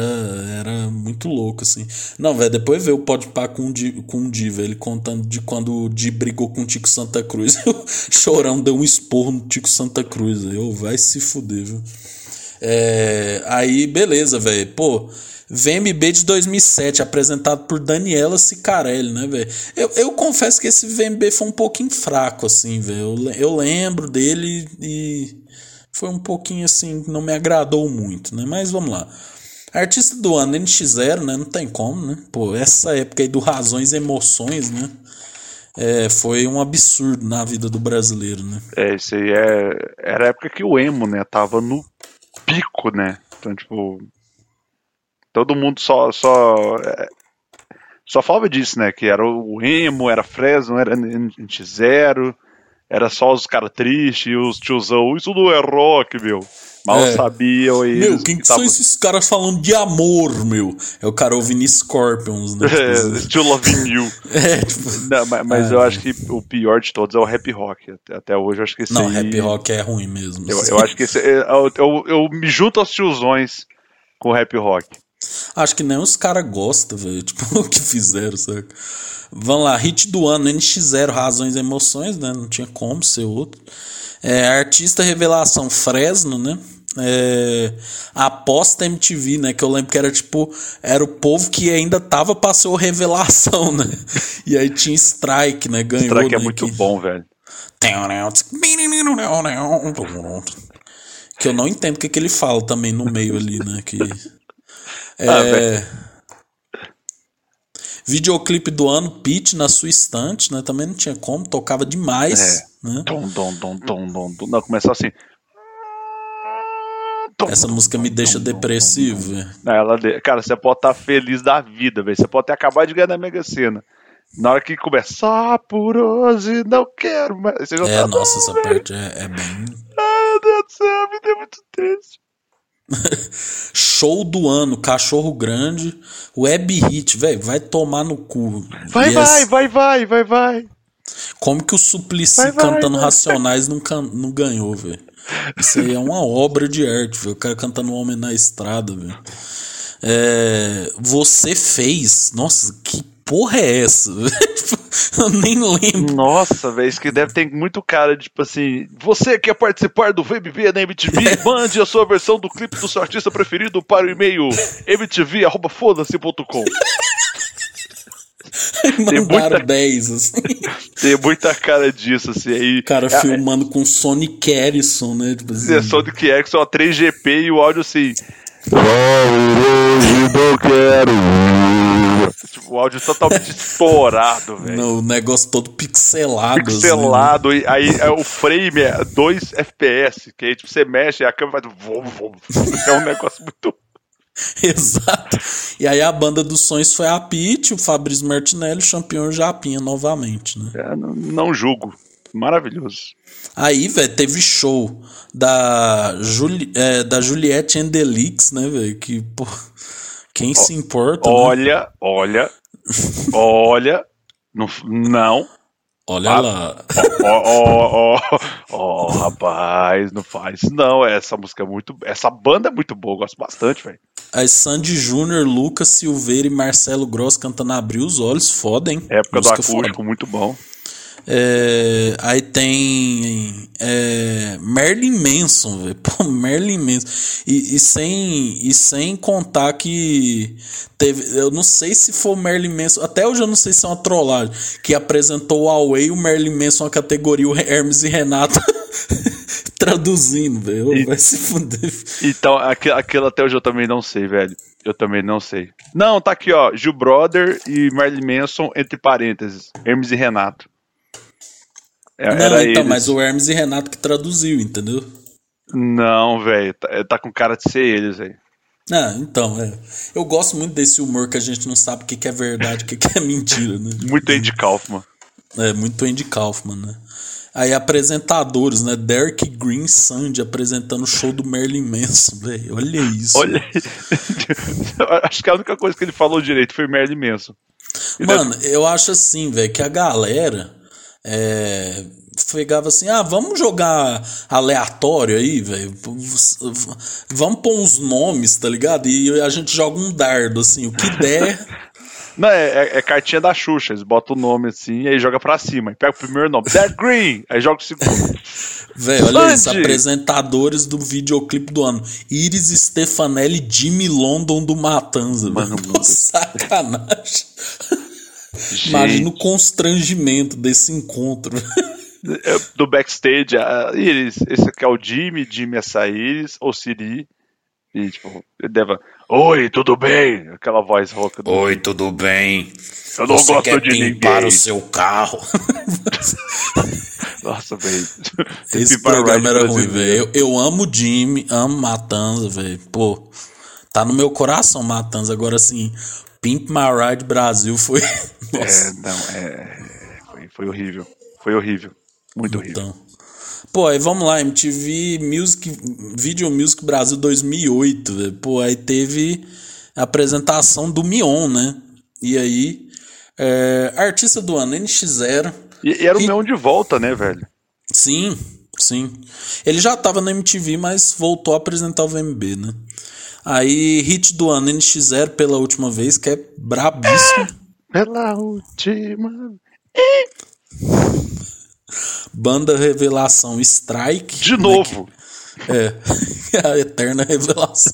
era muito louco, assim. Não, velho, depois vê o Pode Pá com o Di, com o Di, ele contando de quando o Di brigou com o Tico Santa Cruz. (laughs) o Chorão deu um esporro no Tico Santa Cruz. Eu, vai se fuder, viu? É, aí, beleza, velho. Pô, VMB de 2007, apresentado por Daniela Sicarelli, né, velho? Eu, eu confesso que esse VMB foi um pouquinho fraco, assim, velho. Eu, eu lembro dele e foi um pouquinho assim, não me agradou muito, né? Mas vamos lá. Artista do ano, NX0, né? Não tem como, né? Pô, essa época aí do Razões e Emoções, né? É, foi um absurdo na vida do brasileiro, né? É, isso aí é. Era a época que o emo, né, tava no pico, né? Então, tipo. Todo mundo só. Só, é, só falava disso, né? Que era o emo, era Fresno, era NX0, era só os caras tristes e os tiozão. Isso não é rock, meu. Mal É. sabiam eles. Meu, quem que são esses caras falando de amor, meu? É o cara ouvindo Scorpions, né? (laughs) Tipo É. Still Loving You. (laughs) É, tipo. Não, mas mas eu acho que o pior de todos é o rap rock. Até, hoje eu acho que esse Não, aí- rap rock é ruim mesmo. Eu, eu acho que esse, é- eu, eu, eu me junto aos tiozões com o rap rock. Acho que nem os caras gostam, velho. (laughs) Tipo, o que fizeram, saca? Vamos lá, hit do ano, NX0, Razões e Emoções, né? Não tinha como ser outro. É, artista Revelação Fresno, né? É, aposta MTV, né? Que eu lembro que era tipo, era o povo que ainda tava pra ser o Revelação, né? E aí tinha Strike, né? Ganhou. Que é né? muito bom, velho? Que eu não entendo o que, que ele fala também no meio ali, né? Que. É, Ah, velho. videoclipe do ano, Pitch na sua estante, né? Também não tinha como, tocava demais, É. né? Dom, dom, dom, dom, dom. Não, começou assim. Dom, Essa música me deixa depressivo, ela Cara, você pode estar feliz da vida, velho. Você pode ter acabado de ganhar na Mega Sena. Na hora que começa, só por hoje, não quero mais. Você já É, tá, nossa, "Não, essa velho. parte é, é bem. Ai, meu Deus do céu, me deu muito triste. (laughs) Show do ano, Cachorro Grande, Web Hit, velho, vai tomar no cu. Vai, E vai, vai, vai, vai, vai. Como que o Suplicy Vai, vai, cantando vai. Racionais não, can- não ganhou, velho? Isso aí é uma obra de arte, velho. O cara cantando Homem na Estrada, velho. É, você fez. Nossa, que porra é essa? (laughs) (laughs) Eu nem lembro. Nossa, velho, isso que deve ter muito cara de, tipo assim, você quer participar do VMB na MTV? (laughs) Mande a sua versão do clipe do seu artista preferido para o e-mail mtv.foda-se.com (laughs) Mandaram muita- 10, assim. Tem muita cara disso, assim, aí... O cara é, filmando com Sonic Harrison, né? Tipo assim, é só do que é, que só 3GP e o áudio assim, Só hoje não quero. Tipo, o áudio totalmente (laughs) estourado, velho. o negócio todo pixelado. assim, né? Pixelado, e aí é, o frame é 2 FPS, que aí tipo, você mexe e a câmera faz vom, vom. É um negócio muito (laughs) Exato. E aí a banda dos sonhos foi a Pete, o Fabrício Martinelli, o Champion Japinha novamente, né? É, não, não julgo. Maravilhoso. Aí, velho, teve show da, Juli, é, da Juliette Endelix, né, velho? Que, pô, quem se importa, né? Olha, olha, olha. Não, não. Olha ah, lá. Ó, ó, ó, ó, rapaz, não faz não. Essa música é muito. Essa banda é muito boa, eu gosto bastante, velho. Aí Sandy Júnior, Lucas Silveira e Marcelo Gross cantando Abrir os Olhos, foda, hein? Época do Música foda. acústico, muito bom. É, aí tem é, Merlin Manson, velho. (laughs) Pô, Merlin Manson. E, e sem, e sem contar que teve. Eu não sei se foi o Merlin Manson. Até hoje eu não sei se é uma trollagem. Que apresentou o Huawei e o Merlin Manson a categoria o Hermes e Renato (laughs) traduzindo, velho. Vai se fuder. Então, aquilo, aquilo até hoje eu também não sei, velho. Eu também não sei. Não, tá aqui, ó. Gil Brother e Marilyn Manson, entre parênteses. Hermes e Renato. É, Não, era então, eles. mas o Hermes e Renato que traduziu, entendeu? Não, velho. Tá, tá com cara de ser eles, velho. Ah, então, é. Eu gosto muito desse humor que a gente não sabe o que, que é verdade, o que, que é mentira, né? Muito Andy Kaufman. É, muito Andy Kaufman, né? Aí apresentadores, né? Derek Green Sandy apresentando o show do Marilyn Manson, velho. Olha isso. Olha aí. (laughs) Acho que a única coisa que ele falou direito foi Marilyn Manson. Mano, eu acho assim, velho, que a galera é, pegava assim, ah, vamos jogar aleatório aí, velho. Vamos pôr uns nomes, tá ligado? E a gente joga um dardo, assim, o que der. (laughs) Não, é, é- é cartinha da Xuxa. Eles botam o nome assim e aí joga pra cima. Aí pega o primeiro nome, Derek Green. Aí joga o segundo. (laughs) Velho, olha isso, apresentadores do videoclipe do ano. Iris Stefanelli, Jimmy London do Matanza, Mano, velho. (laughs) Imagina o constrangimento desse encontro. É, do backstage, a Iris, esse aqui é o Jimmy, Jimmy essa Iris, ou Siri. E tipo, ele deve. Oi, tudo bem? Aquela voz rouca do. Oi, tudo bem? Eu não Você gosto quer de pimpar ninguém. o seu carro? (laughs) Nossa, velho. Esse programa era ruim, velho. Eu, eu amo Jimmy, amo Matanza, velho. Pô, tá no meu coração Matanza. Agora, assim, Pimp My Ride Brasil foi... Nossa, (laughs) É, não, é. Foi, foi horrível. Foi horrível. Muito horrível. então... Pô, aí vamos lá, MTV Music, Video Music Brasil 2008, velho. Pô, aí teve a apresentação do Mion, né? E aí, é, artista do ano, NX0. E, e era o E- meu de volta, né, velho? Sim, sim. Ele já tava na MTV, mas voltou a apresentar o VMB, né? Aí, hit do ano NX0 pela última vez, que é brabíssimo. Pela última. Banda Revelação Strike. De novo. É, (laughs) a eterna revelação.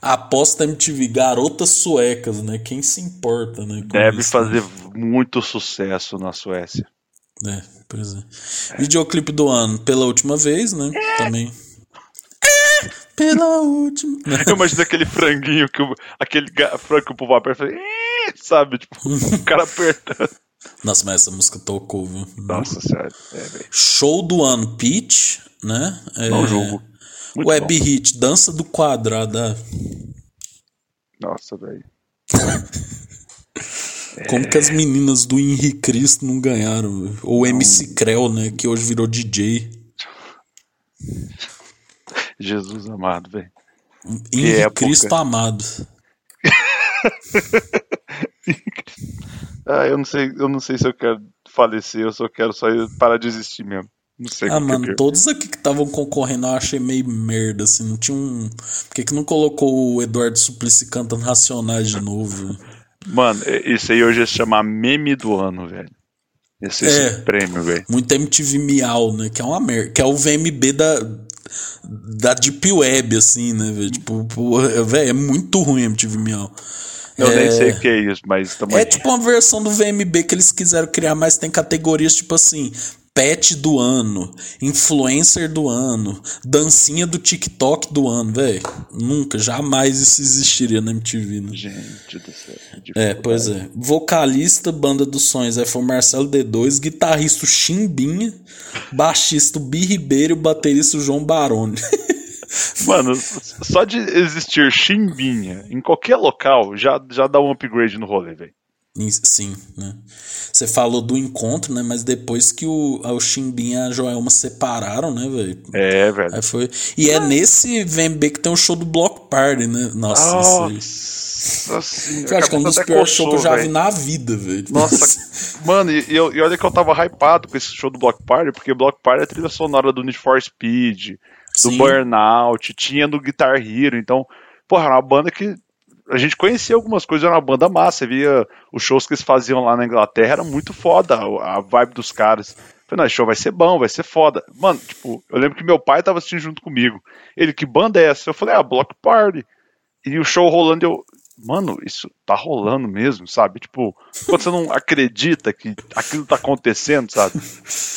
Aposta MTV, garotas suecas, né? Quem se importa, né? Deve isso, fazer muito sucesso na Suécia. É, pois é. Videoclipe do ano, pela última vez, né? Também. É, Pela última. (laughs) Eu imagino aquele franguinho que o, aquele frango que o povo aperta, sabe? Tipo, o cara apertando. Nossa, mas essa música tocou, viu? Nossa senhora. É. Show do ano, Peach, né? É, Não julgo. Muito Web bom. Hit, Dança do Quadrado. Nossa, velho. (laughs) Como que as meninas do Henri Cristo não ganharam? Ou MC Creu, né? Que hoje virou DJ. (laughs) Jesus amado, velho. Época. Cristo amado. (laughs) Ah, eu não sei, eu não sei se eu quero falecer, eu só quero só parar de existir mesmo. Não sei Ah, que que mano, quero. todos aqui que estavam concorrendo eu achei meio merda, assim. Não tinha um. Por que, que não colocou o Eduardo Suplicy cantando Racionais de novo? Mano, isso aí hoje ia se chamar meme do ano, velho. Esse, esse É. prêmio, velho. Muito MTV Miau, né? Que é uma merda. Que é o VMB da. Da Deep Web, assim, né, velho? Tipo, pô, velho, é muito ruim MTV Miau. Eu É- nem sei o que é isso, mas tamo É tipo uma versão do VMB que eles quiseram criar, mas tem categorias tipo assim: pet do ano, influencer do ano, dancinha do TikTok do ano, velho. Nunca, jamais isso existiria na MTV, né? Gente do céu. É, pois é. Vocalista, banda dos sonhos, aí foi o Marcelo D2, guitarrista Chimbinha, baixista Bi Ribeiro baterista João Baroni. (laughs) Mano, só de existir chimbinha em qualquer local já, já dá um upgrade no rolê, velho. Sim, né? Você falou do encontro, né? Mas depois que o, o Chimbinha e a Joelma separaram, né, velho? É, velho. Aí foi. E é nesse VMB que tem o show do Block Party, né? Nossa, isso aí. Nossa senhora. Eu acho que é um dos piores shows que eu já velho. vi na vida, velho. Nossa, (laughs) mano, e, e eu- e olha que eu tava hypado com esse show do Block Party, porque Block Party é a trilha sonora do Need for Speed, do Sim. Burnout, tinha do Guitar Hero, então, porra, era uma banda que a gente conhecia algumas coisas, era uma banda massa, via os shows que eles faziam lá na Inglaterra, era muito foda a, a vibe dos caras. Falei, não, esse show vai ser bom, vai ser foda. Mano, tipo, eu lembro que meu pai tava assistindo junto comigo. Ele, que banda é essa? Eu falei, ah, Block Party. E o show rolando, eu. mano, isso tá rolando mesmo, sabe? Tipo, quando você não acredita que aquilo tá acontecendo, sabe?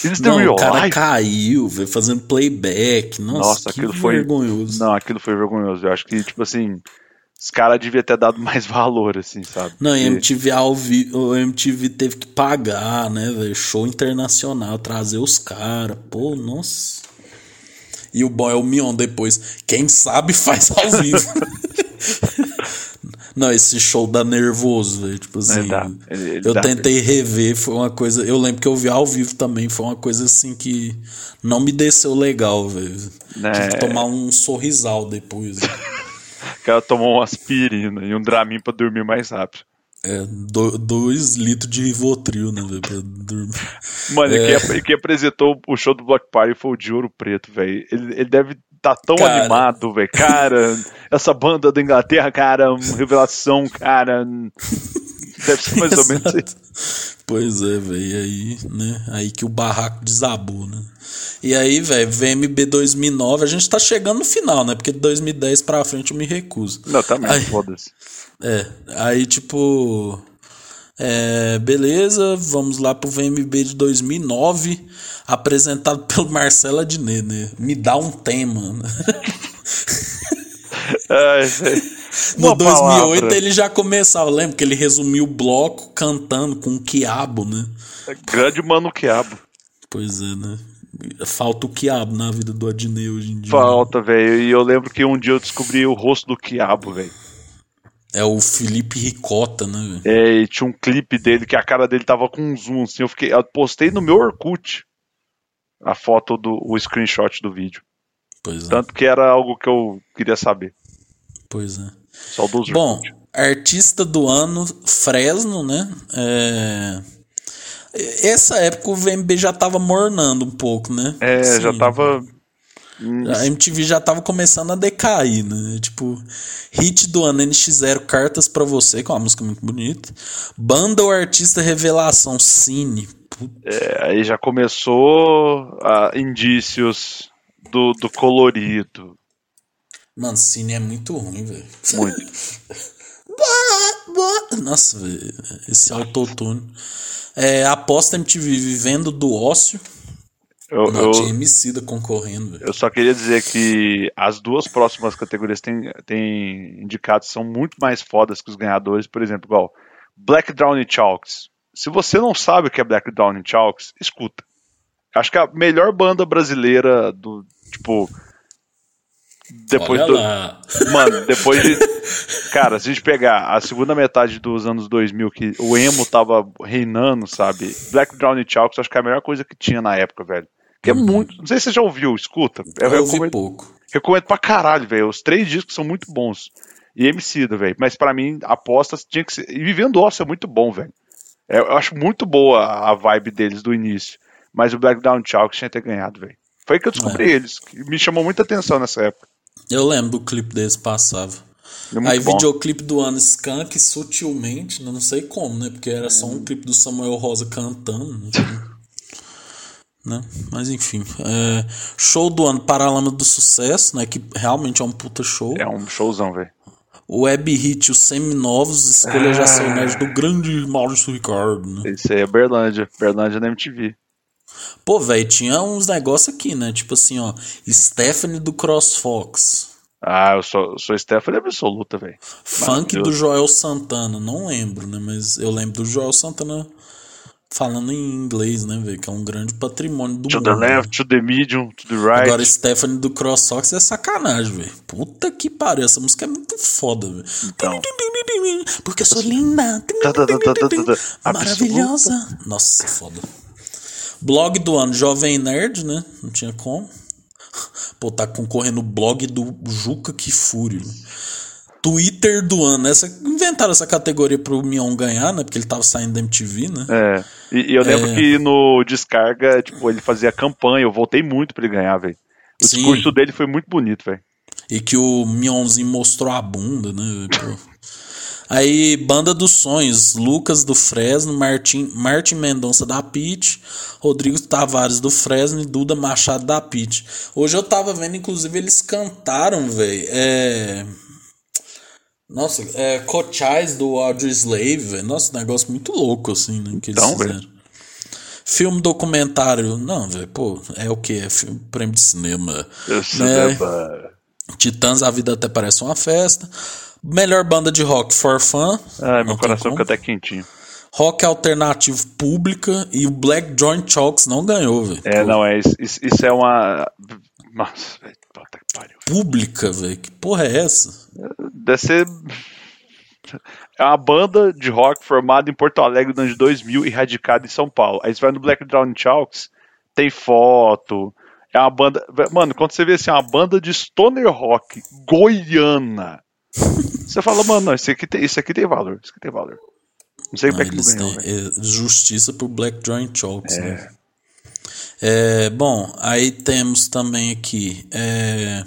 Eles não, o cara life. caiu, velho, fazendo playback. Nossa, Nossa aquilo foi vergonhoso. Não, aquilo foi vergonhoso. Eu acho que, tipo assim, os caras deviam ter dado (laughs) mais valor, assim, sabe? Não, e MTV ao vivo, o MTV teve que pagar, né, velho? Show internacional, trazer os caras. Pô, nossa. E o boy é o Mion depois. Quem sabe (laughs) faz ao vivo. (laughs) Não, esse show dá nervoso, velho. Tipo assim. Ele dá, ele, ele eu tentei rever, foi uma coisa. Eu lembro que eu vi ao vivo também, foi uma coisa assim que não me desceu legal, velho. É. Tive que tomar um sorrisal depois. (laughs) o cara tomou uma aspirina e um Dramin pra dormir mais rápido. É, do, dois litros de Rivotril, né, velho, pra dormir. Mano, é. quem, quem, apresentou o show do Black Party foi o de Ouro Preto, velho. Ele, ele deve tá tão cara... animado, velho. Cara, (laughs) essa banda da Inglaterra, cara, revelação, cara. Deve ser mais ou (laughs) menos isso. Pois é, velho. Aí, né? Aí que o barraco desabou, né? E aí, velho, VMB 2009, a gente tá chegando no final, né? Porque de 2010 pra frente eu me recuso. Não, também, tá foda-se. É, aí tipo. É, beleza, vamos lá pro VMB de 2009, apresentado (laughs) pelo Marcelo Adnet, né? Me dá um tema. Né? (laughs) Ai, no 2008 palavra. ele já começava, lembra que ele resumiu o bloco cantando com o quiabo, né? É grande mano quiabo. Pois é, né? Falta o quiabo na vida do Adnet hoje em dia. Falta, velho. E eu lembro que um dia eu descobri o rosto do quiabo, velho. É o Felipe Ricota, né? É, e tinha um clipe dele que a cara dele tava com um zoom, assim. Eu, fiquei, eu postei no meu Orkut a foto do o screenshot do vídeo. Pois é. Tanto que era algo que eu queria saber. Pois é. Só dos Bom, artista do ano, Fresno, né? É... Essa época o VMB já tava mornando um pouco, né? É, assim, já tava a MTV já tava começando a decair, né? Tipo, hit do ano NX0 Cartas para Você, que é uma música muito bonita. Banda ou artista revelação, Cine. É, aí já começou a indícios do, do colorido. Mano, Cine é muito ruim, velho. Muito. (laughs) Nossa, velho. Esse autotune. É, aposta MTV vivendo do ócio. Eu, não, eu, tinha Emicida concorrendo. Eu só queria dizer que as duas próximas categorias têm, têm indicados são muito mais fodas que os ganhadores. Por exemplo, igual Black Downy Chalks. Se você não sabe o que é Black Downy Chalks, escuta. Acho que a melhor banda brasileira do. Tipo. Depois do. (laughs) Mano, depois de. (laughs) Cara, se a gente pegar a segunda metade dos anos 2000, que o emo tava reinando, sabe? Black Downy Chalks, acho que é a melhor coisa que tinha na época, velho. Que é uhum. muito. Não sei se você já ouviu, escuta. Eu, eu recomendo, pouco. Recomendo pra caralho, velho. Os três discos são muito bons. E MC, velho. Mas para mim, apostas tinha que ser. E Vivendo Osso é muito bom, velho. É, eu acho muito boa a vibe deles do início. Mas o Black Down Chalk tinha que ter ganhado, velho. Foi que eu descobri é. eles. Que me chamou muita atenção nessa época. Eu lembro do clipe deles passava. É Aí, bom. videoclipe do ano Skunk, sutilmente, não sei como, né? Porque era só um clipe do Samuel Rosa cantando. Né? (laughs) Mas enfim. É... Show do ano Paralama do Sucesso, né? Que realmente é um puta show. É um showzão, velho. Web Hit, os Seminovos, Escolha ah. Já Seu Nerd do grande Maurício Ricardo, né? Isso aí é Berlândia. Berlândia na MTV. Pô, velho, tinha uns negócios aqui, né? Tipo assim, ó. Stephanie do CrossFox. Ah, eu sou, sou Stephanie absoluta, velho. Funk do Joel Santana, não lembro, né? Mas eu lembro do Joel Santana falando em inglês, né, velho? Que é um grande patrimônio do to mundo. To the left, to the medium, to the right. Agora, Stephanie do Cross Sox é sacanagem, velho. Puta que pariu, essa música é muito foda, velho. Então. Porque eu sou linda. Maravilhosa. Nossa, foda. Blog do ano, Jovem Nerd, né? Não tinha como. Pô, tá concorrendo o blog do Juca Kifuri. Twitter do ano. Essa, inventaram essa categoria pro Mion ganhar, né? Porque ele tava saindo da MTV, né? É. E, e eu lembro é... que no Descarga, tipo, ele fazia campanha. Eu voltei muito pra ele ganhar, velho. O Sim. discurso dele foi muito bonito, velho. E que o Mionzinho mostrou a bunda, né? (laughs) Aí, Banda dos Sonhos, Lucas do Fresno, Martin, Martin Mendonça da PIT, Rodrigo Tavares do Fresno e Duda Machado da PIT. Hoje eu tava vendo, inclusive, eles cantaram, velho. É Nossa, é Cochise do Audrey Slave, velho. Nossa, negócio muito louco, assim, né? Que eles Então, fizeram. Filme documentário. Não, velho, pô, é o que? É filme, prêmio de cinema. Esse né? deba- Titãs, a vida até parece uma festa. Melhor banda de rock for fun. Ai, meu coração fica até quentinho. Rock alternativo pública e o Black Joint Chalks não ganhou, velho. É, Pô, não, é isso, isso- isso é uma. Nossa, velho, puta que pariu. Pública, velho. Que porra é essa? Deve ser. É uma banda de rock formada em Porto Alegre no ano de 2000 e radicada em São Paulo. Aí você vai no Black Drown Chalks, tem foto. É uma banda. Mano, quando você vê assim, é uma banda de stoner rock goiana. (laughs) Você fala, mano, não, isso aqui tem, isso aqui tem valor. Isso aqui tem valor. Não sei como é que não eles ganhou, têm é, justiça pro Black Joint Chalks, né? É, bom, aí temos também aqui é,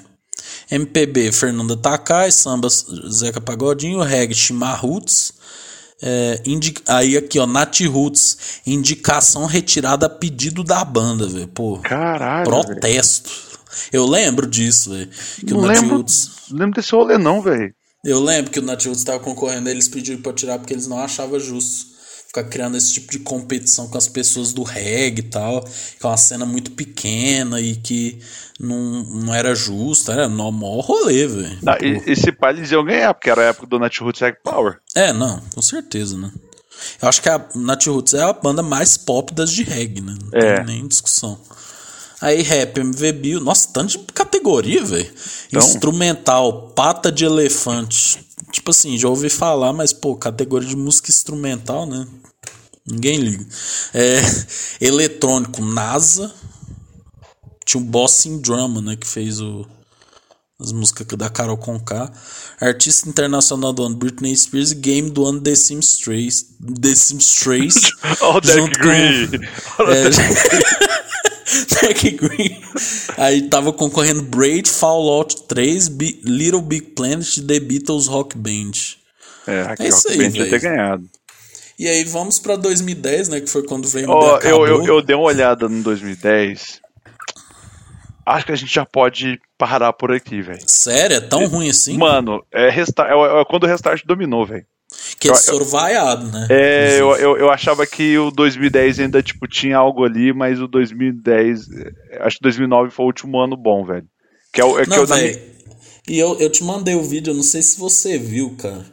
MPB Fernanda Takai, samba Zeca Pagodinho, reggae Chimarruts. É, indi- aí aqui, ó, Nat Roots, indicação retirada a pedido da banda, velho. Pô, Caralho. protesto. Eu lembro disso, velho. Que Não lembro, Roots. lembro desse rolê, não, velho. Eu lembro que o Nat Roots estava concorrendo, eles pediram pra tirar porque eles não achavam justo ficar criando esse tipo de competição com as pessoas do reggae e tal, que é uma cena muito pequena e que não, não era justa, era no maior rolê, velho. Esse pai eles iam ganhar, porque era a época do Nat Roots Rag Power. É, não, com certeza, né? Eu acho que a Nat Roots é a banda mais pop das de reggae, né? Não É. tem nem discussão. Aí rap, MV Bill, nossa, tanto de categoria, velho. Então- Instrumental, pata de elefante. Tipo assim, já ouvi falar, mas pô, categoria de música instrumental, né? Ninguém liga. É, (laughs) eletrônico, NASA. Tinha o Bossing Drama, né? Que fez o, as músicas da Carol Conká. Artista internacional do ano, Britney Spears. E game do ano, The Sims 3. The Sims 3. Ó, (laughs) o Deck junto com- Green. (laughs) É, (laughs) Deck Green. Aí tava concorrendo Braid, Fallout 3, Bi- Little Big Planet The Beatles Rock Band. É, aqui, É isso ó, aí, bem de ter ganhado. E aí vamos pra 2010, né? Que foi quando o VMB Ó, acabou. eu, eu, eu dei uma olhada no 2010. Acho que a gente já pode parar por aqui, velho. Sério? É tão ruim assim? Mano, é, resta- é- é quando o Restart dominou, velho. Que eles foram vaiados, né? É, eu, eu, eu achava que o 2010 ainda, tipo, tinha algo ali, mas o 2010, é, acho que 2009 foi o último ano bom, velho. Que é o, é que Não, eu, na velho. minha- E eu, eu te mandei o vídeo, eu não sei se você viu, cara.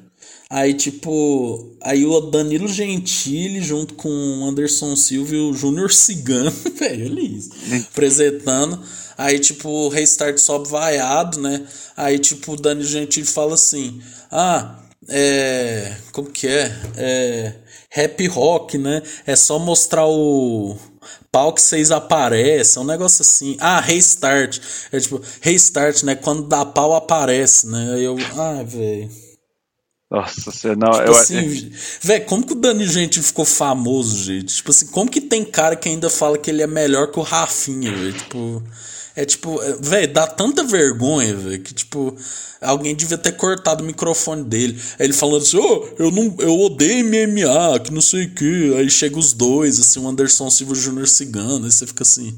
Aí, tipo, aí o Danilo Gentili junto com o Anderson Silva e o Júnior Cigano, (laughs) velho, olha isso, apresentando. Aí, tipo, o Restart sobe vaiado, né? Aí, tipo, o Danilo Gentili fala assim: Ah, é. Como que é? É. Rap rock, né? É só mostrar o pau que vocês aparecem, é um negócio assim. Ah, restart. É tipo, restart, né? Quando dá pau aparece, né? Aí eu, ah, velho. Nossa, você não. Tipo eu, assim, velho, como que o Dani Gente ficou famoso, gente? Tipo assim, como que tem cara que ainda fala que ele é melhor que o Rafinha, velho? Tipo, é tipo, velho, dá tanta vergonha, velho, que tipo, alguém devia ter cortado o microfone dele. Aí ele falando assim, ô, eu não, eu odeio MMA, que não sei o que. Aí chega os dois, assim, o Anderson Silva Júnior Cigano, aí você fica assim.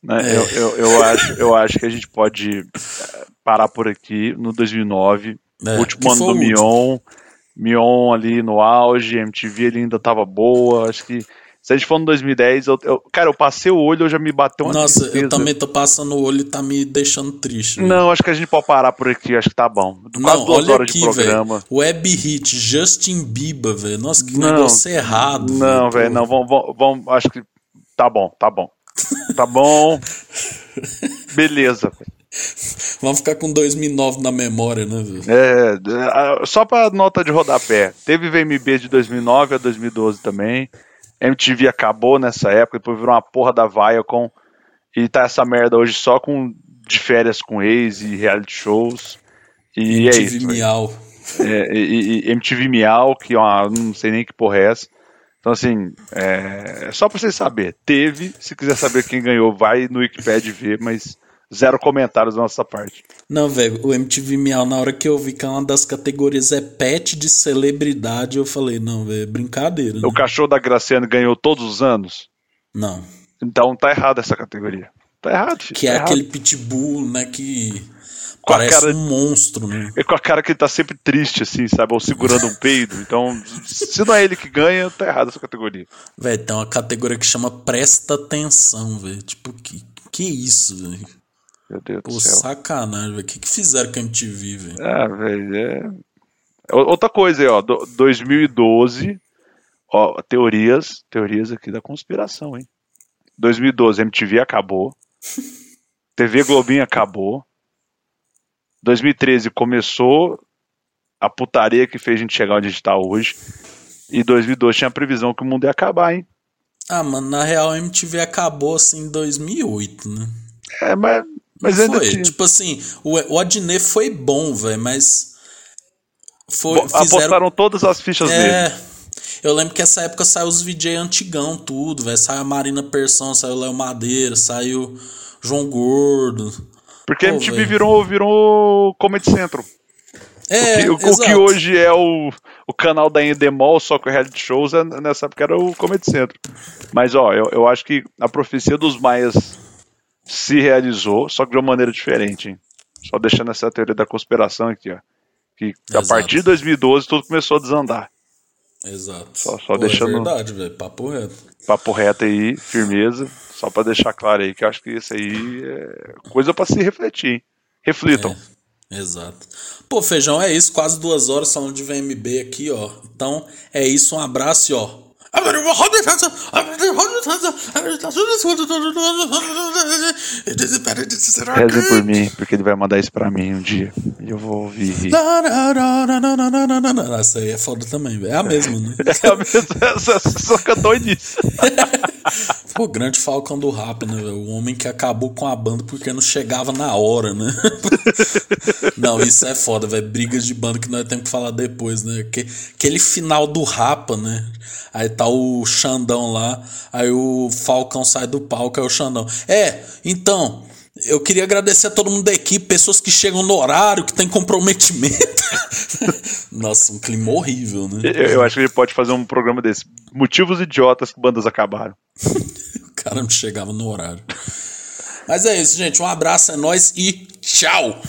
né, É. eu, eu, eu acho, eu acho que a gente pode eh, parar por aqui no 2009. É, último ano do. Mion. Mion ali no auge, MTV ele ainda tava boa. Acho que se a gente for no 2010, eu, eu- cara, eu passei o olho, eu já me bateu uma Nossa, tristeza. eu também tô passando o olho e tá me deixando triste. velho. Não, acho que a gente pode parar por aqui, acho que tá bom. Quase Não, duas olha horas aqui, de programa. velho. Web Hit, Justin Bieber, velho. Nossa, que Não, negócio errado. Não, velho, não, vamos, vamos, vamos, acho que tá bom, tá bom. Tá bom. (laughs) Beleza. Vamos ficar com 2009 na memória, né, velho? É, é, só pra nota de rodapé. Teve VMB de 2009 a 2012 também. MTV acabou nessa época, depois virou uma porra da Viacom. E tá essa merda hoje só com de férias com ex e reality shows. E é MTV isso. velho. Miau. É, e, e MTV Miau, que é uma, não sei nem que porra é essa. Então, assim, é, só pra vocês saberem, teve. Se quiser saber quem ganhou, vai no Wikipedia ver, mas zero comentários da nossa parte. Não, velho, o MTV Miau, na hora que eu vi que uma das categorias é pet de celebridade, eu falei, não, velho, é brincadeira. Né? O cachorro da Graciane ganhou todos os anos, Não. então tá errado essa categoria. Tá errado, filho. Que tá é errado. aquele pitbull, né? Que Com parece cara- um monstro, né? É com a cara que ele tá sempre triste, assim, sabe? Ou segurando um peido. Então, se não é ele que ganha, tá errado essa categoria. Velho, tem uma categoria que chama Presta Atenção, velho. Tipo, que, que isso, velho? Meu Deus Pô, do céu. sacanagem, velho. O que, que fizeram com a MTV, velho? Ah, velho, é... Outra coisa aí, ó. do- 2012, ó, teorias, teorias aqui da conspiração, hein? 2012, MTV acabou. (laughs) TV Globinho acabou. 2013 começou a putaria que fez a gente chegar onde a gente tá hoje. E 2012 tinha a previsão que o mundo ia acabar, hein? Ah, mano, na real a MTV acabou assim em 2008, né? É, mas, mas ainda foi. tinha. Tipo assim, o, o Adnet foi bom, velho, mas. Foi, Bo- Apostaram todas as fichas dele. É. Eu lembro que essa época saiu os VJ antigão, tudo, velho. Saiu a Marina Persson, saiu o Léo Madeira, saiu João Gordo. Porque a Pô, MTV virou, virou Comedy Central. É, o, que, o exato. que hoje é o, o canal da Endemol, só que o reality shows, é- nessa época era o Comedy Central. Mas, ó, eu, eu acho que a profecia dos Maias se realizou, só que de uma maneira diferente, hein? Só deixando essa teoria da conspiração aqui, ó. Que a Exato. partir de 2012 tudo começou a desandar. Exato. Só- só Pô, deixando- É verdade, velho. Papo reto. Papo reto aí, firmeza. Só pra deixar claro aí que eu acho que isso aí é coisa pra se refletir, hein? Reflitam. Exato. Pô, feijão, é isso. Quase duas horas falando de VMB aqui, ó. Então, é isso. Um abraço e ó. Rezem por mim, porque ele vai mandar isso pra mim um dia. E eu vou ouvir. Essa aí é foda também, velho. É a mesma, né? (laughs) É a mesma, só, só cantou nisso. Pô, grande falcão do rap, né, velho? O homem que acabou com a banda porque não chegava na hora, né? (laughs) não, isso é foda, velho. Brigas de banda que nós temos que falar depois, né? Que, aquele final do rapa, né? Aí tá o Xandão lá, aí o Falcão sai do palco, aí o Xandão. É, então, eu queria agradecer a todo mundo da equipe, pessoas que chegam no horário, que tem comprometimento. (laughs) Nossa, um clima horrível, né? Eu, eu acho que ele pode fazer um programa desse. Motivos idiotas que bandas acabaram. (laughs) O cara não chegava no horário. Mas é isso, gente. Um abraço, é nóis e tchau!